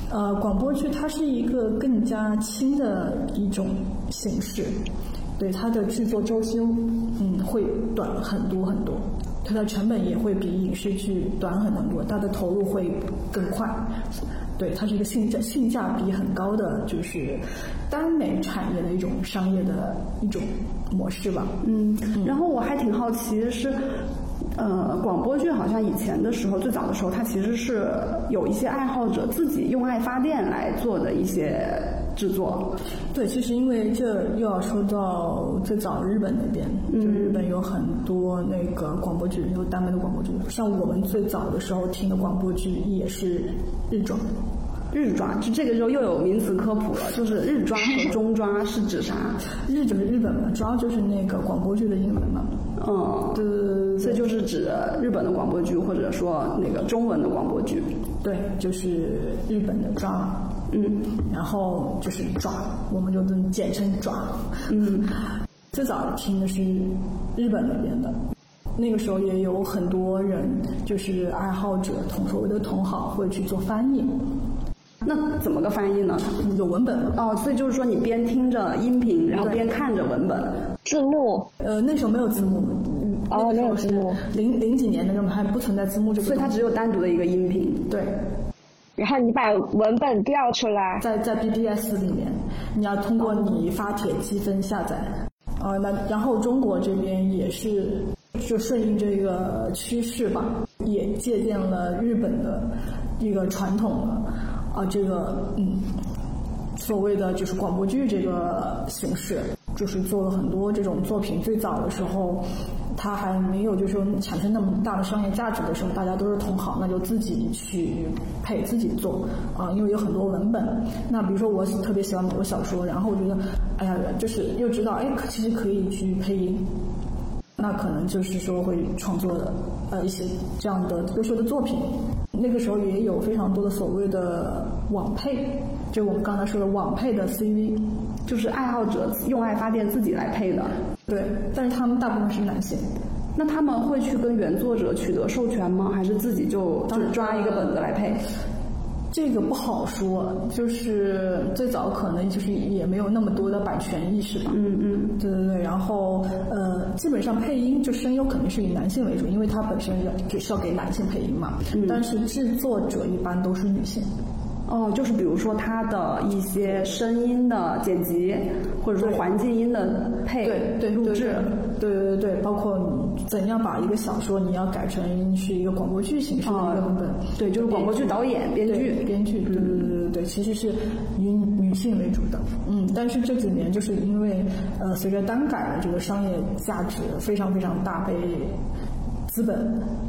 呃，广播剧它是一个更加轻的一种形式，对它的制作周期嗯会短很多很多，它的成本也会比影视剧短很多，它的投入会更快。对，它是一个性价性价比很高的，就是耽美产业的一种商业的一种模式吧。嗯，然后我还挺好奇的是，呃，广播剧好像以前的时候，最早的时候，它其实是有一些爱好者自己用爱发电来做的一些制作。对，其实因为这又要说到最早日本那边，就日本有很多那个广播剧，有耽美的广播剧，像我们最早的时候听的广播剧也是日装。日抓，就这个时候又有名词科普了，就是日抓和中抓是指啥？日就是日本嘛，抓就是那个广播剧的英文嘛。嗯，对对对，这就是指日本的广播剧，或者说那个中文的广播剧。对，就是日本的抓。嗯，然后就是爪，我们就简称爪。嗯，最早听的是日本那边的，那个时候也有很多人，就是爱好者同所谓的同好会去做翻译。那怎么个翻译呢？有文本哦，所以就是说你边听着音频，然后边看着文本，字幕。呃，那时候没有字幕，哦，没有字幕。零零几年的时候还不存在字幕，所以它只有单独的一个音频。对。然后你把文本调出来，在在 BBS 里面，你要通过你发帖积分下载。呃，那然后中国这边也是就顺应这个趋势吧，也借鉴了日本的一个传统的。啊，这个嗯，所谓的就是广播剧这个形式，就是做了很多这种作品。最早的时候，它还没有就是说产生那么大的商业价值的时候，大家都是同行，那就自己去配自己做啊，因为有很多文本。那比如说我特别喜欢某个小说，然后我觉得，哎呀，就是又知道，哎，其实可以去配音。那可能就是说会创作的呃一些这样的优秀的作品。那个时候也有非常多的所谓的网配，就我们刚才说的网配的 CV，就是爱好者用爱发电自己来配的。对，但是他们大部分是男性。那他们会去跟原作者取得授权吗？还是自己就就抓一个本子来配？这个不好说，就是最早可能就是也没有那么多的版权意识吧。嗯嗯，对对对。然后呃，基本上配音就声优肯定是以男性为主，因为他本身只是要给男性配音嘛。嗯。但是制作者一般都是女性。哦，就是比如说他的一些声音的剪辑，或者说环境音的配对对录制，对对。对对，包括怎样把一个小说你要改成是一个广播剧形式的一个版本，对，就是广播剧导演、编剧、编剧，对对对对对，其实是以女性为主的，嗯，但是这几年就是因为呃，随着单改的这个商业价值非常非常大，被。资本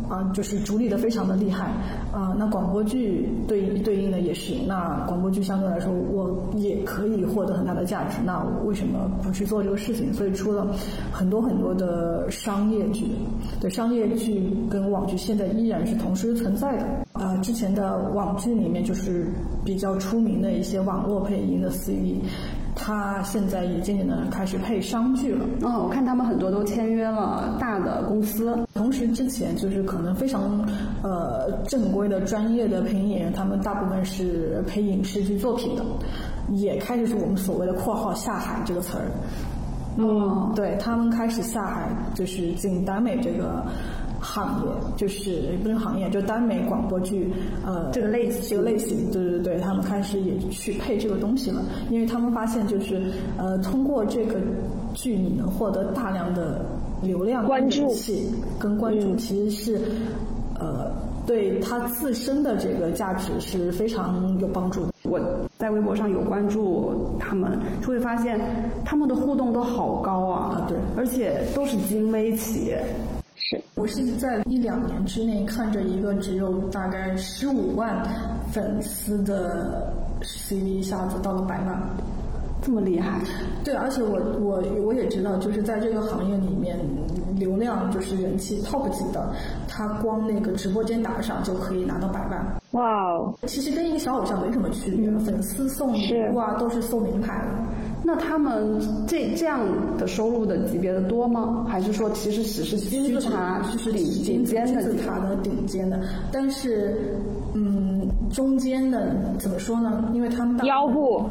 啊，就是逐利的非常的厉害啊。那广播剧对对应的也是，那广播剧相对来说，我也可以获得很大的价值。那我为什么不去做这个事情？所以出了很多很多的商业剧。对，商业剧跟网剧现在依然是同时存在的。啊，之前的网剧里面就是比较出名的一些网络配音的 CV。他现在也渐渐的开始配商剧了。嗯，我看他们很多都签约了大的公司。同时，之前就是可能非常呃正规的专业的配音演员，他们大部分是配影视剧作品的，也开始是我们所谓的“括号下海”这个词儿。嗯，对他们开始下海，就是进耽美这个。行业就是不是行业，就耽美广播剧，呃，这个类这个类型，对对对，他们开始也去配这个东西了，因为他们发现就是，呃，通过这个剧你能获得大量的流量、关注、跟关注，其实是，呃，对他自身的这个价值是非常有帮助的。我在微博上有关注他们，就会发现他们的互动都好高啊，对，而且都是精微企业。我是在一两年之内看着一个只有大概十五万粉丝的 CV 一下子到了百万，这么厉害？对，而且我我我也知道，就是在这个行业里面，流量就是人气 top 级的，他光那个直播间打赏就可以拿到百万。哇哦！其实跟一个小偶像没什么区别，粉丝送礼物啊都是送名牌。那他们这这样的收入的级别的多吗？还是说其实只是金字塔就是顶顶尖的金字塔的顶尖的？但是，嗯，中间的怎么说呢？因为他们腰部，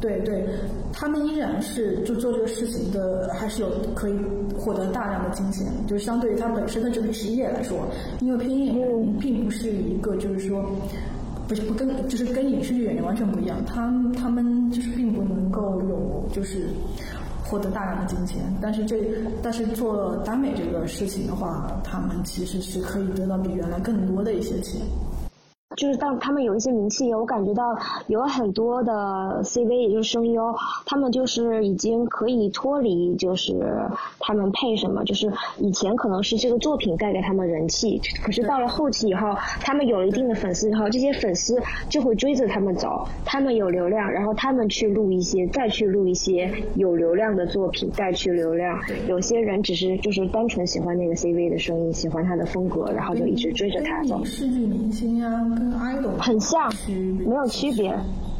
对对，他们依然是就做这个事情的，还是有可以获得大量的金钱。就是相对于他本身的这个职业来说，因为配音演员并不是一个就是说。不是不跟就是跟影视剧演员完全不一样，他他们就是并不能够有就是获得大量的金钱，但是这但是做耽美这个事情的话，他们其实是可以得到比原来更多的一些钱。就是当他们有一些名气，我感觉到有很多的 CV，也就是声优，他们就是已经可以脱离，就是他们配什么，就是以前可能是这个作品带给他们人气，可是到了后期以后，他们有一定的粉丝以后，这些粉丝就会追着他们走，他们有流量，然后他们去录一些，再去录一些有流量的作品，带去流量。有些人只是就是单纯喜欢那个 CV 的声音，喜欢他的风格，然后就一直追着他走。影视剧明星呀。很像，没有区别。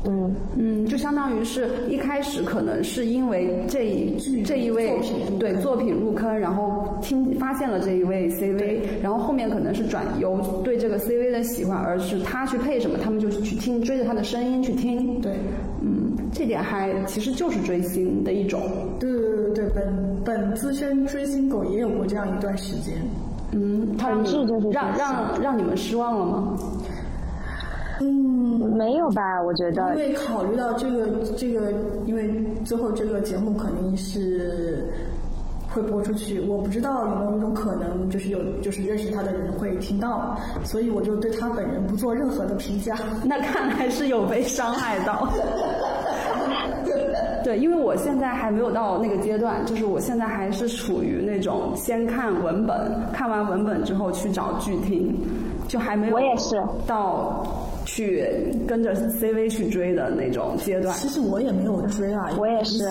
嗯嗯，就相当于是一开始可能是因为这一这一位对作品入坑，然后听发现了这一位 CV，然后后面可能是转由对这个 CV 的喜欢，而是他去配什么，他们就去听，追着他的声音去听。对，嗯，这点还其实就是追星的一种。对对对对，本本资深追星狗也有过这样一段时间。嗯，他让让让你们失望了吗？嗯，没有吧？我觉得，因为考虑到这个这个，因为最后这个节目肯定是会播出去，我不知道有没有一种可能，就是有就是认识他的人会听到，所以我就对他本人不做任何的评价。那看来是有被伤害到。对，因为我现在还没有到那个阶段，就是我现在还是处于那种先看文本，看完文本之后去找剧听，就还没有我也是到。去跟着 CV 去追的那种阶段。其实我也没有追啊，我也是。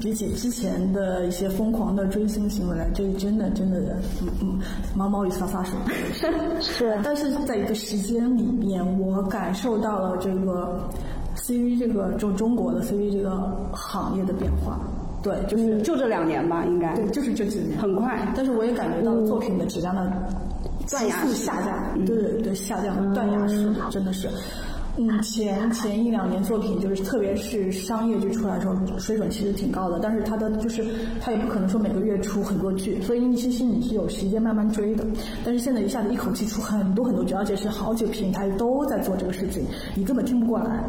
比起之前的一些疯狂的追星行为来，这真的真的，嗯嗯，毛毛雨洒洒水。是。但是在一个时间里面，我感受到了这个 CV 这个就中国的 CV 这个行业的变化。对，就是就这两年吧，应该。对，就是这几年。很快，但是我也感觉到作品的质量的断崖式下降。对对对，下降，断崖式，真的是。嗯，前前一两年作品就是，特别是商业剧出来的时候，水准其实挺高的。但是它的就是，它也不可能说每个月出很多剧，所以你其实你是有时间慢慢追的。但是现在一下子一口气出很多很多剧，而且是好几个平台都在做这个事情，你根本听不过来。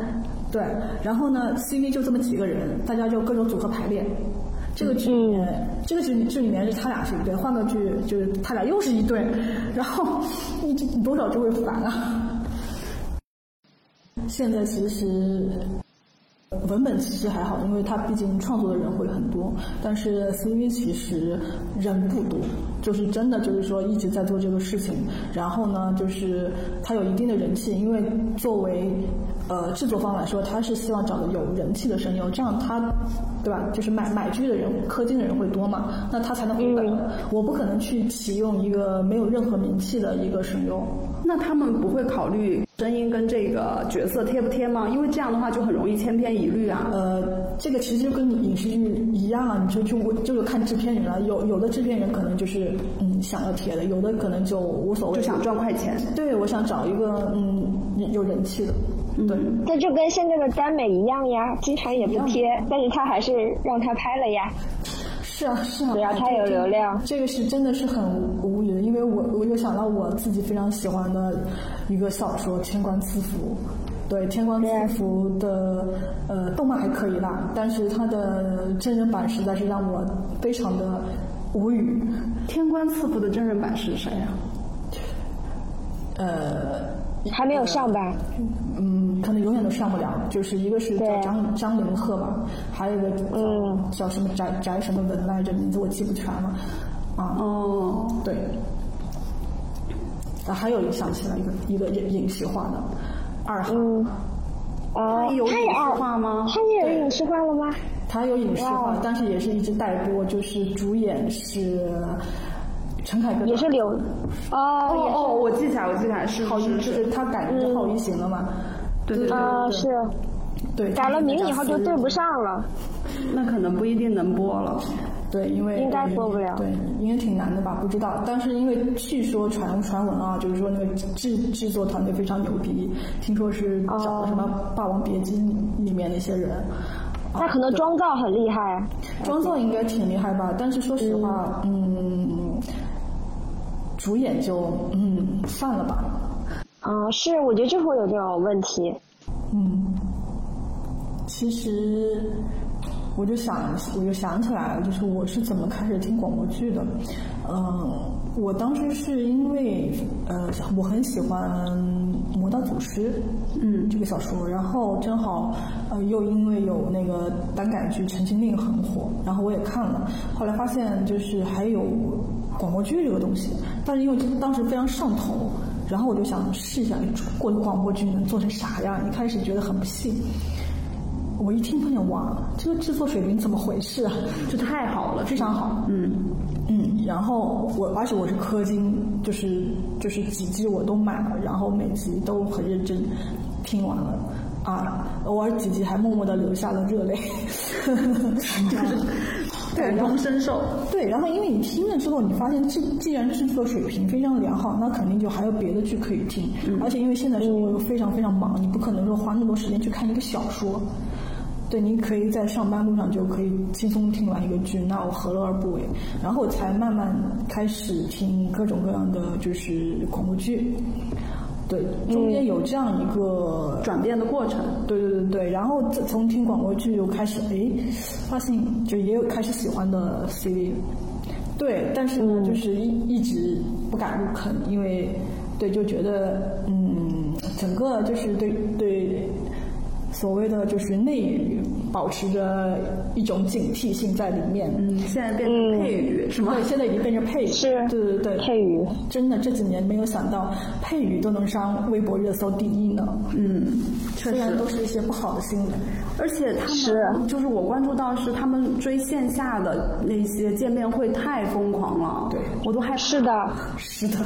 对，然后呢，CV 就这么几个人，大家就各种组合排练。这个剧这个剧剧里面是他俩是一对，换个剧就是他俩又是一对，然后你你多少就会烦啊。现在其实文本其实还好，因为它毕竟创作的人会很多。但是 CV 其实人不多，就是真的就是说一直在做这个事情。然后呢，就是它有一定的人气，因为作为呃制作方来说，他是希望找的有人气的声优，这样他对吧？就是买买剧的人、氪金的人会多嘛，那他才能回本。我不可能去启用一个没有任何名气的一个声优。那他们不会考虑声音跟这个角色贴不贴吗？因为这样的话就很容易千篇一律啊。呃，这个其实就跟影视剧一样啊，你就就就看制片人了。有有的制片人可能就是嗯想要贴的，有的可能就无所谓，就想赚快钱。对，我想找一个嗯有人气的。对。那就跟现在的耽美一样呀，经常也不贴，但是他还是让他拍了呀。是啊是啊，只要他有流量，这个是真的是很无语的，因为我我又想到我自己非常喜欢的一个小说《天官赐福》，对《天官赐福》的呃动漫还可以啦，但是它的真人版实在是让我非常的无语。《天官赐福》的真人版是谁呀？呃。还没有上吧？嗯，可能永远都上不了。就是一个是叫张张凌赫吧，还有一个叫叫什么翟翟什么文来着，名字我记不全了。啊哦，对。啊，还有一个想起来一个一个影影视化的二号。哦，有影视化吗？他也有影视化了吗？他有影视化，但是也是一直待播，就是主演是。陈凯歌也是刘，哦哦哦，我记起来，我记起来是浩一，就是他改名浩一行了嘛？对对对对，是，对改了名以后就对不上了，那可能不一定能播了。对，因为应该播不了，对，应该挺难的吧？不知道，但是因为据说传传闻啊，就是说那个制制作团队非常牛逼，听说是找了什么《霸王别姬》里面那些人。那可能妆造很厉害，妆造应该挺厉害吧？但是说实话，嗯。主演就嗯算了吧，啊是，我觉得就会有这种问题，嗯，其实我就想我就想起来了，就是我是怎么开始听广播剧的，嗯，我当时是因为呃我很喜欢《魔道祖师》嗯。这个小说，然后正好呃又因为有那个单改剧《陈情令》很火，然后我也看了，后来发现就是还有。广播剧这个东西，但是因为当时非常上头，然后我就想试一下，过广播剧能做成啥样？一开始觉得很不信，我一听发现哇，这个制作水平怎么回事啊？这太好了，非常好。嗯嗯，然后我而且我是氪金，就是就是几集我都买了，然后每集都很认真听完了。啊，偶尔几集还默默的流下了热泪，感同身受。对，然后因为你听了之后，你发现既既然制作水平非常良好，那肯定就还有别的剧可以听。而且因为现在生活又非常非常忙，你不可能说花那么多时间去看一个小说。对，你可以在上班路上就可以轻松听完一个剧，那我何乐而不为？然后我才慢慢开始听各种各样的就是广播剧。对，中间有这样一个转变的过程。对对对对，然后从听广播剧又开始，哎，发现就也有开始喜欢的 CD。对，但是呢，就是一一直不敢入坑，因为对就觉得，嗯，整个就是对对所谓的就是内娱保持着一种警惕性在里面。嗯，现在变成配语是吗？对，现在已经变成配语。是，对对对，配语。真的这几年没有想到配语都能上微博热搜第一呢。嗯，确虽然实。都是一些不好的新闻。而且他们就是我关注到是他们追线下的那些见面会太疯狂了，对我都害怕。是的，是的，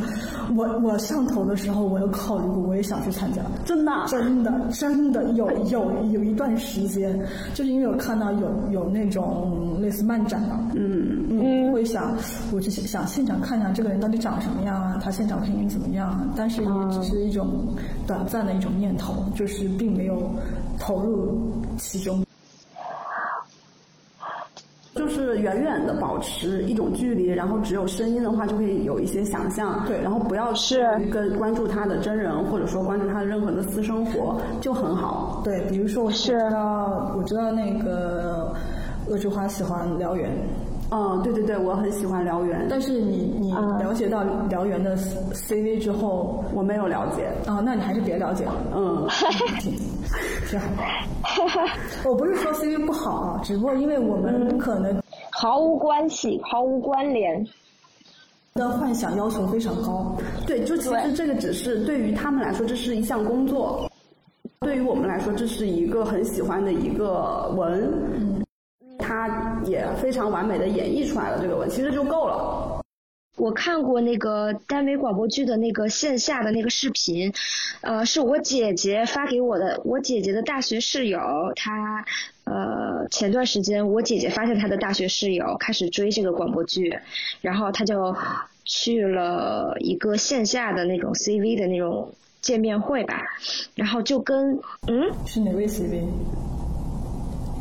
我我上头的时候，我有考虑过，我也想去参加。真的啊真的真的有有有一段时间，就是因为我看到有有那种类似漫展嘛，嗯，嗯，会想我就想现场看一下这个人到底长什么样啊，他现场配音怎么样啊？但是也只是一种短暂的一种念头，就是并没有投入其中。就是远远的保持一种距离，然后只有声音的话，就会有一些想象。对然后不要是跟关注他的真人，或者说关注他的任何的私生活，就很好。对，比如说我是知道我知道那个恶之花喜欢燎原，嗯，对对对，我很喜欢燎原，但但是你你嗯了解到燎原的 CV 之后，我没有了解。啊，那你还是别了解了。嗯，挺 挺好。我不是说 CV 不好啊，只不过因为我们可能毫无关系，毫无关联。的幻想要求非常高。对，就其实这个只是对于他们来说，这是一项工作；对于我们来说，这是一个很喜欢的一个文。嗯，他也非常完美的演绎出来了这个吻，其实就够了。我看过那个耽美广播剧的那个线下的那个视频，呃，是我姐姐发给我的。我姐姐的大学室友，她呃前段时间我姐姐发现她的大学室友开始追这个广播剧，然后她就去了一个线下的那种 CV 的那种见面会吧，然后就跟嗯是哪位 CV？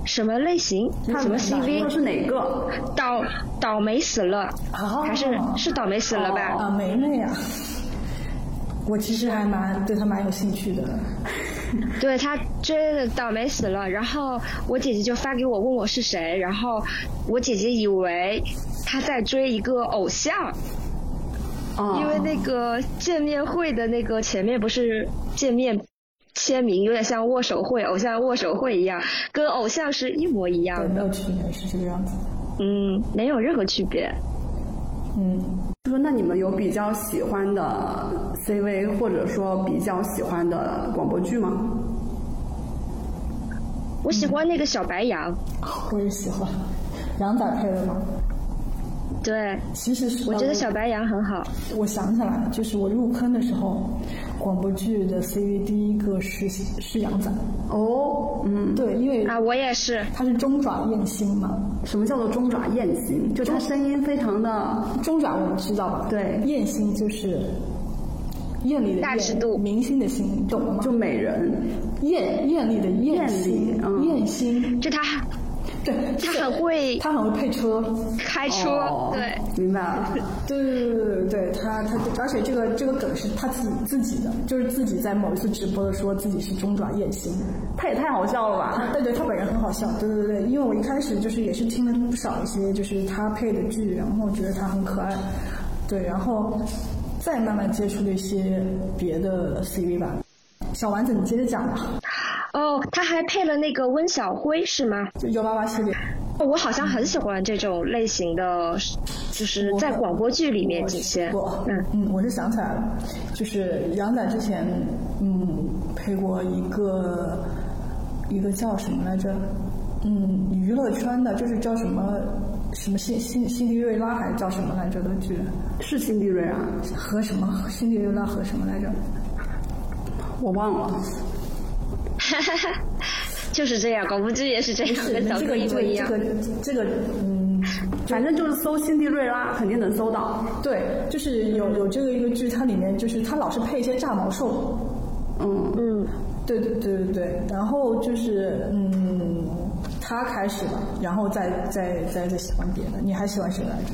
什么类型什么 CV 是哪个？倒倒霉死了，哦还是是倒霉死了吧？啊，梅梅啊。我其实还蛮对他蛮有兴趣的。对他追的倒霉死了，然后我姐姐就发给我问我是谁，然后我姐姐以为他在追一个偶像，啊，因为那个见面会的那个前面不是见面签名，有点像握手会，偶像握手会一样，跟偶像是一模一样对，没，有区别，是这个样子。嗯，没有任何区别。嗯，就说那你们有比较喜欢的 CV，或者说比较喜欢的广播剧吗？我喜欢那个小白羊，我也喜欢。杨仔配的吗？对，其实是我觉得小白羊很好。我想起来了，就是我入坑的时候，广播剧的 CV 第一个是是杨仔。哦，嗯，对，因为啊，我也是。他是中爪燕星嘛，什么叫做中爪燕星？就他声音非常的中爪我们知道吧？对燕星就是艳丽的大尺，度明星的星，你懂了吗？就美人，艳艳丽的艳丽，嗯艳星，就他，对，他很会他很会配车，开车，哦对，明白了。对对对对对对，他他而且这个这个梗是他自己自己的，就是自己在某一次直播的说自己是中爪燕星。他也太好笑了吧？对对，他本人很好笑，对对对，因为我一开始就是也是听了不少一些就是他配的剧，然后觉得他很可爱，对，然后再慢慢接触了一些别的 CV 吧。小丸子，你接着讲吧，哦，他还配了那个温小辉是吗？就幺八八系列。我好像很喜欢这种类型的，就是在广播剧里面体现。我嗯，嗯，我是想起来了，就是杨仔之前嗯配过一个一个叫什么来着？嗯，娱乐圈的，就是叫什么什么辛辛辛迪瑞拉还是叫什么来着的剧？是辛迪瑞啊，和什么辛迪瑞拉和什么来着？我忘了。就是这样，广播剧也是这样，是跟小这个一模一样。个这个这个嗯，反正就是搜辛迪瑞拉，肯定能搜到。对，就是有有这个一个剧，它里面就是它老是配一些炸毛兽。嗯，嗯，对对对对对，然后就是嗯，他开始吧，然后再再再再喜欢别的。你还喜欢谁来着？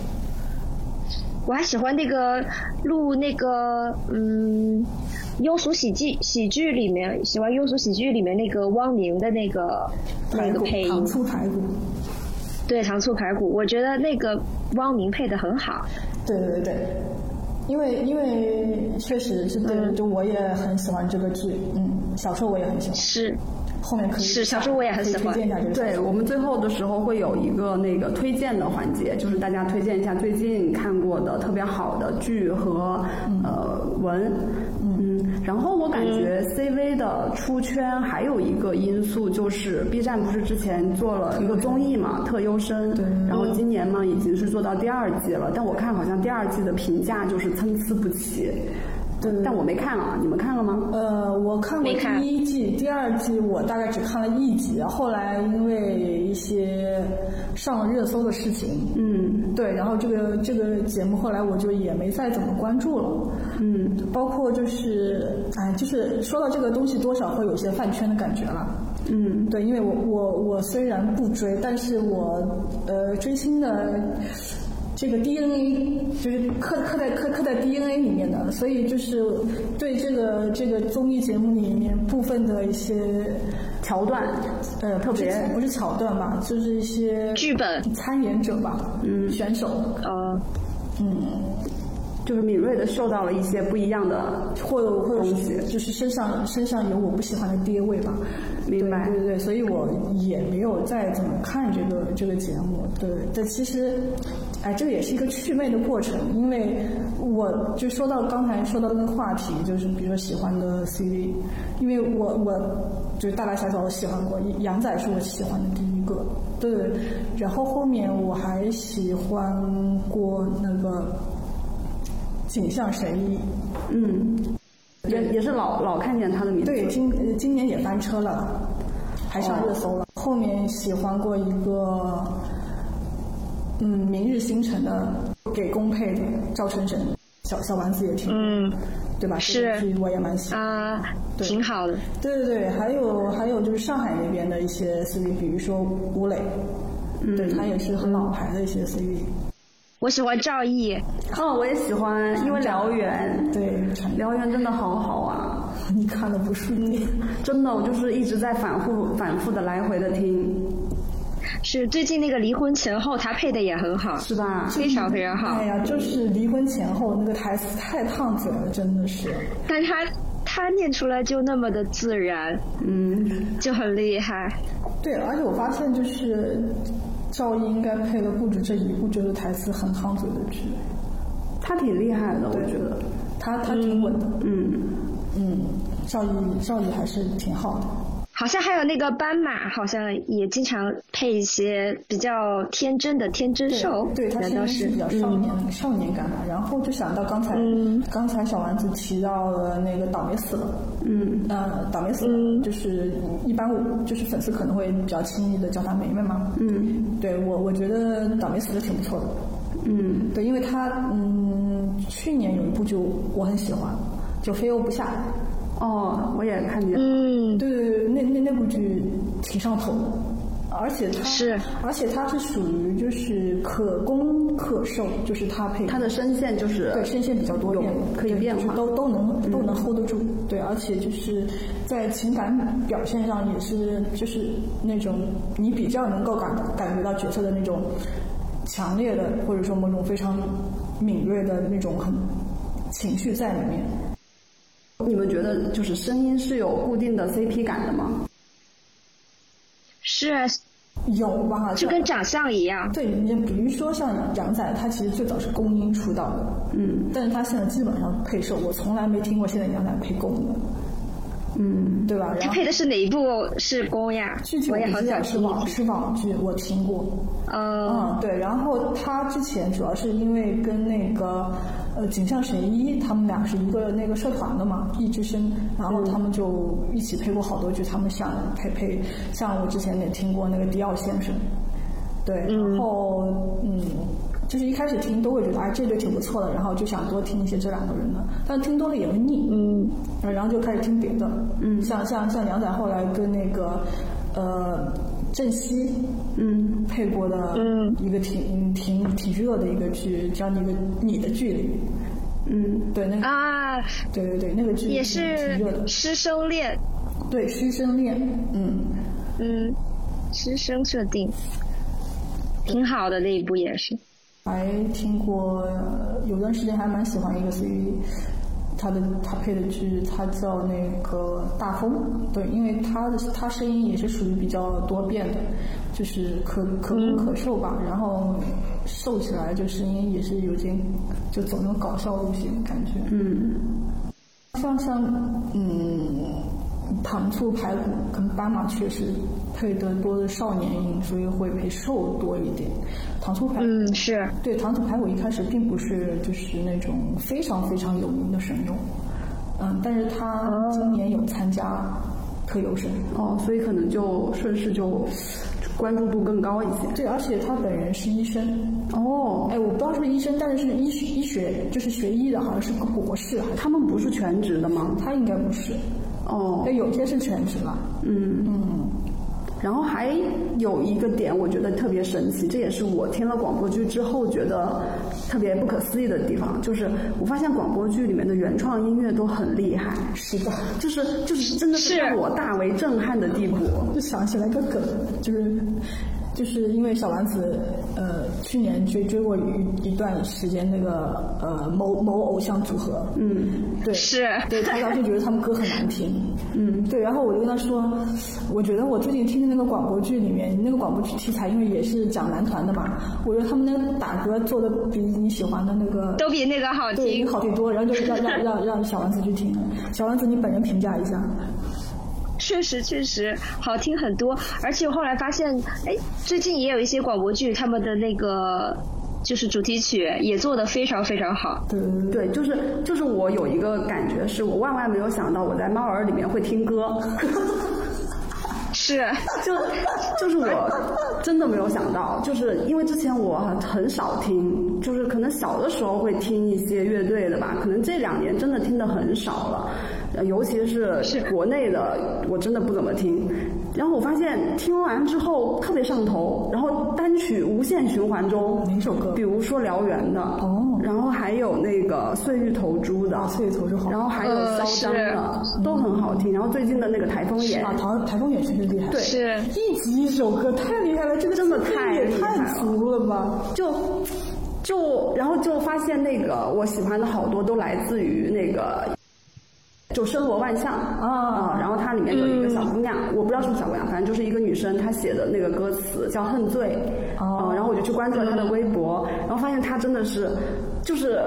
我还喜欢那个录那个嗯庸俗喜剧喜剧里面，喜欢庸俗喜剧里面那个汪明的那个那个配音。糖，醋排骨。对糖醋排骨，我觉得那个汪明配的很好。对对对。对，因为因为确实是对，就我也很喜欢这个剧，嗯，小时候我也很喜欢。是，后面可以是小说我也很喜欢。推荐一下这个。对我们最后的时候会有一个那个推荐的环节，就是大家推荐一下最近看过的特别好的剧和呃文，嗯，然后我感觉 CV 的出圈还有一个因素就是 B 站不是之前做了一个综艺嘛，《特优生》，对。然后今年嘛已经是做到第二季了，但我看好像第二季的评价就是参差不齐，对但我没看啊，你们看了吗？呃，我看过第一季，第二季我大概只看了一集，后来因为一些上了热搜的事情，嗯。对，然后这个这个节目后来我就也没再怎么关注了，嗯。包括就是哎，就是说到这个东西，多少会有些饭圈的感觉了。嗯。对，因为我我我虽然不追，但是我呃追星的这个 DNA 就是刻刻在刻刻在 DNA 里面的，所以就是对这个这个综艺节目里面部分的一些桥段，呃特别不是桥段吧，就是一些剧本参演者吧，嗯，选手，呃，嗯，就是敏锐的嗅到了一些不一样的或者或就是身上身上有我不喜欢的爹味吧。明白对对对，所以我也没有再怎么看这个这个节目。对，但其实，哎，这个也是一个祛魅的过程，因为我就说到刚才说到那个话题，就是比如说喜欢的 CV，因为我我就是大大小小我喜欢过，杨仔是我喜欢的第一个，对，然后后面我还喜欢过那个景象神医。嗯，也也是老老看见他的名字。对，今呃今年也翻车了，还上热搜了。后面喜欢过一个，嗯，明日星辰的给公配的赵晨晨，小小丸子也挺，嗯，对吧？是这个我也蛮喜欢。啊，对挺好的。对对对，还有还有就是上海那边的一些 CV，比如说吴磊，对他也是很老牌的一些 CV。我喜欢赵毅，哦，我也喜欢，因为燎原，对，传燎原真的好好啊，你看的不顺利。真的，我就是一直在反复反复的来回的听，是最近那个离婚前后，他配的也很好，是吧？非常非常好哎。呀，就是离婚前后那个台词太烫嘴了，真的是。但他他念出来就那么的自然，嗯，就很厉害。对，而且我发现就是赵毅应该配了不止这一部就是台词很烫嘴的剧，他挺厉害的，我觉得。他他挺稳的，嗯，嗯，赵毅赵毅还是挺好的。好像还有那个斑马，好像也经常配一些比较天真的天真兽，对他难道是少年、少年感嘛，然后就想到刚才、刚才小丸子提到了那个倒霉死了，嗯，呃，倒霉死了，就是一般我就是粉丝可能会比较轻易的叫他梅梅嘛，嗯，对我我觉得倒霉死了挺不错的，嗯，对，因为他嗯去年有一部就我很喜欢，就飞欧不下，哦，我也看见，嗯，对对对，那那那部剧挺上头。的，而且它是，而且它是属于就是可攻可受，就是它配。他的声线就是对声线比较多变有，可以变化。嗯都都能都能 hold 得住，对，而且就是在情感表现上也是就是那种你比较能够感感觉到角色的那种强烈的或者说某种非常敏锐的那种很情绪在里面。你们觉得就是声音是有固定的 CP 感的吗？是啊，有吧？就跟长相一样。对，你比如说像杨仔，他其实最早是公音出道的，嗯，但是他现在基本上配受，我从来没听过现在杨仔配公的，嗯，对吧？他配的是哪一部是公呀剧剧？我也不知道好想。是网是网剧，我听过。嗯，嗯，对，然后他之前主要是因为跟那个呃井上神一他们俩是一个那个社团的嘛，艺之声，然后他们就一起配过好多剧，他们想配配，像我之前也听过那个迪奥先生，对，然后嗯。就是一开始听都会觉得，哎，这对挺不错的，然后就想多听一些这两个人的，但听多了也会腻，嗯，然后就开始听别的，嗯，像像像杨仔后来跟那个呃郑希，嗯，配过的嗯。一个挺挺挺热的一个剧，叫那个你的距离，嗯，对那个、啊，对对对那个剧也是挺热的，是师生恋，对师生恋，嗯，嗯，师生设定，挺好的那一部也是。还听过有段时间还蛮喜欢一个 CV，他的他配的剧，他叫那个大风，对，因为他的他声音也是属于比较多变的，就是可可攻可受吧，然后瘦起来就声音也是有点就走那种搞笑路线感觉，嗯，像像嗯糖醋排骨跟斑马确实配的多的少年音，所以会配瘦多一点。糖醋排骨，嗯，是对糖醋排骨一开始并不是就是那种非常非常有名的神用，嗯，但是他今年有参加特优生，哦，所以可能就顺势就关注度更高一些。对，而且他本人是医生，哦，哎，我不知道是不是医生，但是是医学医学就是学医的，好像是个博士，他们不是全职的吗？他应该不是，哦那，，有些是全职了，嗯。嗯。然后还有一个点，我觉得特别神奇，这也是我听了广播剧之后觉得特别不可思议的地方，就是我发现广播剧里面的原创音乐都很厉害，是的，就是就是真的是是让我大为震撼的地步。就想起来个梗，就是就是因为小丸子呃去年追追过一一段时间那个呃某某偶像组合，嗯，对，是。对他当时觉得他们歌很难听，嗯，对，然后我就跟他说，我觉得我最近听的那个广播剧里面，那个广播剧题材因为也是讲男团的嘛，我觉得他们那个打歌做的比你喜欢的那个都比那个好对听。好听多，然后就让让让让小丸子去听，小丸子你本人评价一下。确实确实好听很多，而且我后来发现，哎，最近也有一些广播剧，他们的那个就是主题曲也做得非常非常好。对对就是就是我有一个感觉，是我万万没有想到我在猫耳里面会听歌。是，就就是我真的没有想到，就是因为之前我很少听，就是可能小的时候会听一些乐队的吧，可能这两年真的听的很少了，呃尤其是国内的，我真的不怎么听。然后我发现听完之后特别上头，然后单曲无限循环中，哪首歌比如说燎原的，哦然后还有那个碎玉投珠的，碎玉投珠好然后还有呃嚣张的，都很好听。然后最近的那个台风眼，啊，台台风眼确实厉害，对是一集一首歌太厉害了，这个真的太也太足了吧？就就然后就发现那个我喜欢的好多都来自于那个。就生活万象啊、然后它里面有一个小姑娘，我不知道是不是小姑娘，反正就是一个女生，她写的那个歌词叫《恨醉》，哦。嗯然后我就去关注了她的微博，然后发现她真的是，就是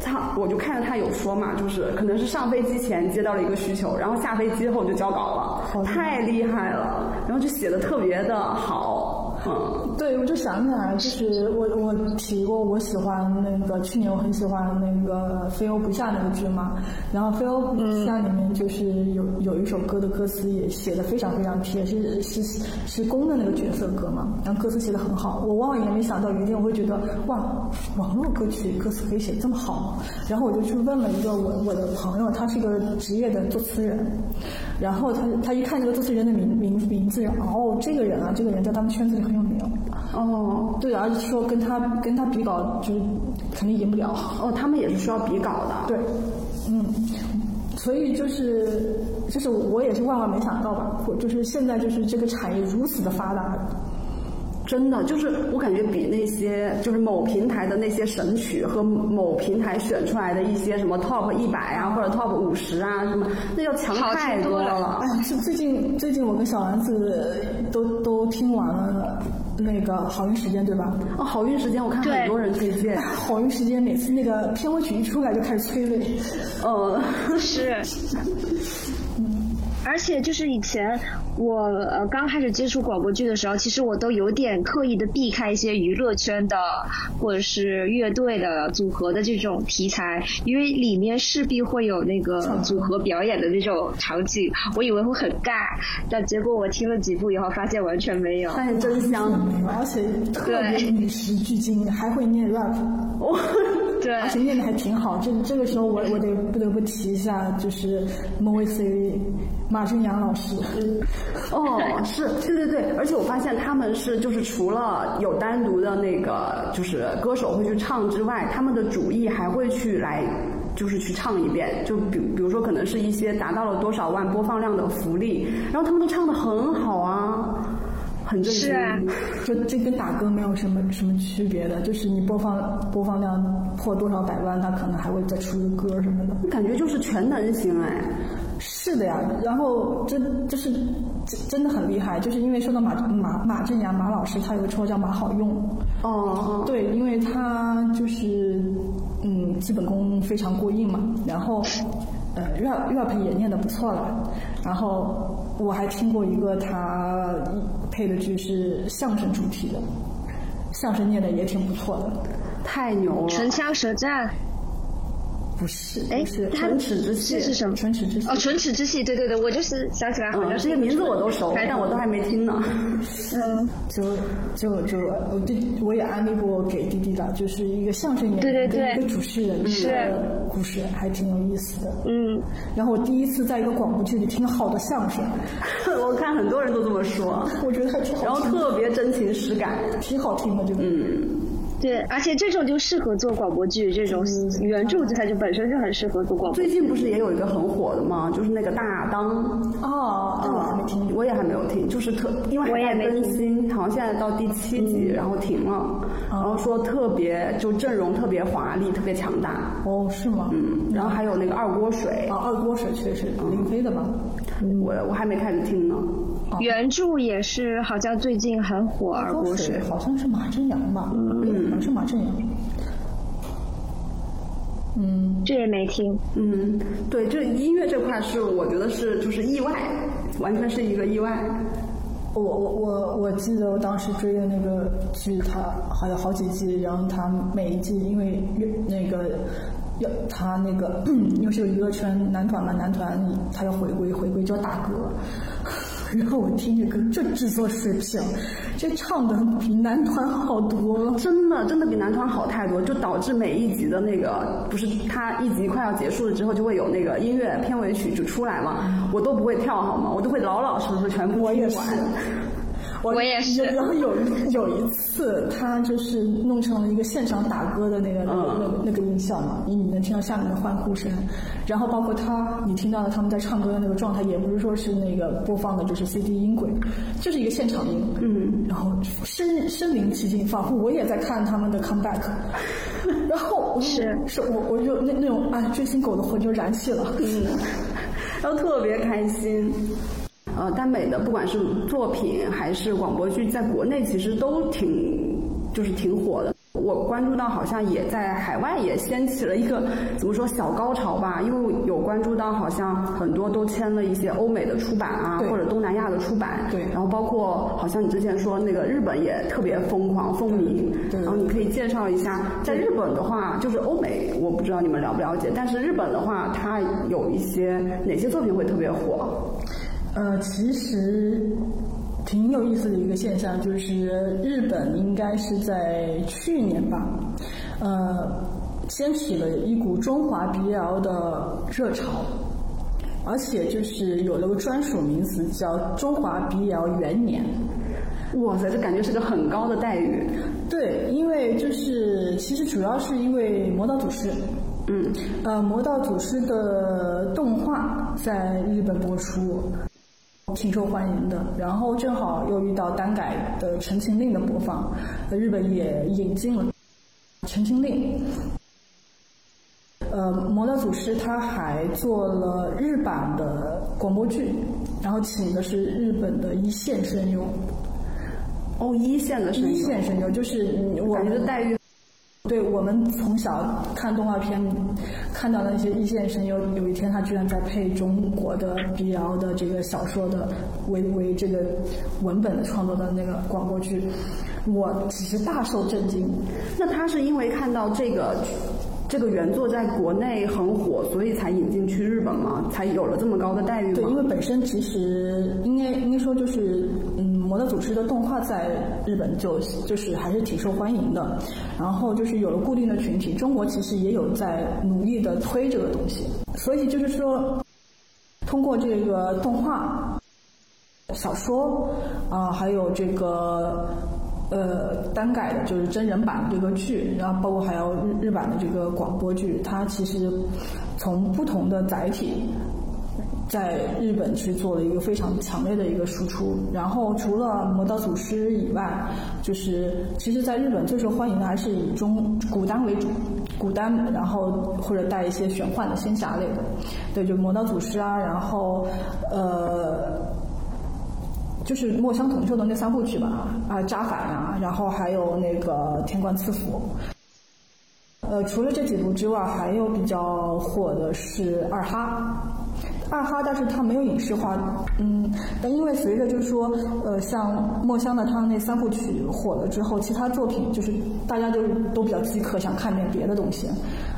她，我就看着她有说嘛，就是可能是上飞机前接到了一个需求，然后下飞机后就交稿了，太厉害了，然后就写的特别的好，嗯，对，我就想起来，就是我我提过我喜欢那个去年我很喜欢那个《飞欧不下》那个剧嘛，然后《飞欧不下》里面就是有有一首歌的歌词也写的非常非常贴，是是是公的那个角色歌嘛，然后歌词写的很好，我万万也没想到有一天我会觉得哇，网络歌曲歌词可以写这么好，然后我就去问了一个我我的朋友，他是一个职业的作词人，然后他他一看这个作词人的名名名字，哦，这个人啊，这个人在他们圈子里很有名。哦对，而且说跟他跟他比稿，就是肯定赢不了。哦，他们也是需要比稿的，对，嗯，所以就是就是我也是万万没想到吧，我就是现在就是这个产业如此的发达，真的就是我感觉比那些就是某平台的那些神曲和某平台选出来的一些什么 top 一百啊或者 top 五十啊什么，那要强太多了。了。哎。呀，是最近最近我跟小丸子都都听完了那个好运时间，对吧？哦，好运时间我看很多人推荐，好运时间每次那个片尾曲一出来就开始催泪，呃，是，而且就是以前我呃刚开始接触广播剧的时候，其实我都有点刻意的避开一些娱乐圈的或者是乐队的组合的这种题材，因为里面势必会有那个组合表演的那种场景，我以为会很尬，但结果我听了几部以后，发现完全没有。发现真香。而且特别与时俱进，还会念 rap。我对而且念的还挺好。这这个时候我我得不得不提一下，就是莫维 C 马俊阳老师。哦，是对对对，而且我发现他们是就是除了有单独的那个就是歌手会去唱之外，他们的主意还会去来就是去唱一遍，就比比如说可能是一些达到了多少万播放量的福利，然后他们都唱的很好啊。很震惊。是啊，就这跟打歌没有什么什么区别的，就是你播放播放量破多少百万，他可能还会再出一个歌什么的。感觉就是全能型哎。是的呀，然后真就是真真的很厉害，就是因为说到马马马正阳马老师，他有个绰号叫马好用。哦，对，因为他就是嗯基本功非常过硬嘛，然后呃 rap rap 也念得不错了，然后我还听过一个他配的剧是相声主题的，相声念的也挺不错的。太牛了！唇枪舌战。不是，哎，是唇齿之戏是什么？唇齿之戏哦，唇齿之戏，对对对，我就是想起来，好像这些名字我都熟，但我都还没听呢。嗯，就就就我对我也安利过给弟弟的，就是一个相声演员对对对。一个主持人的故事，还挺有意思的。嗯，然后我第一次在一个广播剧里听了好多相声，我看很多人都这么说，我觉得还挺好，然后特别真情实感，挺好听的，这个。嗯。对，而且这种就适合做广播剧，这种原著它就本身就很适合做广播剧。最近不是也有一个很火的吗？就是那个大当哦，这我还没听，我也还没有听，就是特因为还在更新，好像现在到第七集，然后停了，然后说特别就阵容特别华丽，特别强大。哦，是吗？嗯，然后还有那个二锅水。啊，二锅水确实林飞的吧？我我还没开始听呢。原著也是好像最近很火，二锅水好像是马正阳吧？嗯。好像是马正阳，嗯，这也没听，嗯，对，这音乐这块是我觉得是就是意外，完全是一个意外。我我我我记得我当时追的那个剧，它还有好几季，然后它每一季因为那个要它那个因为 是个娱乐圈男团嘛，男团他要回归，回归叫大哥。然 后我听这歌，这制作水平，这唱的比男团好多了，真的真的比男团好太多，就导致每一集的那个不是他一集快要结束了之后就会有那个音乐片尾曲就出来嘛，我都不会跳好吗？我都会老老实实全部听完。我也是。然后有有一次，他就是弄成了一个现场打歌的那个那个那个音效嘛，你你能听到下面的欢呼声，然后包括他，你听到的他们在唱歌的那个状态，也不是说是那个播放的就是 CD 音轨，就是一个现场音。嗯。然后身身临其境，仿佛我也在看他们的 comeback。然后是是我我就那那种啊追星狗的魂就燃起了。嗯。然后特别开心。呃，耽美的不管是作品还是广播剧，在国内其实都挺就是挺火的。我关注到好像也在海外也掀起了一个怎么说小高潮吧，因为有关注到好像很多都签了一些欧美的出版啊，或者东南亚的出版。对。然后包括好像你之前说那个日本也特别疯狂风靡。对。然后你可以介绍一下，在日本的话，就是欧美我不知道你们了不了解，但是日本的话，它有一些哪些作品会特别火？呃，其实挺有意思的一个现象，就是日本应该是在去年吧，呃，掀起了一股中华 BL 的热潮，而且就是有了个专属名词叫“中华 BL 元年”。哇塞，这感觉是个很高的待遇。对，因为就是其实主要是因为《魔道祖师》。嗯。呃，《魔道祖师》的动画在日本播出。挺受欢迎的，然后正好又遇到单改的《陈情令》的播放，日本也引进了《陈情令》。呃，魔道祖师他还做了日版的广播剧，然后请的是日本的一线声优。哦，一线的声优。一线声优就是我们的待遇。对我们从小看动画片看到那些一线声优，有一天他居然在配中国的 BL 的这个小说的为为这个文本的创作的那个广播剧，我其实大受震惊。那他是因为看到这个这个原作在国内很火，所以才引进去日本吗？才有了这么高的待遇吗？对，因为本身其实应该应该说就是《魔道祖师》的动画在日本就就是还是挺受欢迎的，然后就是有了固定的群体。中国其实也有在努力的推这个东西，所以就是说，通过这个动画、小说啊，还有这个呃单改的，就是真人版这个剧，然后包括还有日日版的这个广播剧，它其实从不同的载体。在日本去做了一个非常强烈的一个输出。然后除了魔道祖师以外，就是其实在日本最受欢迎的还是以中古丹为主，古丹，然后或者带一些玄幻的仙侠类的，对，就魔道祖师啊，然后呃。就是墨香铜臭的那三部曲吧，啊，扎反啊，然后还有那个天官赐福。呃，除了这几部之外，还有比较火的是二哈。二哈，但是它没有影视化，嗯，但因为随着就是说，呃，像墨香的他那三部曲火了之后，其他作品就是大家就都比较饥渴，想看点别的东西。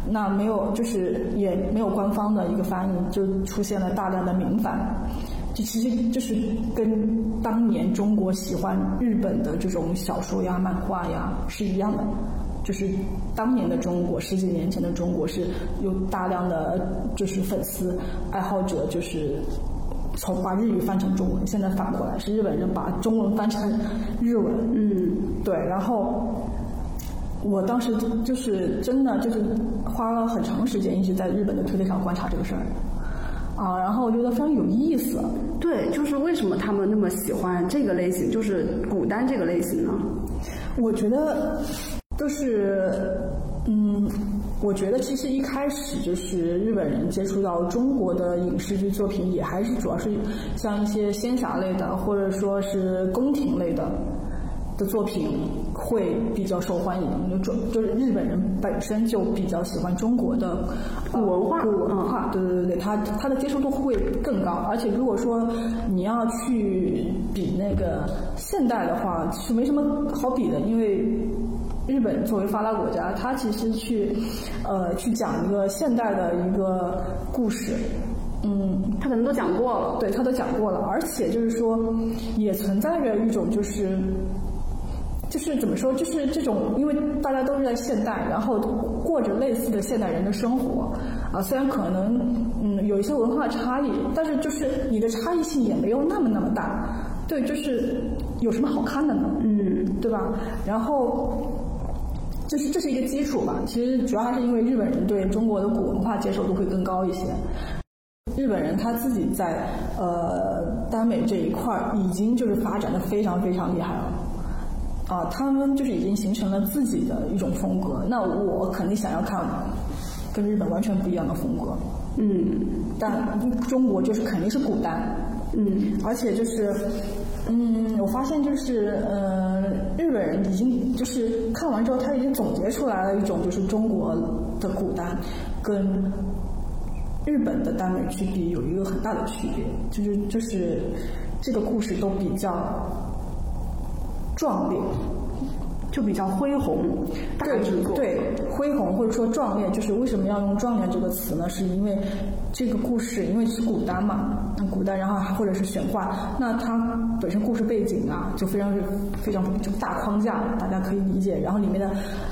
那没有，就是也没有官方的一个翻译，就出现了大量的民翻。就其实就是跟当年中国喜欢日本的这种小说呀、漫画呀是一样的，就是当年的中国，十几年前的中国是有大量的就是粉丝爱好者，就是从把日语翻成中文，现在反过来是日本人把中文翻成日文。嗯，对，然后我当时就是真的就是花了很长时间一直在日本的推特上观察这个事儿。啊，然后我觉得非常有意思。对，就是为什么他们那么喜欢这个类型，就是古丹这个类型呢？我觉得就是，嗯，我觉得其实一开始就是日本人接触到中国的影视剧作品，也还是主要是像一些仙侠类的，或者说是宫廷类的。的作品会比较受欢迎，就中就是日本人本身就比较喜欢中国的古文化，古文化，对对对对，他他的接受度会更高。而且如果说你要去比那个现代的话，是没什么好比的，因为日本作为发达国家，他其实去呃去讲一个现代的一个故事，嗯，他可能都讲过了，对他都讲过了，而且就是说也存在着一种就是。就是怎么说，就是这种，因为大家都是在现代，然后过着类似的现代人的生活，啊，虽然可能嗯有一些文化差异，但是就是你的差异性也没有那么那么大，对，就是有什么好看的呢？嗯，对吧？然后，就是这是一个基础吧。其实主要还是因为日本人对中国的古文化接受度会更高一些，日本人他自己在呃耽美这一块儿已经就是发展的非常非常厉害了。啊，他们就是已经形成了自己的一种风格。那我肯定想要看跟日本完全不一样的风格。嗯，但中国就是肯定是古代。嗯，而且就是，嗯，我发现就是，呃，日本人已经就是看完之后，他已经总结出来了一种就是中国的古代跟日本的耽美区别有一个很大的区别，就是就是这个故事都比较。壮烈，就比较恢宏，大制作。对，恢宏或者说壮烈，就是为什么要用壮烈这个词呢？是因为这个故事，因为是古代嘛，那古代，然后或者是玄幻，那它本身故事背景啊，就非常非常就大框架，大家可以理解。然后里面的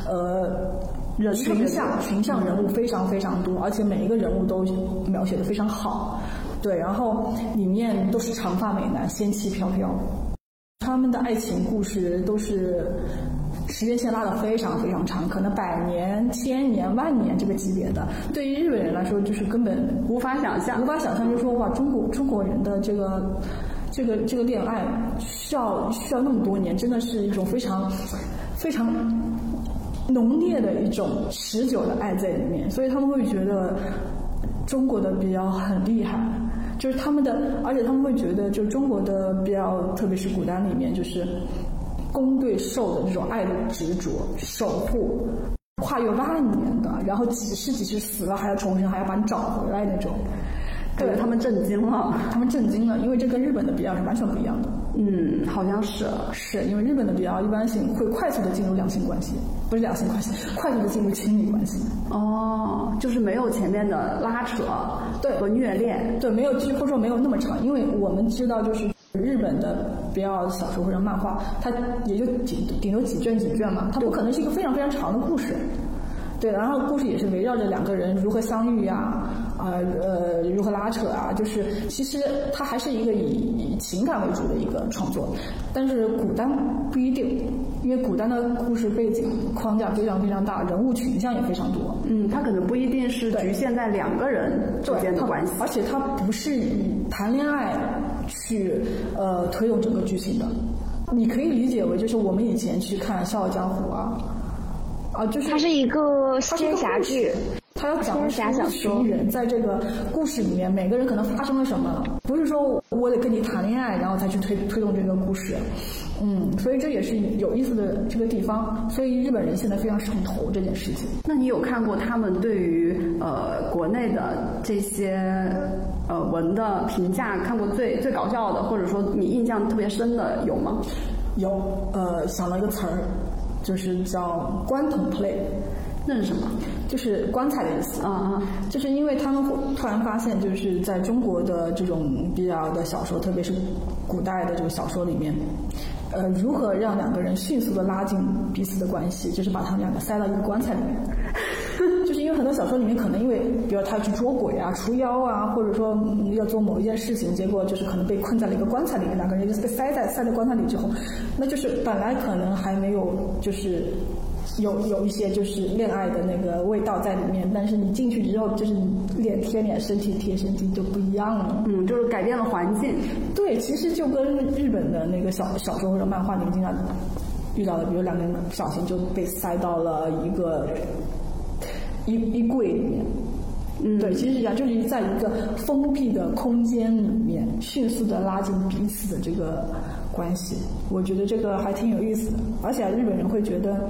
呃人群像群像人物非常非常多，而且每一个人物都描写的非常好。对，然后里面都是长发美男，仙气飘飘。他们的爱情故事都是时间线拉的非常非常长，可能百年、千年、万年这个级别的。对于日本人来说，就是根本无法想象，无法想象，就说哇，中国中国人的这个这个这个恋爱需要需要那么多年，真的是一种非常非常浓烈的一种持久的爱在里面，所以他们会觉得中国的比较很厉害。就是他们的，而且他们会觉得，就中国的比较，特别是古代里面，就是攻对受的这种爱的执着、守护，跨越万年的，然后几世几世死了还要重生，还要把你找回来那种。对他们震惊了，他们震惊了，因为这跟日本的比较是完全不一样的。嗯，好像是，是因为日本的比较一般性会快速的进入两性关系，不是两性关系，快速的进入亲密关系。哦，就是没有前面的拉扯，对和虐恋，对，没有或者说没有那么长，因为我们知道就是日本的比较小说或者漫画，它也就顶顶多几卷几卷嘛，它不可能是一个非常非常长的故事。对，然后故事也是围绕着两个人如何相遇呀，啊呃如何拉扯啊，就是其实它还是一个以以情感为主的一个创作，但是古耽不一定，因为古耽的故事背景框架非常非常大，人物群像也非常多。嗯，它可能不一定是局限在两个人之间的关系，而且它不是以谈恋爱去呃推动整个剧情的。你可以理解为就是我们以前去看《笑傲江湖》啊，啊，就是它是一个仙侠剧。它要讲述一群人在这个故事里面，每个人可能发生了什么，不是说我得跟你谈恋爱，然后才去推推动这个故事，嗯，所以这也是有意思的这个地方。所以日本人现在非常上头这件事情。那你有看过他们对于呃国内的这些呃文的评价？看过最最搞笑的，或者说你印象特别深的有吗？有，呃，想了一个词儿，就是叫“关同 play”。那是什么？就是棺材的意思啊啊！就是因为他们突然发现，就是在中国的这种比较的小说，特别是古代的这个小说里面，呃，如何让两个人迅速的拉近彼此的关系，就是把他们两个塞到一个棺材里面。很多小说里面可能因为，比如他去捉鬼啊、除妖啊，或者说要做某一件事情，结果就是可能被困在了一个棺材里面，两个人就是被塞在塞在棺材里之后，那就是本来可能还没有就是。有有一些就是恋爱的那个味道在里面，但是你进去之后，就是脸贴脸，身体贴身体就不一样了。嗯，就是改变了环境。对，其实就跟日本的那个小小说或者漫画里面经常遇到的，比如两个人不小心就被塞到了一个衣衣柜里面。嗯，对，其实是这样，就是在一个封闭的空间里面，迅速的拉近彼此的这个。关系，我觉得这个还挺有意思的，而且日本人会觉得，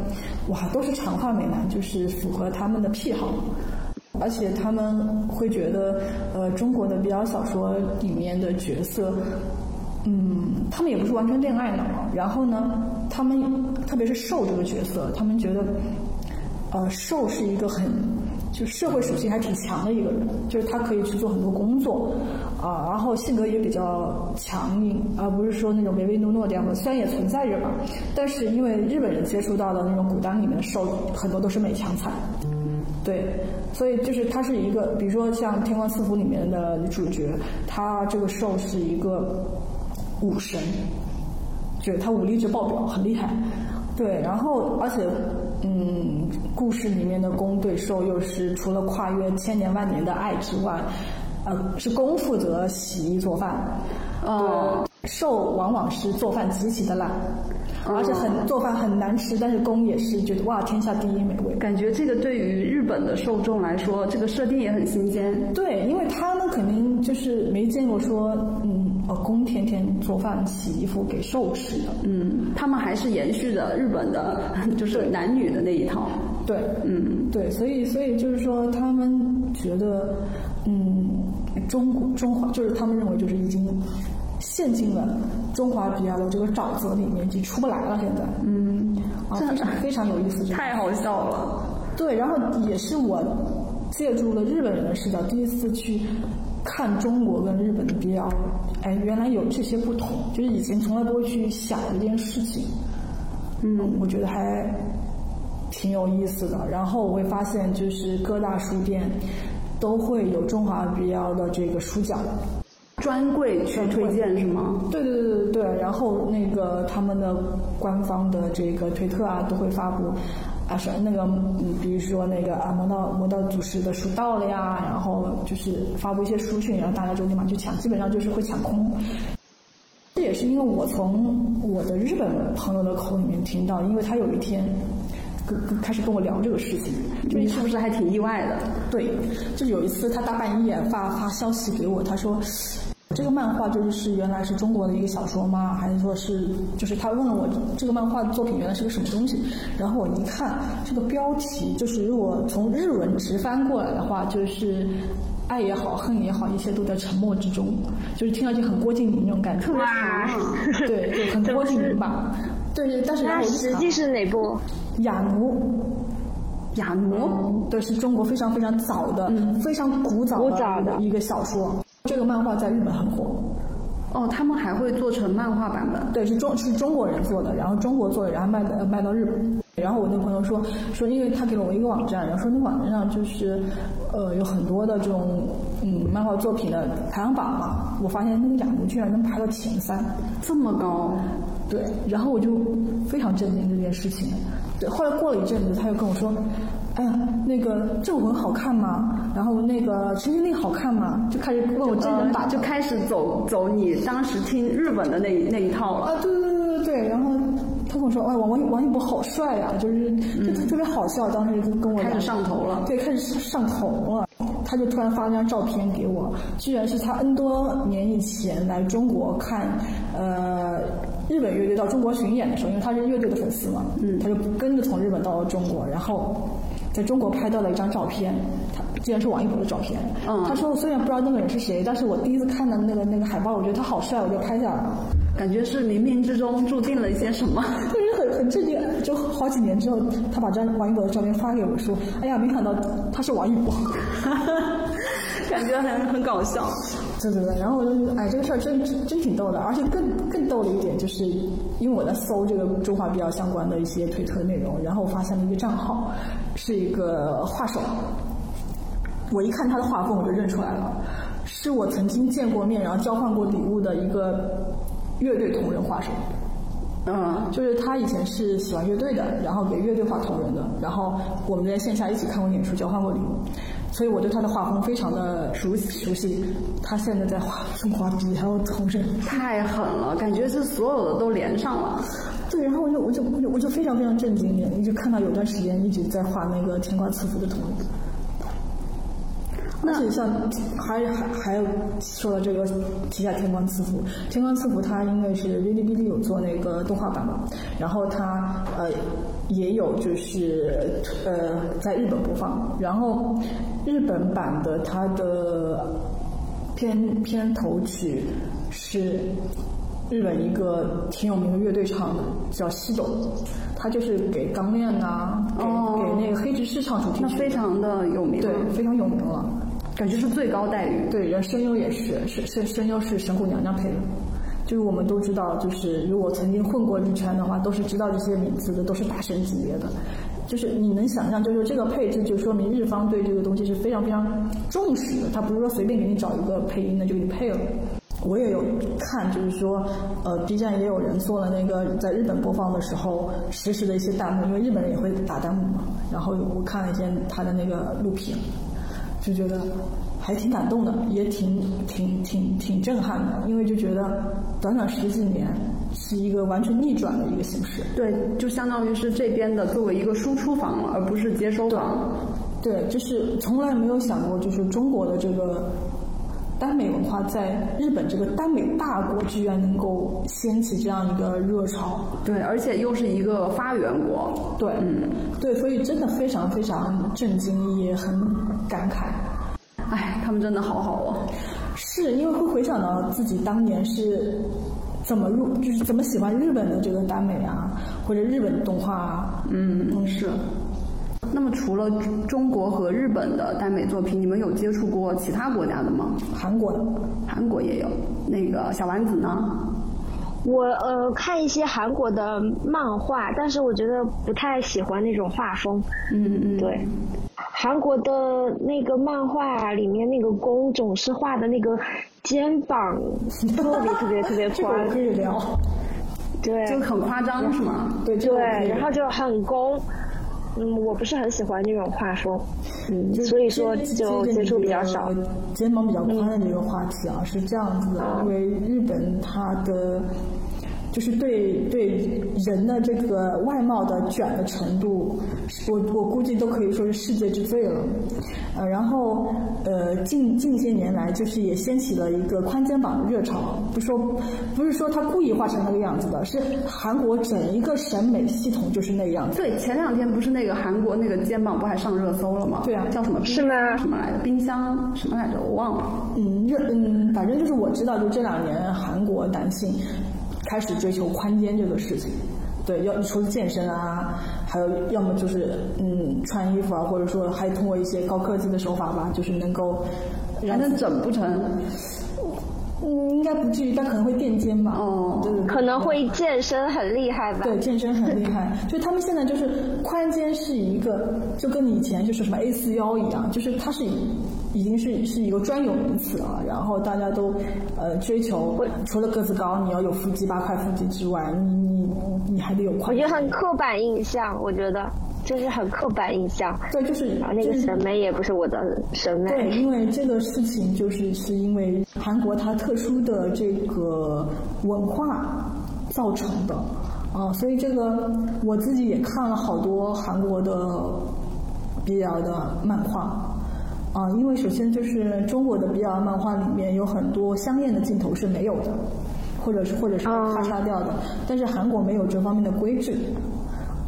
哇，都是长发美男，就是符合他们的癖好，而且他们会觉得，呃，中国的比较小说里面的角色，嗯，他们也不是完全恋爱脑，然后呢，他们特别是受这个角色，他们觉得，呃，受是一个很。就社会属性还挺强的一个人，就是他可以去做很多工作，啊，然后性格也比较强硬，而不是说那种唯唯诺诺这样的。虽然也存在着吧，但是因为日本人接触到的那种古代里面的兽，很多都是美强惨，对，所以就是他是一个，比如说像《天官赐福》里面的女主角，她这个兽是一个武神，就是他武力值爆表，很厉害。对，然后而且，嗯，故事里面的公对兽又是除了跨越千年万年的爱之外，呃，是公负责洗衣做饭，呃，兽往往是做饭极其的烂。而且很做饭很难吃，但是公也是觉得哇天下第一美味。感觉这个对于日本的受众来说，这个设定也很新鲜。对，因为他们肯定就是没见过说，嗯，哦，公天天做饭洗衣服给兽吃的。嗯，他们还是延续着日本的，就是男女的那一套。对，嗯，对，所以所以就是说，他们觉得，嗯，中国中华就是他们认为就是已经。陷进了中华比亚的这个沼泽里面，已经出不来了。现在，嗯，非常 非常有意思，太好笑了。对，然后也是我借助了日本人的视角，第一次去看中国跟日本的 BL，哎，原来有这些不同，就是以前从来不会去想这件事情。嗯，我觉得还挺有意思的。然后我会发现，就是各大书店都会有中华 BL 的这个书角。专柜去推荐是吗？对对对对对，然后那个他们的官方的这个推特啊都会发布，啊是那个嗯，比如说那个啊魔道魔道祖师的书到了呀，然后就是发布一些书讯，然后大家就立马去抢，基本上就是会抢空。这也是因为我从我的日本朋友的口里面听到，因为他有一天。开始跟我聊这个事情，你是不是还挺意外的？对，就有一次他大半夜发发消息给我，他说这个漫画就是是原来是中国的一个小说吗？还是说是就是他问了我这个漫画作品原来是个什么东西？然后我一看这个标题，就是如果从日文直翻过来的话，就是爱也好，恨也好，一切都在沉默之中，就是听上去很郭敬明那种感觉，对，就很郭敬明吧。对对，但是那实际是哪部？雅奴，雅奴，对，是中国非常非常早的、非常古早的一个小说。这个漫画在日本很火。哦，他们还会做成漫画版本？对，是中是中国人做的，然后中国做的，然后卖到卖到日本。然后我那个朋友说说，因为他给了我一个网站，然后说那网站上就是呃有很多的这种嗯漫画作品的排行榜嘛，我发现那个雅奴居然能排到前三，这么高，对，然后我就非常震惊这件事情。对，后来过了一阵子，他又跟我说，哎呀，那个《镇魂》好看吗？然后那个《陈情令》好看吗？就开始问我真人版，就开始走走你当时听日本的那那一套了。啊，对对对对对，然后。他跟我说：“哎，王王王一博好帅呀，就是就特别好笑。当时就跟我开始上头了，对，开始上头了。他就突然发了张照片给我，居然是他 N 多年以前来中国看呃日本乐队到中国巡演的时候，因为他是乐队的粉丝嘛，嗯，他就跟着从日本到了中国，然后在中国拍到了一张照片，他竟然是王一博的照片。嗯，他说虽然不知道那个人是谁，但是我第一次看到那个那个海报，我觉得他好帅，我就拍下来了。”感觉是冥冥之中注定了一些什么，就 是很很震惊。就好几年之后，他把张王一博的照片发给我，说：“哎呀，没想到他是王一博。” 感觉很很搞笑。对对对，然后我就觉得，哎，这个事儿真真挺逗的。而且更更逗的一点就是，因为我在搜这个中华比较相关的一些推特内容，然后我发现了一个账号，是一个画手。我一看他的画风，我就认出来了，是我曾经见过面，然后交换过礼物的一个。乐队同人画手，嗯，就是他以前是喜欢乐队的，然后给乐队画同人的，然后我们在线下一起看过演出，交换过礼物，所以我对他的画风非常的熟悉熟悉。他现在在画中华笔还有同人，太狠了，感觉是所有的都连上了。对，然后我就我就我就我就非常非常震惊，一直看到有段时间一直在画那个天官赐福的同人。而且像还还还有说到这个提下天官赐福，天官赐福它因为是哔哩哔哩有做那个动画版嘛，然后它呃也有就是呃在日本播放，然后日本版的它的片片头曲是日本一个挺有名的乐队唱的，叫西斗，他就是给钢炼呐，给给那个黑执事唱主题曲，那非常的有名，对，非常有名了。感觉是最高待遇。对，人声优也是，声声声优是神谷娘娘配的。就是我们都知道，就是如果曾经混过日圈的话，都是知道这些名字的，都是大神级别的。就是你能想象，就是这个配置，就说明日方对这个东西是非常非常重视的。他不是说随便给你找一个配音的就给你配了。我也有看，就是说，呃，B 站也有人做了那个在日本播放的时候实时的一些弹幕，因为日本人也会打弹幕嘛。然后我看了一些他的那个录屏。就觉得还挺感动的，也挺挺挺挺震撼的，因为就觉得短短十几年是一个完全逆转的一个形式。对，就相当于是这边的作为一个输出方了，而不是接收方。对，就是从来没有想过，就是中国的这个耽美文化在日本这个耽美大国居然能够掀起这样一个热潮。对，而且又是一个发源国。对，嗯，对，所以真的非常非常震惊，也很。感慨，哎，他们真的好好哦。是因为会回想到自己当年是怎么入，就是怎么喜欢日本的这个耽美啊，或者日本的动画啊。嗯，是。那么除了中国和日本的耽美作品，你们有接触过其他国家的吗？韩国的，韩国也有。那个小丸子呢？我呃看一些韩国的漫画，但是我觉得不太喜欢那种画风。嗯嗯，对。韩国的那个漫画里面那个攻总是画的那个肩膀特别特别特别宽，可以聊。对，就很夸张是吗？对对，然后就很攻。嗯，我不是很喜欢那种画风，嗯，所以说就接触比较少。肩膀比较宽的这个话题啊，是这样子的，因为日本它的。就是对对人的这个外貌的卷的程度，我我估计都可以说是世界之最了。呃，然后呃近近些年来，就是也掀起了一个宽肩膀的热潮。不说不是说他故意画成那个样子的，是韩国整一个审美系统就是那样子。对，前两天不是那个韩国那个肩膀不还上热搜了吗？对啊，叫什么？是吗？什么来着？冰箱什么来着？我忘了。嗯，热嗯，反正就是我知道，就这两年韩国男性。开始追求宽肩这个事情，对，要除了健身啊，还有要么就是嗯穿衣服啊，或者说还通过一些高科技的手法吧，就是能够还能整不成？嗯，应该不至于，但可能会垫肩吧。哦对可能会健身很厉害吧？对，健身很厉害。就他们现在就是宽肩是一个，就跟你以前就是什么 A 四腰一样，就是它是已已经是是一个专有名词了。然后大家都呃追求，除了个子高，你要有腹肌八块腹肌之外，你你你还得有宽我。觉得很刻板印象，我觉得就是很刻板印象。对，就是然后那个审美也不是我的审美对，因为这个事情就是是因为韩国它特殊的这个文化造成的啊，所以这个我自己也看了好多韩国的 BL 的漫画啊，因为首先就是中国的 BL 漫画里面有很多香艳的镜头是没有的，或者是或者是被咔嚓掉的，但是韩国没有这方面的规制。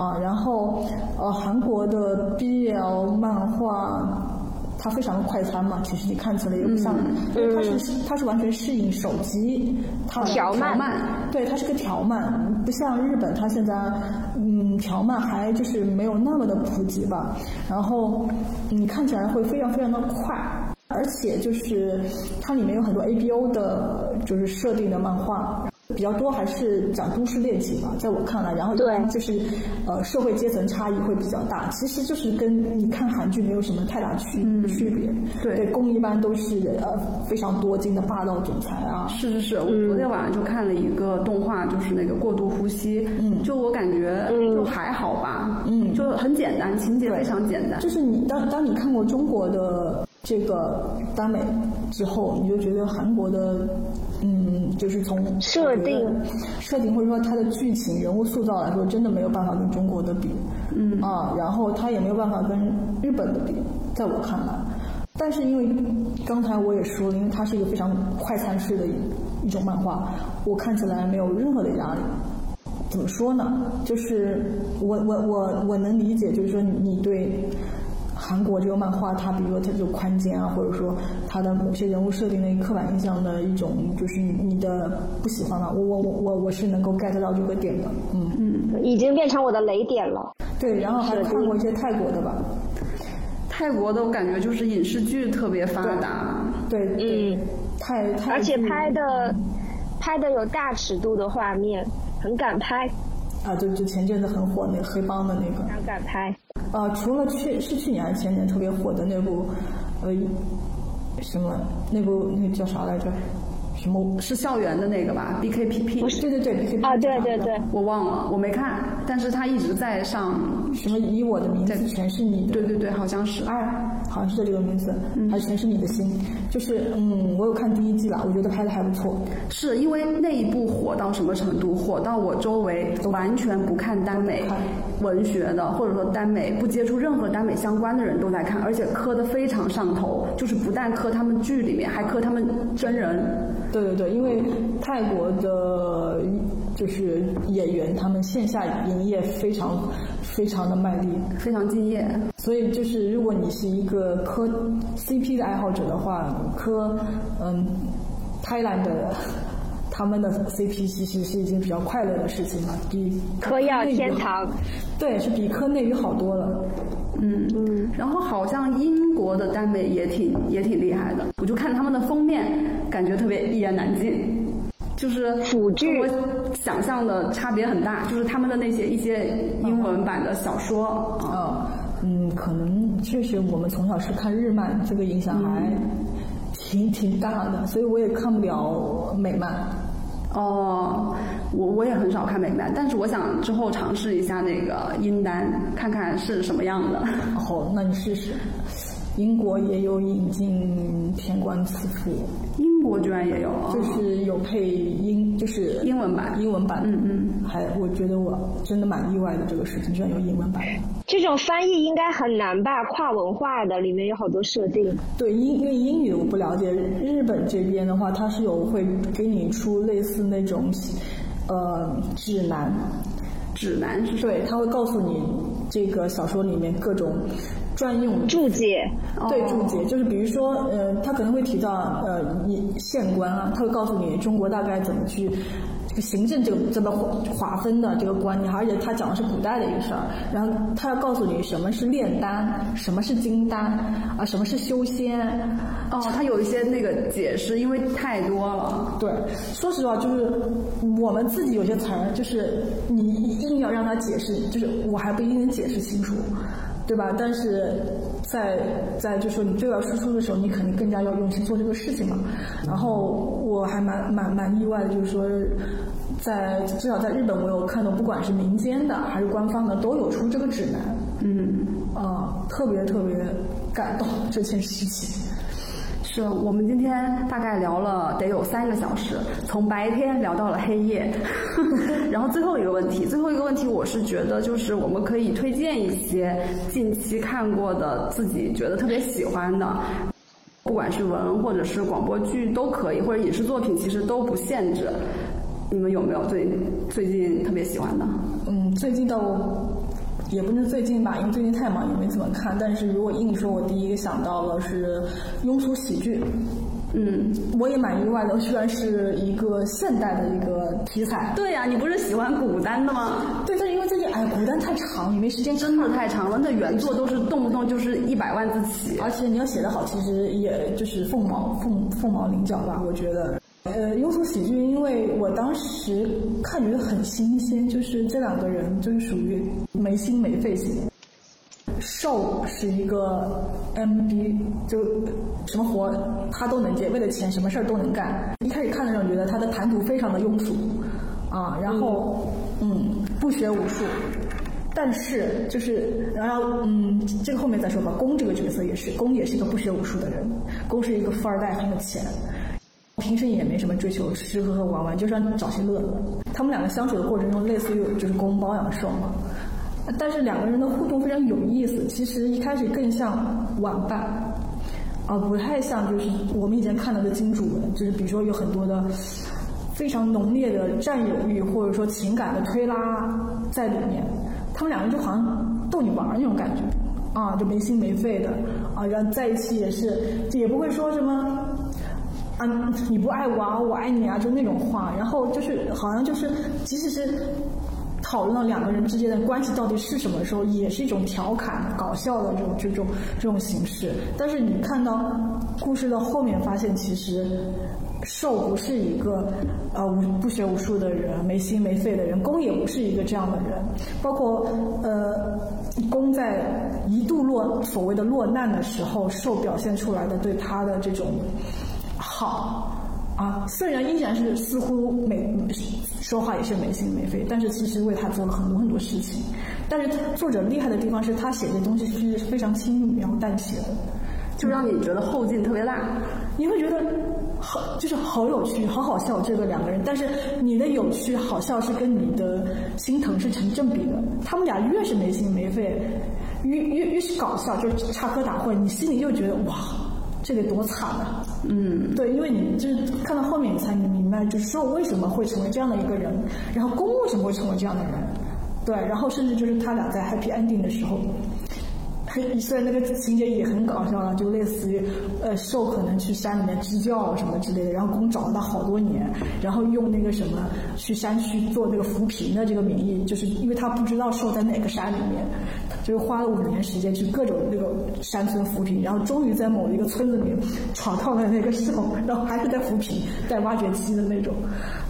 啊，然后呃，韩国的 BL 漫画。它非常的快餐嘛，其实你看起来也不像，因为它是它是完全适应手机，它条漫对，它是个条漫，不像日本，它现在嗯条漫还就是没有那么的普及吧，然后你看起来会非常非常的快。而且就是它里面有很多 ABO 的，就是设定的漫画，比较多还是讲都市恋情嘛，在我看来，然后对就是呃社会阶层差异会比较大，其实就是跟你看韩剧没有什么太大区区别。对。对，攻一般都是呃非常多金的霸道总裁啊。是是是，我昨天晚上就看了一个动画，就是那个过度呼吸，嗯，就我感觉就还好吧，嗯，就很简单，情节非常简单，就是你当当你看过中国的这个耽美之后，你就觉得韩国的，嗯，就是从设定、设定或者说它的剧情、人物塑造来说，真的没有办法跟中国的比，嗯啊，然后它也没有办法跟日本的比，在我看来。但是因为刚才我也说了，因为它是一个非常快餐式的一一种漫画，我看起来没有任何的压力。怎么说呢？就是我我我我能理解，就是说你对韩国这个漫画，它比如说它就宽肩啊，或者说它的某些人物设定的一个刻板印象的一种，就是你的不喜欢吧。我我我我我是能够 get 到这个点的，嗯嗯，已经变成我的雷点了。对，然后还看过一些泰国的吧。泰国的我感觉就是影视剧特别发达，对，嗯，泰泰，而且拍的拍的有大尺度的画面，很敢拍。啊，就就前阵子很火那个黑帮的那个。敢拍。呃，除了去是去年还是前年特别火的那部，呃，什么那部那个叫啥来着？什么是校园的那个吧？BKPP。不是，对对对，BKPP。啊，对对对，我忘了，我没看，但是他一直在上。什么以我的名字全是你的？对对对，好像是。哎，好像是叫这个名字，还是全是你的心？就是嗯，我有看第一季了，我觉得拍的还不错。是因为那一部火到什么程度？火到我周围完全不看耽美文学的，或者说耽美不接触任何耽美相关的人都在看，而且磕的非常上头。就是不但磕他们剧里面，还磕他们真人。对对对，因为泰国的就是演员，他们线下营业非常非常的卖力，非常敬业。所以就是，如果你是一个磕 CP 的爱好者的话，磕嗯泰兰的他们的 CP 其实是一件比较快乐的事情嘛，比嗑药天堂。对，是比科内语好多了。嗯嗯，然后好像英国的耽美也挺也挺厉害的，我就看他们的封面，感觉特别一言难尽，就是腐剧，我想象的差别很大，就是他们的那些一些英文版的小说。啊，嗯，可能确实我们从小是看日漫，这个影响还挺挺大的，所以我也看不了美漫。哦，我我也很少看美漫，但是我想之后尝试一下那个英单，看看是什么样的。好，那你试试。英国也有引进天官赐福，英国居然也有，就是有配英，就是英文版，英文版，嗯嗯，还我觉得我真的蛮意外的，这个事情居然有英文版。这种翻译应该很难吧？跨文化的，里面有好多设定。对英，因为英语我不了解，日本这边的话，它是有会给你出类似那种呃指南，指南是对，他会告诉你这个小说里面各种。专用注解，对注解，就是比如说，呃，他可能会提到，呃，你县官啊，他会告诉你中国大概怎么去行政这个这么划分的这个观念，而且他讲的是古代的一个事儿，然后他要告诉你什么是炼丹，什么是金丹，啊，什么是修仙。哦，他有一些那个解释，因为太多了。对，说实话，就是我们自己有些词儿，就是你硬要让他解释，就是我还不一定能解释清楚。对吧？但是在在就说你对外输出的时候，你肯定更加要用心做这个事情嘛。然后我还蛮蛮蛮意外的，就是说，在至少在日本，我有看到，不管是民间的还是官方的，都有出这个指南。嗯，啊，特别特别感动这件事情。是我们今天大概聊了得有三个小时，从白天聊到了黑夜，然后最后一个问题，最后一个问题，我是觉得就是我们可以推荐一些近期看过的自己觉得特别喜欢的，不管是文或者是广播剧都可以，或者影视作品其实都不限制。你们有没有最最近特别喜欢的？嗯，最近的。也不是最近吧，因为最近太忙也没怎么看。但是如果硬说，我第一个想到了是庸俗喜剧。嗯，我也蛮意外的，居然是一个现代的一个题材。对呀，你不是喜欢古代的吗？对，但是因为最近哎，古代太长，你没时间。真的太长了，那原作都是动不动就是一百万字起，而且你要写得好，其实也就是凤毛凤凤毛麟角吧，我觉得。呃，庸俗喜剧，因为我当时看觉得很新鲜，就是这两个人就是属于没心没肺型。瘦是一个 M B，就什么活他都能接，为了钱什么事儿都能干。一开始看的时候觉得他的谈吐非常的庸俗，啊，然后嗯不学无术，但是就是然后嗯这个后面再说吧。公这个角色也是，公也是一个不学无术的人，公是一个富二代，很有钱。平时也没什么追求，吃吃喝喝玩玩，就是找些乐子。他们两个相处的过程中，类似于就是公包养受嘛。但是两个人的互动非常有意思，其实一开始更像玩伴，啊不太像就是我们以前看到的金主们，就是比如说有很多的非常浓烈的占有欲或者说情感的推拉在里面。他们两个就好像逗你玩那种感觉，啊，就没心没肺的，啊，然后在一起也是也不会说什么。啊，你不爱我啊，我爱你啊，就那种话，然后就是好像就是，即使是讨论到两个人之间的关系到底是什么时候，也是一种调侃、搞笑的这种这种这种形式。但是你看到故事的后面，发现其实受不是一个呃无不学无术的人，没心没肺的人，公也不是一个这样的人。包括呃公在一度落所谓的落难的时候，受表现出来的对他的这种。好啊，虽然依然是似乎没说话也是没心没肺，但是其实为他做了很多很多事情。但是作者厉害的地方是他写的东西是非常轻描淡写的，就让你觉得后劲特别大。你会觉得好，就是好有趣，好好笑。这个两个人，但是你的有趣好笑是跟你的心疼是成正比的。他们俩越是没心没肺，越越越是搞笑，就是插科打诨，你心里就觉得哇。这得多惨啊！嗯，对，因为你就是看到后面你才明白，就是说为什么会成为这样的一个人，然后公为什么会成为这样的人，对，然后甚至就是他俩在 happy ending 的时候，虽然那个情节也很搞笑了，就类似于呃兽可能去山里面支教什么之类的，然后公找了他好多年，然后用那个什么去山区做那个扶贫的这个名义，就是因为他不知道兽在哪个山里面。就是花了五年时间去各种那个山村扶贫，然后终于在某一个村子里面找到了那个兽，然后还是在扶贫，在挖掘机的那种。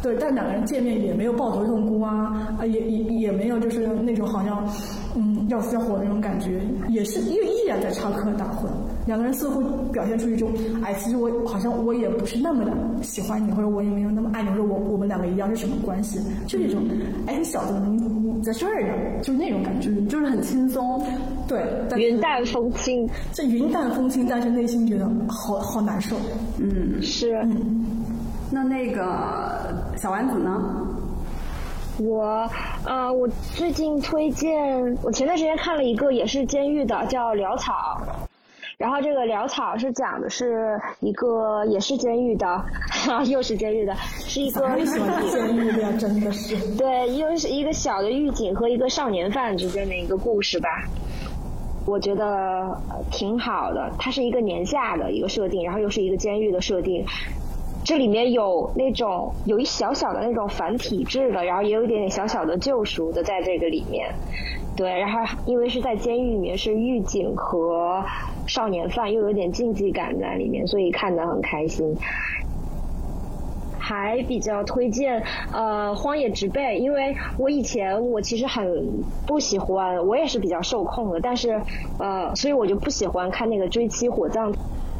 对，但两个人见面也没有抱头痛哭啊，啊 也也也没有就是那种好像嗯要死要活的那种感觉，也是依依然在插科打诨。两个人似乎表现出一种哎，其实我好像我也不是那么的喜欢你，或者我也没有那么爱你，或者我我们两个一样是什么关系？就那种哎小子你你在这儿呢，就是那种感觉，就是很轻松。对，云淡风轻，这云淡风轻，但是内心觉得好好难受。嗯，是。嗯那那个小丸子呢？我呃，我最近推荐，我前段时间看了一个也是监狱的，叫《潦草》。然后这个潦草是讲的是一个也是监狱的，又是监狱的，是一个监狱的真的是对，又是一个小的狱警和一个少年犯之间的一个故事吧。我觉得挺好的，它是一个年下的一个设定，然后又是一个监狱的设定，这里面有那种有一小小的那种反体制的，然后也有一点点小小的救赎的在这个里面。对，然后因为是在监狱里面是狱警和少年犯，又有点竞技感在里面，所以看得很开心。还比较推荐呃《荒野植被》，因为我以前我其实很不喜欢，我也是比较受控的，但是呃，所以我就不喜欢看那个追妻火葬。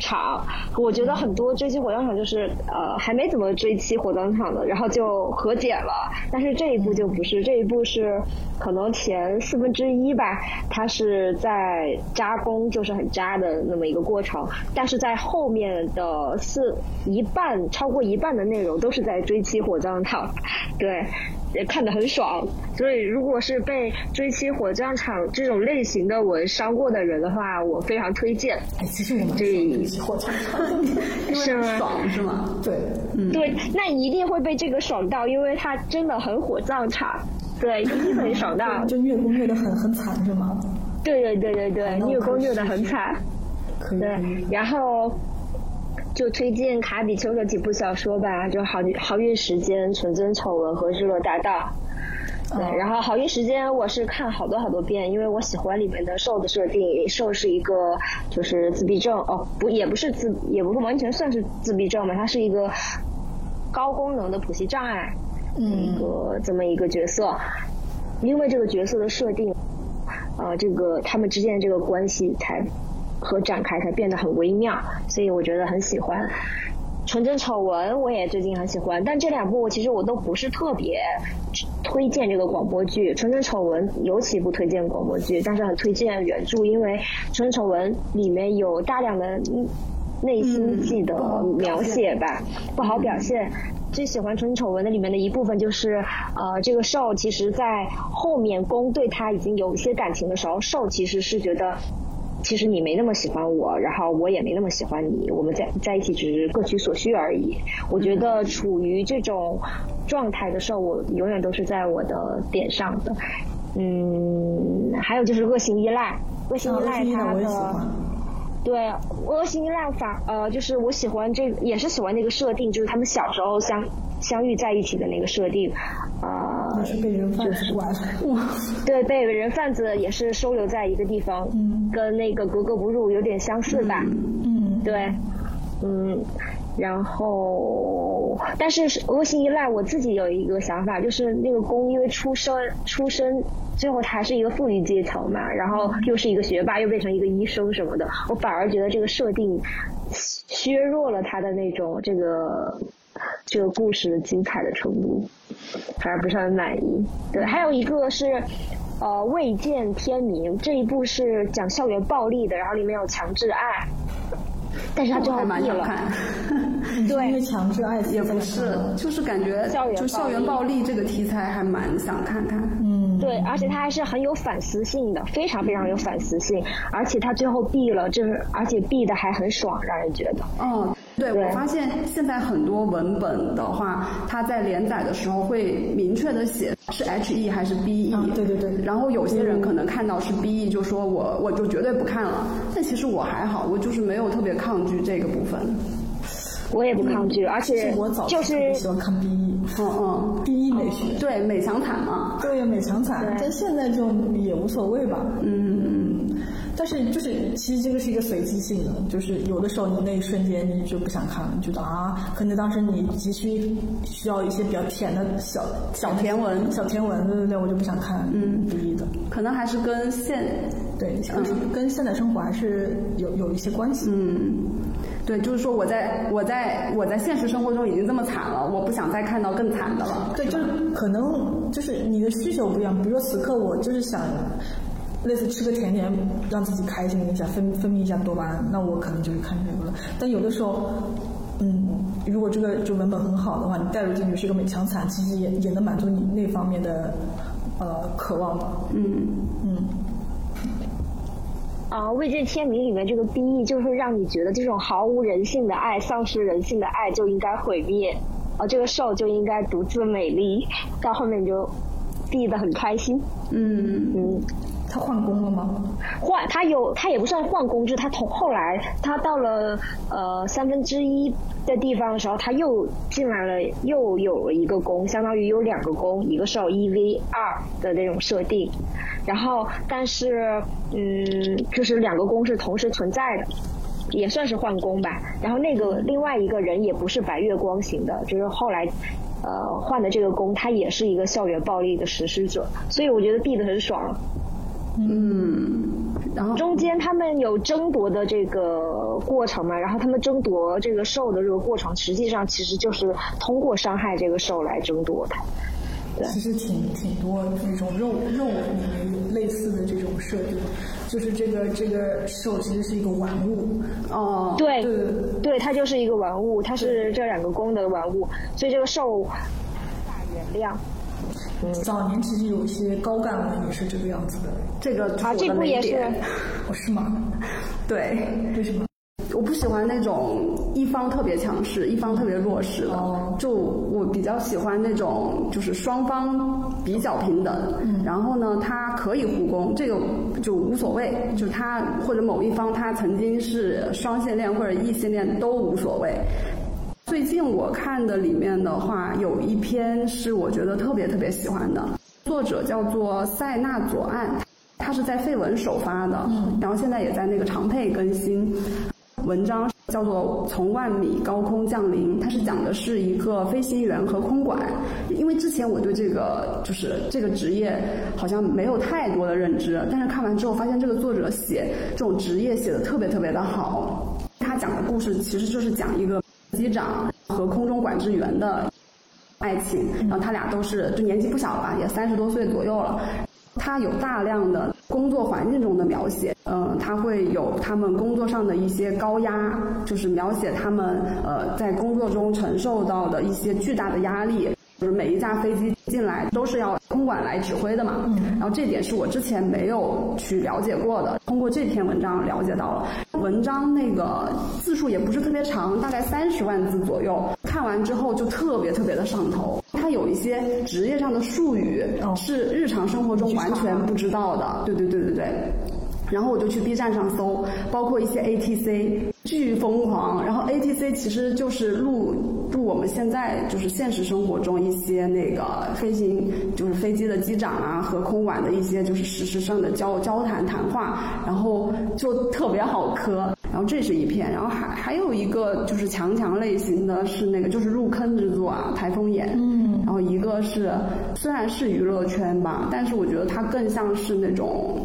场，我觉得很多追妻火葬场就是呃还没怎么追妻火葬场的，然后就和解了。但是这一步就不是，这一步是可能前四分之一吧，它是在扎工，就是很扎的那么一个过程。但是在后面的四一半超过一半的内容都是在追妻火葬场，对。也看得很爽，所以如果是被追妻火葬场这种类型的文伤过的人的话，我非常推荐。哎，其实我们追妻火葬场，是吗？爽是吗？对，嗯，对，那一定会被这个爽到，因为它真的很火葬场，对，一定很爽到。就虐宫虐得很很惨是吗？对对对对对，虐宫虐得很惨。对，然后。就推荐卡比丘的几部小说吧，就《好好运时间》《纯真丑闻》和《日落大道》。对，然后《好运时间》我是看好多好多遍，因为我喜欢里面的兽的设定。兽是一个就是自闭症，哦，不，也不是自，也不是完全算是自闭症吧，它是一个高功能的谱系障碍，一个这么一个角色。因为这个角色的设定，呃，这个他们之间的这个关系才。和展开才变得很微妙，所以我觉得很喜欢。纯真丑闻我也最近很喜欢，但这两部其实我都不是特别推荐这个广播剧。纯真丑闻尤其不推荐广播剧，但是很推荐原著，因为纯真丑闻里面有大量的内心戏的描写吧，不好表现。最喜欢纯真丑闻的里面的一部分就是，呃，这个受其实在后面公对他已经有一些感情的时候，受其实是觉得。其实你没那么喜欢我，然后我也没那么喜欢你，我们在在一起只是各取所需而已。我觉得处于这种状态的时候，我永远都是在我的点上的。嗯，还有就是恶性依赖，恶性依赖他的，对，恶性依赖法，呃，就是我喜欢这，也是喜欢那个设定，就是他们小时候相相遇在一起的那个设定。呃，是被人贩子拐了。对，被人贩子也是收留在一个地方，跟那个格格不入有点相似吧。嗯，对，嗯，然后，但是恶性依赖，我自己有一个想法，就是那个公因为出生出生，最后他还是一个富裕阶层嘛，然后又是一个学霸，又变成一个医生什么的，我反而觉得这个设定削弱了他的那种这个。这个故事的精彩的程度，反而不是很满意。对，还有一个是，呃，未见天明这一部是讲校园暴力的，然后里面有强制爱。但是他最后蛮想看，对，因为强制爱也不是，就是感觉就校园暴力这个题材还蛮想看看。嗯，对，而且他还是很有反思性的，非常非常有反思性，而且他最后毙了，就是而且毙的还很爽，让人觉得。嗯，对，我发现现在很多文本的话，它在连载的时候会明确的写是 H E 还是 B E。对对对。然后有些人可能看到是 B E 就说我我就绝对不看了，但其实我还好，我就是没有特别抗拒这个部分。我也不抗拒，而且就是喜欢看 B E。嗯嗯，B E 美学。对，美强惨嘛。对，美强惨。但现在就也无所谓吧。嗯嗯。但是就是，其实这个是一个随机性的，就是有的时候你那一瞬间你就不想看了，你觉得啊，可能当时你急需需要一些比较甜的小小甜文，小甜文，对对对，我就不想看，嗯，第一的，可能还是跟现对，跟跟现代生活还是有有一些关系，嗯，对，就是说我在我在我在现实生活中已经这么惨了，我不想再看到更惨的了，对，就是可能就是你的需求不一样，比如说此刻我就是想。类似吃个甜点让自己开心一下，分分泌一下多巴胺，那我可能就会看这个了。但有的时候，嗯，如果这个就文本很好的话，你带入进去是个美强惨，其实也也能满足你那方面的呃渴望吧。嗯嗯。啊，未见天明里面这个 BE 就是让你觉得这种毫无人性的爱、丧失人性的爱就应该毁灭，啊，这个兽就应该独自美丽，到后面你就。，B 的很开心。嗯嗯，他换工了吗？换他有他也不算换工，就是他从后来他到了呃三分之一的地方的时候，他又进来了，又有了一个工，相当于有两个工，一个是有一 v 二的那种设定，然后但是嗯，就是两个工是同时存在的。也算是换工吧，然后那个另外一个人也不是白月光型的，就是后来，呃换的这个工，他也是一个校园暴力的实施者，所以我觉得毙的很爽。嗯，然后中间他们有争夺的这个过程嘛，然后他们争夺这个兽的这个过程，实际上其实就是通过伤害这个兽来争夺它。对其实挺挺多那种肉肉里面有类似的这种设定，就是这个这个兽其实是一个玩物，哦，对对对，它就是一个玩物，它是这两个宫的玩物，所以这个兽大原谅。早年其实有一些高干文也是这个样子的，这个就是啊，这部也是是吗？对，为什么？我不喜欢那种一方特别强势，一方特别弱势的。哦就我比较喜欢那种，就是双方比较平等。嗯。然后呢，他可以互攻，这个就无所谓。就是他或者某一方他曾经是双性恋或者异性恋都无所谓。最近我看的里面的话，有一篇是我觉得特别特别喜欢的，作者叫做塞纳左岸，他是在绯闻首发的，然后现在也在那个长配更新。文章叫做《从万米高空降临》，它是讲的是一个飞行员和空管。因为之前我对这个就是这个职业好像没有太多的认知，但是看完之后发现这个作者写这种职业写的特别特别的好。他讲的故事其实就是讲一个机长和空中管制员的爱情，然后他俩都是就年纪不小了，也三十多岁左右了。他有大量的工作环境中的描写，嗯，他会有他们工作上的一些高压，就是描写他们呃在工作中承受到的一些巨大的压力。就是每一架飞机进来都是要空管来指挥的嘛，然后这点是我之前没有去了解过的，通过这篇文章了解到了。文章那个字数也不是特别长，大概三十万字左右，看完之后就特别特别的上头。它有一些职业上的术语是日常生活中完全不知道的，对对对对对。然后我就去 B 站上搜，包括一些 ATC，巨疯狂。然后 ATC 其实就是录录我们现在就是现实生活中一些那个飞行，就是飞机的机长啊和空管的一些就是实时上的交交谈谈话，然后就特别好磕。然后这是一篇，然后还还有一个就是强强类型的是那个就是入坑之作啊，台风眼。嗯。然后一个是虽然是娱乐圈吧，但是我觉得它更像是那种。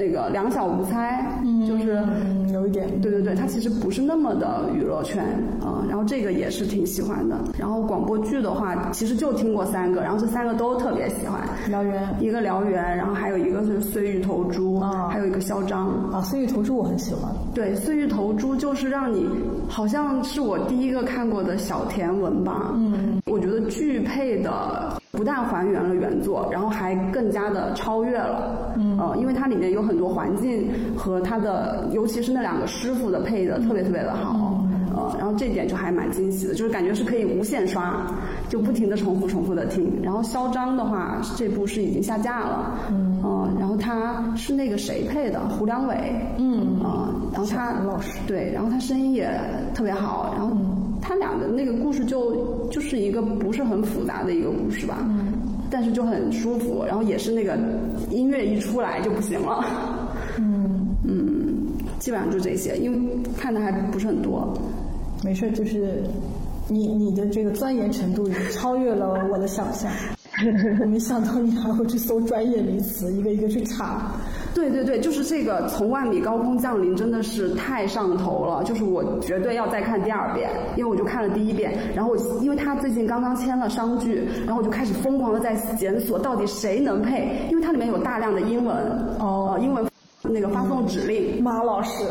那个两小无猜，嗯就是嗯，有一点。对对对，它其实不是那么的娱乐圈啊、然后这个也是挺喜欢的。然后广播剧的话，其实就听过三个，然后这三个都特别喜欢。燎原一个燎原，然后还有一个是碎玉投珠，啊还有一个嚣张。啊，碎玉投珠我很喜欢。对，碎玉投珠就是让你好像是我第一个看过的小甜文吧。嗯，我觉得剧配的不但还原了原作，然后还更加的超越了。嗯，呃，因为它里面有很多环境和它的，尤其是那两个师傅的配的特别特别的好。呃，然后这点就还蛮惊喜的，就是感觉是可以无限刷，就不停的重复重复的听。然后嚣张的话，这部是已经下架了。嗯，呃，然后他是那个谁配的，胡良伟。嗯，呃，然后他老师对，然后他声音也特别好，然后他俩的那个故事就就是一个不是很复杂的一个故事吧，嗯，但是就很舒服，然后也是那个音乐一出来就不行了，嗯。嗯，基本上就这些，因为看的还不是很多，没事，就是你你的这个钻研程度已经超越了我的想象。我没想到你还会去搜专业名词，一个一个去查。对对对，就是这个从万米高空降临真的是太上头了，就是我绝对要再看第二遍，因为我就看了第一遍，然后因为他最近刚刚签了商剧，然后我就开始疯狂的在检索到底谁能配，因为它里面有大量的英文，哦英文那个发送指令，马老师，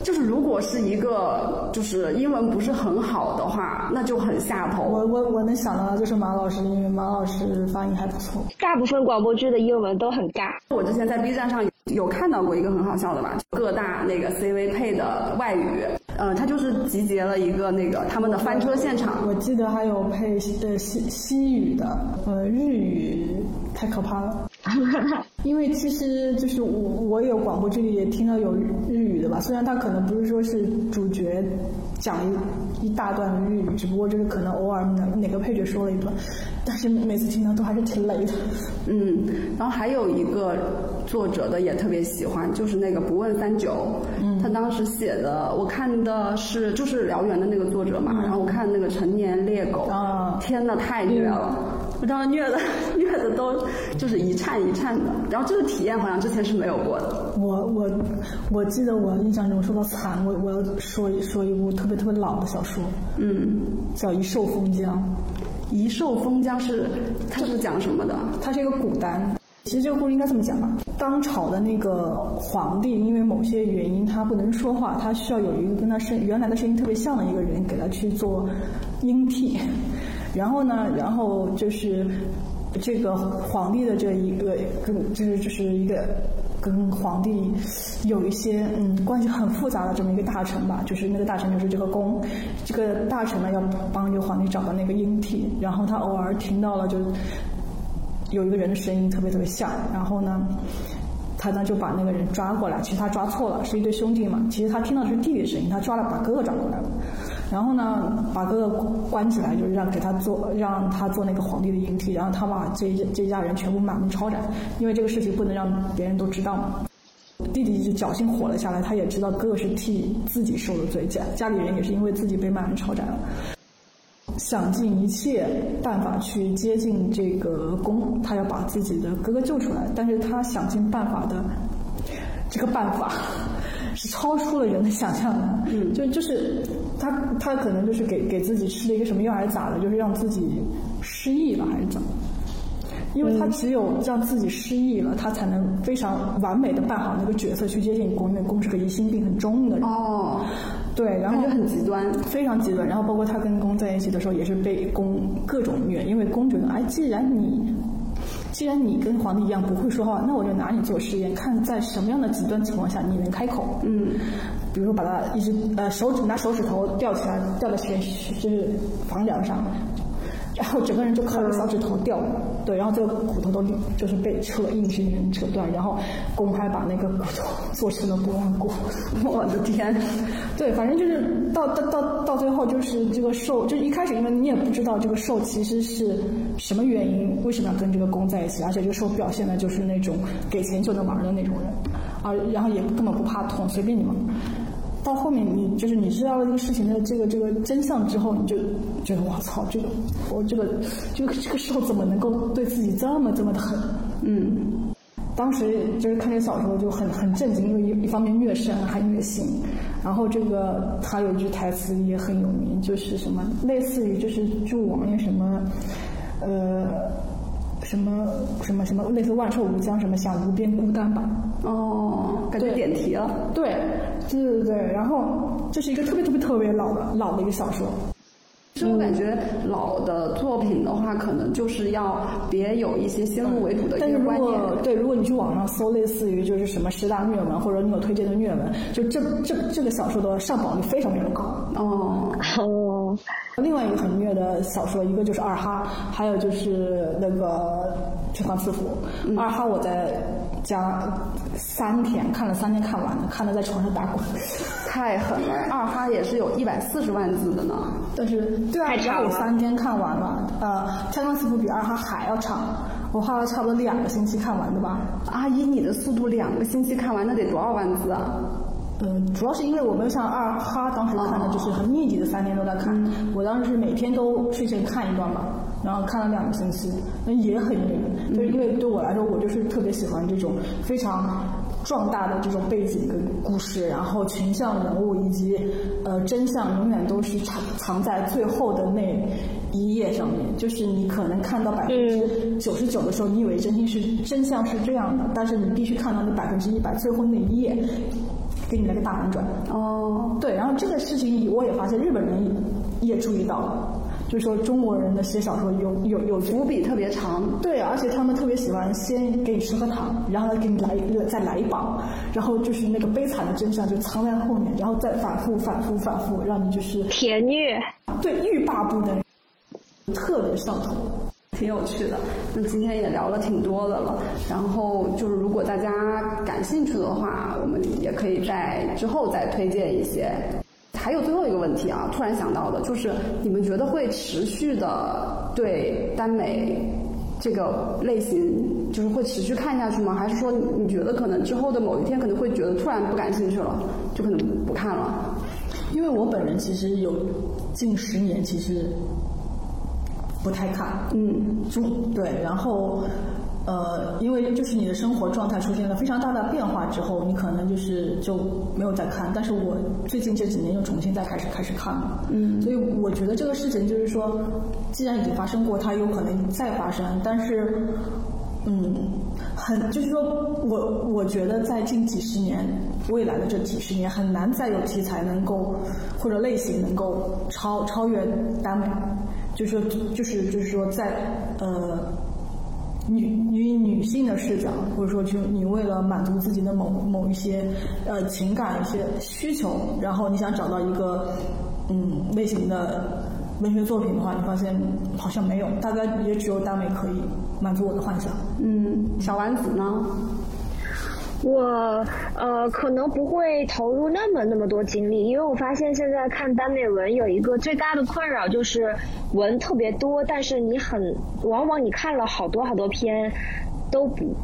就是如果是一个就是英文不是很好的话，那就很下头。我我我能想到的就是马老师，因为马老师发音还不错。大部分广播剧的英文都很尬。我之前在 B 站上有看到过一个很好笑的吧？各大那个 CV 配的外语，呃，它就是集结了一个那个他们的翻车现场。我记得还有配呃西西语的，呃日语太可怕了。因为其实就是我我有广播剧里也听到有日语的吧，虽然他可能不是说是主角讲一一大段的日语，只不过就是可能偶尔哪哪个配角说了一段，但是每次听到都还是挺雷的。嗯，然后还有一个作者的也特别喜欢，就是那个不问三九，嗯，他当时写的，我看的是就是燎原的那个作者嘛，然后我看那个成年猎狗，啊，天呐，太虐了。我当时虐的 都就是一颤一颤的，然后这个体验好像之前是没有过的。我我我记得我印象中说到惨，我我要说一说一部特别特别老的小说，嗯，叫《一兽封疆》。一兽封疆是它是讲什么的？它是一个古单。其实这个故事应该这么讲吧：当朝的那个皇帝因为某些原因他不能说话，他需要有一个跟他声原来的声音特别像的一个人给他去做音替。然后呢，然后就是这个皇帝的这一个跟就是就是一个跟皇帝有一些嗯关系很复杂的这么一个大臣吧，就是那个大臣就是这个公，这个大臣呢要帮这个皇帝找到那个鹰替，然后他偶尔听到了就有一个人的声音特别特别像，然后呢。他呢就把那个人抓过来，其实他抓错了，是一对兄弟嘛。其实他听到的是弟弟声音，他抓了把哥哥抓过来了。然后呢，把哥哥关起来，就是让给他做，让他做那个皇帝的鹰替。然后他把这这家人全部满门抄斩，因为这个事情不能让别人都知道嘛。弟弟就侥幸活了下来，他也知道哥哥是替自己受了罪，家家里人也是因为自己被满门抄斩了。想尽一切办法去接近这个公，他要把自己的哥哥救出来。但是他想尽办法的这个办法 是超出了人的想象的。嗯，就就是他他可能就是给给自己吃了一个什么药还是咋的，就是让自己失忆了还是怎么？因为他只有让自己失忆了，他才能非常完美的扮好那个角色去接近宫，因为公是个疑心病很重的人。哦。对，然后就很极端，非常极端。然后包括他跟宫在一起的时候，也是被宫各种虐，因为宫觉得，哎，既然你，既然你跟皇帝一样不会说话，那我就拿你做实验，看在什么样的极端情况下你能开口。嗯，比如说把他一只呃手指拿手指头吊起来，吊在悬就是房梁上。然后整个人就靠一个小指头掉，对，然后这个骨头都就是被扯硬生生扯断，然后公还把那个骨头做成了拨浪鼓，我的天，对，反正就是到到到到最后就是这个兽，就一开始因为你也不知道这个兽其实是什么原因，为什么要跟这个公在一起，而且这个兽表现的就是那种给钱就能玩的那种人，啊，然后也根本不怕痛，随便你们。到后面，你就是你知道了这个事情的这个这个真相之后，你就觉得我操，这个我这个这个这个时候怎么能够对自己这么这么的狠？嗯，当时就是看这个小说就很很震惊，因为一一方面虐身还虐心，然后这个他有一句台词也很有名，就是什么类似于就是祝王爷什么，呃。什么什么什么类似万寿无疆什么想无边孤单吧？哦，感觉点题了。对，对对对。然后这是一个特别特别特别老的老的一个小说。其实我感觉老的作品的话，可能就是要别有一些先入为主的一个观念。对，如果你去网上搜类似于就是什么十大虐文，或者你有推荐的虐文，就这这这个小说的上榜率非常非常高。哦哦。另外一个很虐的小说，一个就是二哈，还有就是那个《天官赐福》。二哈我在家三天看了三天看完的，看了在床上打滚。太狠了！二哈也是有一百四十万字的呢。但是对啊，只我三天看完了。呃，《天官赐福》比二哈还要长，我花了差不多两个星期看完的吧。阿姨，你的速度两个星期看完，那得多少万字啊？嗯，主要是因为我没有像二哈当时看的，就是很密集的三天都在看。我当时是每天都睡前看一段嘛，然后看了两个星期，那也很虐。就因为对我来说，我就是特别喜欢这种非常。壮大的这种背景跟故事，然后群像人物以及呃真相，永远都是藏藏在最后的那一页上面。就是你可能看到百分之九十九的时候，你以为真心是真相是这样的，但是你必须看到那百分之一百最后那一页，给你来个大反转。哦，对，然后这个事情我也发现日本人也注意到了。就说中国人的写小说有有有伏笔特别长，对，而且他们特别喜欢先给你吃颗糖，然后给你来一个再来一棒，然后就是那个悲惨的真相就藏在后面，然后再反复反复反复，让你就是甜虐，对，欲罢不能，特别上头。挺有趣的，那今天也聊了挺多的了。然后就是，如果大家感兴趣的话，我们也可以在之后再推荐一些。还有最后一个问题啊，突然想到的，就是你们觉得会持续的对耽美这个类型，就是会持续看下去吗？还是说你觉得可能之后的某一天可能会觉得突然不感兴趣了，就可能不看了？因为我本人其实有近十年，其实。不太看，嗯，就对，然后，呃，因为就是你的生活状态出现了非常大的变化之后，你可能就是就没有再看。但是我最近这几年又重新再开始开始看了，嗯，所以我觉得这个事情就是说，既然已经发生过，它有可能再发生。但是，嗯，很就是说我我觉得在近几十年，未来的这几十年，很难再有题材能够或者类型能够超超越耽美。就是说，就是就是说，在呃女女女性的视角，或者说就你为了满足自己的某某一些呃情感一些需求，然后你想找到一个嗯类型的文学作品的话，你发现好像没有，大概也只有耽美可以满足我的幻想。嗯，小丸子呢？我呃可能不会投入那么那么多精力，因为我发现现在看耽美文有一个最大的困扰就是文特别多，但是你很往往你看了好多好多篇都不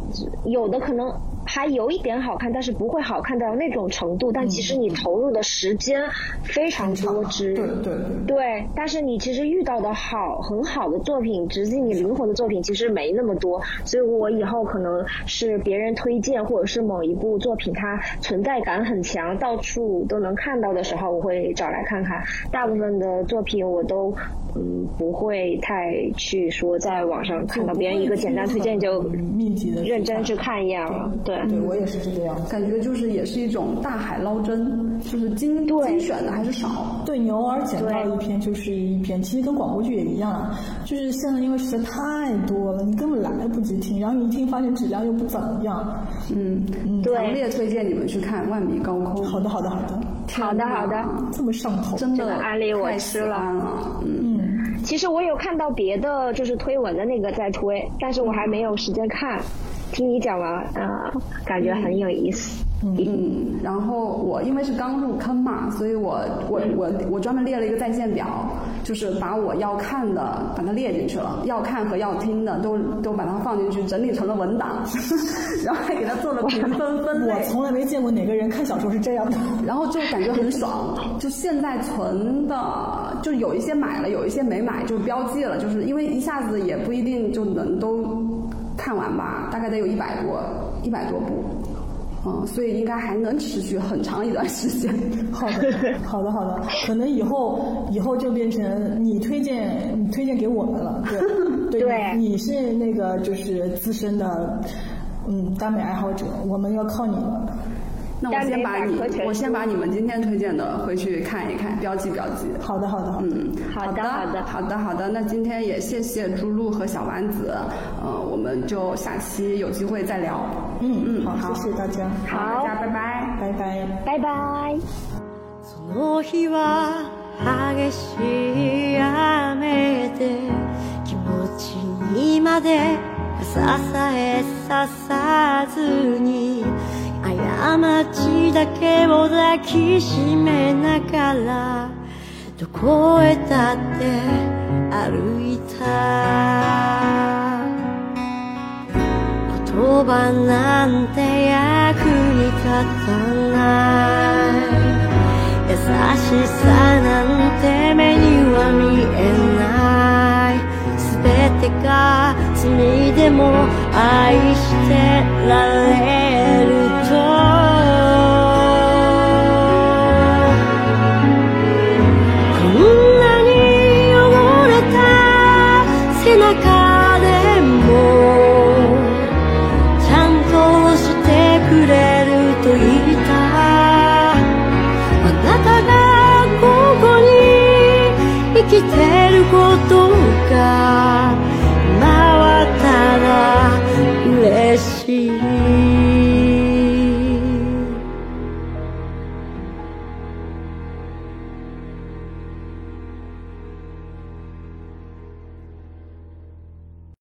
有的可能。还有一点好看，但是不会好看到那种程度。但其实你投入的时间非常多之，对对对。但是你其实遇到的好很好的作品，直击你灵魂的作品，其实没那么多。所以我以后可能是别人推荐，或者是某一部作品它存在感很强，到处都能看到的时候，我会找来看看。大部分的作品我都嗯不会太去说在网上看到别人一个简单推荐就密集的认真去看一样，对。对我也是这个样子，感觉就是也是一种大海捞针，就是精精选的还是少。对，你偶尔捡到一篇就是一篇，其实跟广播剧也一样，就是现在因为实在太多了，你根本来不及听，然后你一听发现质量又不怎么样。嗯嗯，强烈推荐你们去看《万米高空》。好的好的好的，好的好的，这么上头，真的安利我吃了。嗯，其实我有看到别的就是推文的那个在推，但是我还没有时间看。听你讲完，啊，感觉很有意思。嗯，然后我因为是刚入坑嘛，所以我我我我专门列了一个在线表，就是把我要看的把它列进去了，要看和要听的都都把它放进去，整理成了文档，然后还给它做了评分分类。我从来没见过哪个人看小说是这样的，然后就感觉很爽。就现在存的，就有一些买了，有一些没买，就标记了，就是因为一下子也不一定就能都看完吧，大概得有一百多一百多部。嗯，所以应该还能持续很长一段时间。好的，好的，好的，可能以后以后就变成你推荐，你推荐给我们了，对 对，你是那个就是资深的嗯耽美爱好者，我们要靠你了。那我先把你，我先把你们今天推荐的回去看一看，标记标记。好的，好的，嗯，好的，好的，好的，好的。那今天也谢谢朱露和小丸子，呃，我们就下期有机会再聊。嗯嗯，好，谢谢大家，好，大家拜拜，拜拜，拜拜。過ちだけを抱きしめながらどこへだって歩いた。言葉なんて役に立たない。優しさなんて目には見えない。全てが罪でも愛してられ